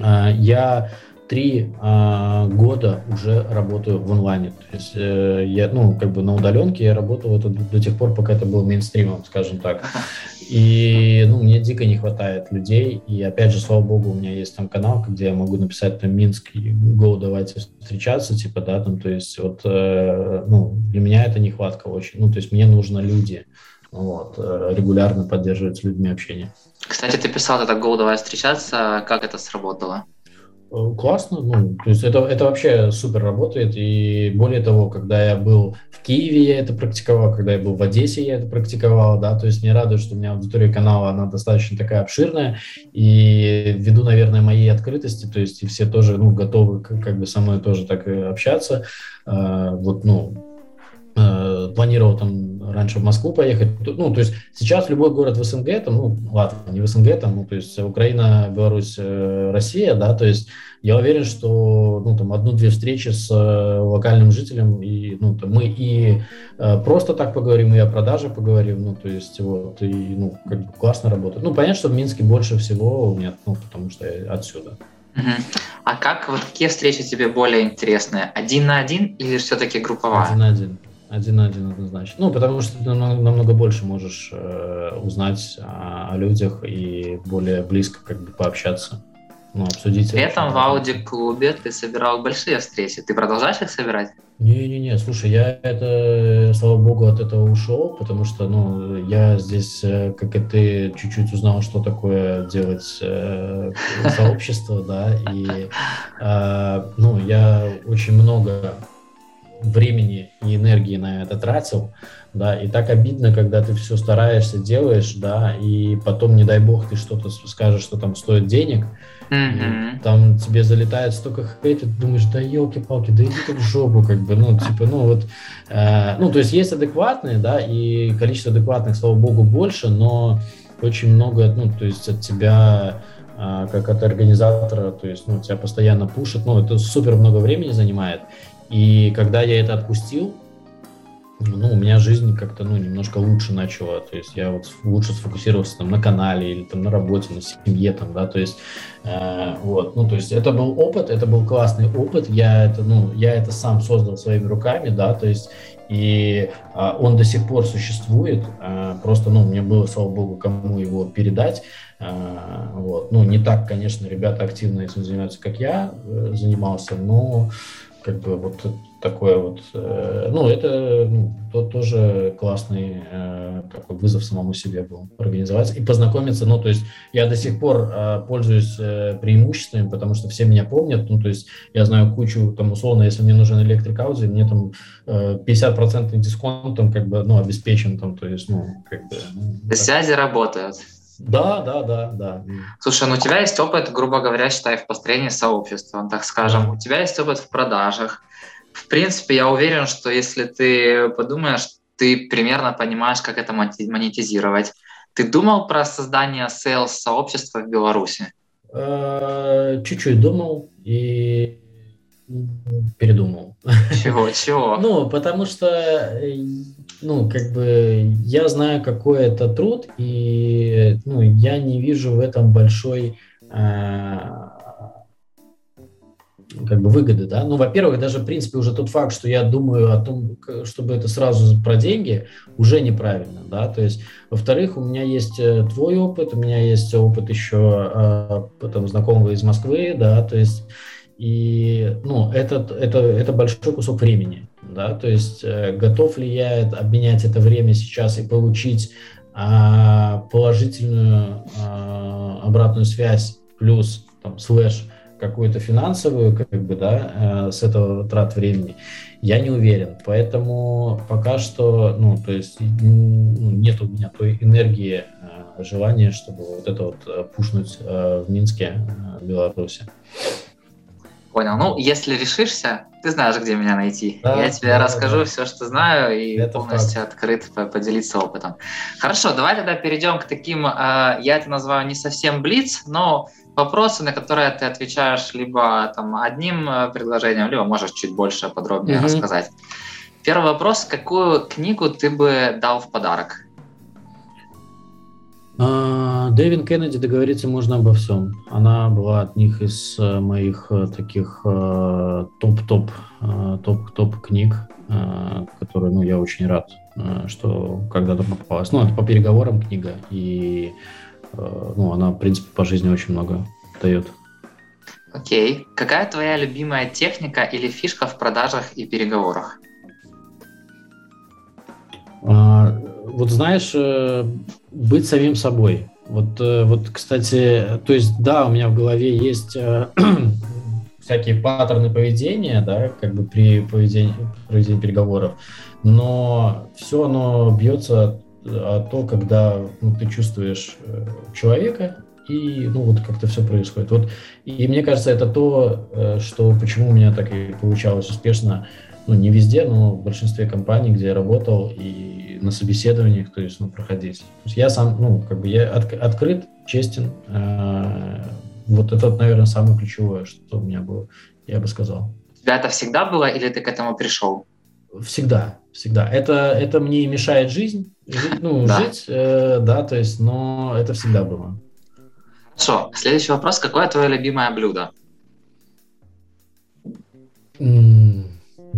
я три а, года уже работаю в онлайне. То есть э, я, ну, как бы на удаленке я работал это до тех пор, пока это был мейнстримом, скажем так. И, ну, мне дико не хватает людей. И, опять же, слава богу, у меня есть там канал, где я могу написать там Минск и го, давайте встречаться, типа, да, там, то есть вот, э, ну, для меня это нехватка очень. Ну, то есть мне нужно люди, вот, э, регулярно поддерживать с людьми общение. Кстати, ты писал это «Go, давай встречаться». Как это сработало? Э, классно, ну, то есть это, это вообще супер работает, и более того, когда я был в Киеве, я это практиковал, когда я был в Одессе, я это практиковал, да, то есть мне радует, что у меня аудитория канала, она достаточно такая обширная, и ввиду, наверное, моей открытости, то есть и все тоже, ну, готовы как бы со мной тоже так общаться, э, вот, ну, планировал там раньше в Москву поехать. Ну, то есть сейчас любой город в СНГ, там, ну, ладно, не в СНГ, там, ну, то есть Украина, Беларусь, э, Россия, да, то есть я уверен, что, ну, там, одну-две встречи с э, локальным жителем, и, ну, там, мы и просто так поговорим, и о продаже поговорим, ну, то есть, вот, и, ну, как бы классно работает. Ну, понятно, что в Минске больше всего нет, ну, потому что я отсюда. А как, вот какие встречи тебе более интересны? Один на один или все-таки групповая? Один на один. Один на один однозначно. Ну, потому что ты намного больше можешь э, узнать о, о людях и более близко как бы пообщаться. Ну, обсудить. При этом в аудиоклубе ты собирал большие встречи. Ты продолжаешь их собирать? Не-не-не, слушай, я это, слава богу, от этого ушел, потому что, ну, я здесь, э, как и ты, чуть-чуть узнал, что такое делать э, сообщество, да, и, э, ну, я очень много времени и энергии на это тратил, да, и так обидно, когда ты все стараешься, делаешь, да, и потом, не дай бог, ты что-то скажешь, что там стоит денег, Mm-hmm. Там тебе залетает столько хейта, ты думаешь, да елки-палки, да иди ты в жопу, как бы, ну, типа, ну вот, э, ну, то есть есть адекватные, да, и количество адекватных, слава богу, больше, но очень много, ну, то есть от тебя э, как от организатора, то есть, ну, тебя постоянно пушат, ну, это супер много времени занимает, и когда я это отпустил, ну, у меня жизнь как-то, ну, немножко лучше начала, то есть я вот лучше сфокусировался там на канале или там на работе, на семье там, да, то есть, э, вот, ну, то есть это был опыт, это был классный опыт, я это, ну, я это сам создал своими руками, да, то есть, и э, он до сих пор существует, э, просто, ну, мне было, слава богу, кому его передать, э, вот, ну, не так, конечно, ребята активно этим занимаются, как я э, занимался, но как бы вот такое вот, э, ну, это ну, то, тоже классный э, такой вызов самому себе был организоваться и познакомиться, ну, то есть я до сих пор э, пользуюсь преимуществами, потому что все меня помнят, ну, то есть я знаю кучу, там, условно, если мне нужен электрик Audi, мне там э, 50% дисконт, там, как бы, ну, обеспечен, там, то есть, ну, как бы... Ну, Связи работают. Да, да, да, да. Слушай, ну у тебя есть опыт, грубо говоря, считай, в построении сообщества, так скажем. Да. У тебя есть опыт в продажах. В принципе, я уверен, что если ты подумаешь, ты примерно понимаешь, как это монетизировать. Ты думал про создание sales сообщества в Беларуси? Э, чуть-чуть думал и передумал. Чего? Чего? Ну, потому что ну, как бы я знаю, какой это труд, и ну, я не вижу в этом большой э, как бы выгоды, да. Ну, во-первых, даже, в принципе, уже тот факт, что я думаю о том, чтобы это сразу про деньги, уже неправильно, да. То есть, во-вторых, у меня есть э, твой опыт, у меня есть опыт еще э, там, знакомого из Москвы, да, то есть и ну, это, это, это большой кусок времени. Да? То есть э, готов ли я обменять это время сейчас и получить а, положительную а, обратную связь плюс там, слэш какую-то финансовую, как бы, да, э, с этого трат времени, я не уверен. Поэтому пока что, ну, то есть ну, нет у меня той энергии, э, желания, чтобы вот это вот пушнуть в Минске, в Беларуси. Понял. Ну, если решишься, ты знаешь, где меня найти. Да, я тебе да, расскажу да. все, что знаю, и это полностью факт. открыт поделиться опытом. Хорошо, давай тогда перейдем к таким, э, я это называю не совсем блиц, но вопросы, на которые ты отвечаешь либо там одним э, предложением, либо можешь чуть больше подробнее mm-hmm. рассказать. Первый вопрос: какую книгу ты бы дал в подарок? А, Дэвин Кеннеди договориться можно обо всем. Она была от них из э, моих э, таких э, топ-топ топ-топ книг, которые, ну, я очень рад, что когда-то попалась. Ну, это по переговорам книга, и, ну, она, в принципе, по жизни очень много дает. Окей. Какая твоя любимая техника или фишка в продажах и переговорах? А, вот знаешь, быть самим собой. Вот, э, вот, кстати, то есть, да, у меня в голове есть э, всякие паттерны поведения, да, как бы при поведении, проведении переговоров, но все оно бьется о то, когда ну, ты чувствуешь э, человека, и ну вот как-то все происходит. Вот, и мне кажется, это то, что почему у меня так и получалось успешно ну, не везде, но в большинстве компаний, где я работал, и на собеседованиях, то есть, ну, проходить. То есть я сам, ну, как бы я от, открыт, честен. Э, вот это, наверное, самое ключевое, что у меня было, я бы сказал. У тебя это всегда было или ты к этому пришел? Всегда, всегда. Это, это мне мешает жизнь, жить, ну, да. жить, э, да, то есть, но это всегда было. Хорошо. Следующий вопрос. Какое твое любимое блюдо?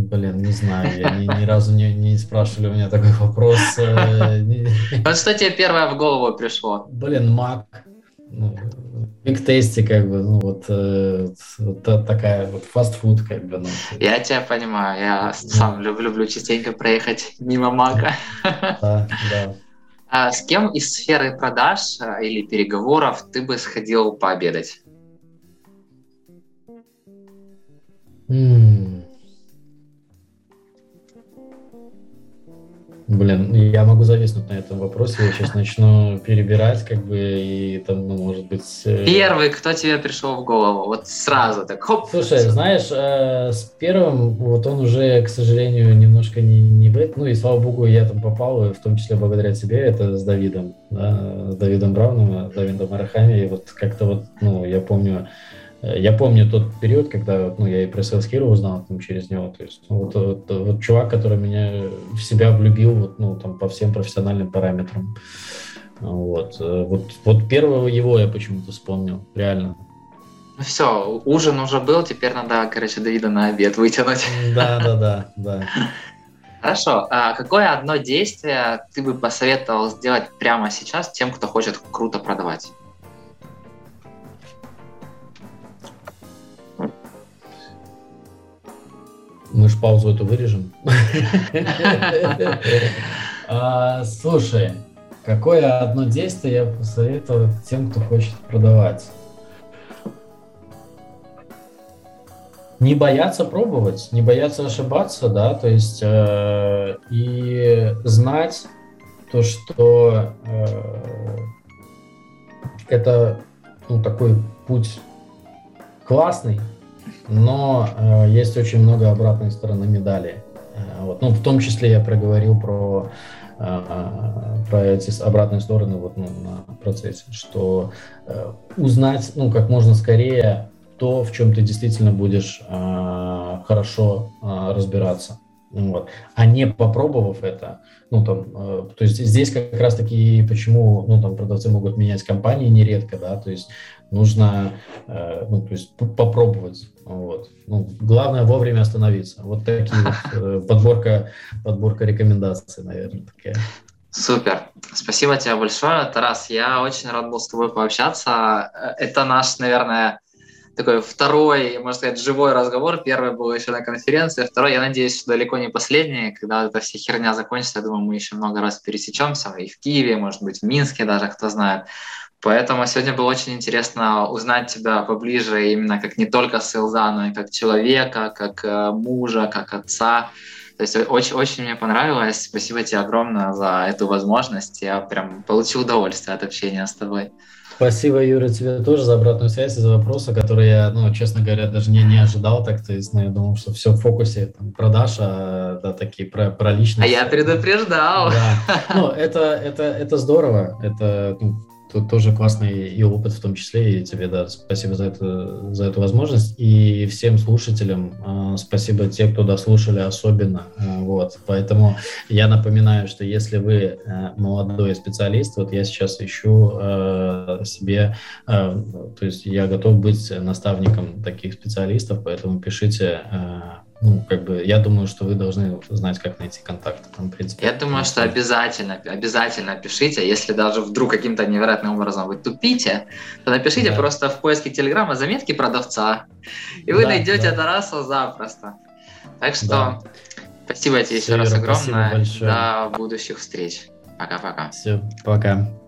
Блин, не знаю, я ни, ни разу не, не спрашивали у меня такой вопрос. Э, вот что тебе первое в голову пришло? Блин, мак. Ну, Big Tasty, как бы, ну вот, э, вот такая вот фастфуд, как бы. Ну. Я тебя понимаю, я сам люблю, люблю частенько проехать мимо мака. Да, да. А с кем из сферы продаж э, или переговоров ты бы сходил пообедать? Блин, зависнуть на этом вопросе. Я сейчас начну перебирать, как бы, и там, ну, может быть... Э, Первый, кто тебе пришел в голову? Вот сразу так, хоп. Слушай, знаешь, э, с первым, вот он уже, к сожалению, немножко не, не в Ну, и слава богу, я там попал, в том числе благодаря тебе, это с Давидом, да, с Давидом Брауном, Давидом Арахами. И вот как-то вот, ну, я помню, я помню тот период, когда ну, я и про Sales Hero узнал там, через него. То есть, ну, вот, вот, вот чувак, который меня в себя влюбил вот, ну, там, по всем профессиональным параметрам. Вот. Э, вот, вот первого его я почему-то вспомнил, реально. Ну все, ужин уже был, теперь надо, короче, Давида на обед вытянуть. Да, да, да, да. Хорошо. А какое одно действие ты бы посоветовал сделать прямо сейчас тем, кто хочет круто продавать? Мы ж паузу эту вырежем. А, слушай, какое одно действие я посоветую тем, кто хочет продавать? Не бояться пробовать, не бояться ошибаться, да, то есть э, и знать то, что э, это ну, такой путь классный, но э, есть очень много обратной стороны медали. Э, вот. Ну, в том числе я проговорил про, э, про эти обратные стороны вот, ну, на процессе, что э, узнать ну, как можно скорее то, в чем ты действительно будешь э, хорошо э, разбираться. Вот. А не попробовав это, ну там, э, то есть здесь как раз таки почему, ну там продавцы могут менять компании нередко, да, то есть нужно, э, ну то есть попробовать, вот. Ну, главное вовремя остановиться. Вот такие вот, э, подборка, подборка рекомендаций, наверное, такая. Супер. Спасибо тебе большое, Тарас. Я очень рад был с тобой пообщаться. Э, это наш, наверное, такой второй, можно сказать, живой разговор. Первый был еще на конференции, второй, я надеюсь, далеко не последний. Когда эта вся херня закончится, я думаю, мы еще много раз пересечемся и в Киеве, может быть, в Минске даже, кто знает. Поэтому сегодня было очень интересно узнать тебя поближе, именно как не только селза, но и как человека, как э, мужа, как отца. То есть очень, очень мне понравилось. Спасибо тебе огромное за эту возможность. Я прям получил удовольствие от общения с тобой. Спасибо, Юра, тебе тоже за обратную связь и за вопросы, которые я, ну, честно говоря, даже не, не ожидал так. То есть, ну, я думал, что все в фокусе там, продаж, а да, такие про, про личность. А я предупреждал. Да. Ну, это, это, это здорово. Это ну, Тут тоже классный и опыт в том числе, и тебе, да, спасибо за, это, за эту возможность. И всем слушателям э, спасибо те, кто дослушали особенно. Э, вот. Поэтому я напоминаю, что если вы э, молодой специалист, вот я сейчас ищу э, себе, э, то есть я готов быть наставником таких специалистов, поэтому пишите э, ну, как бы, я думаю, что вы должны знать, как найти контакт. Там, в принципе, я думаю, что обязательно, обязательно пишите. Если даже вдруг каким-то невероятным образом вы тупите, то напишите да. просто в поиске Телеграма заметки продавца, и вы да, найдете да. Тараса запросто. Так что да. спасибо тебе еще раз огромное. До будущих встреч. Пока-пока. Все, пока.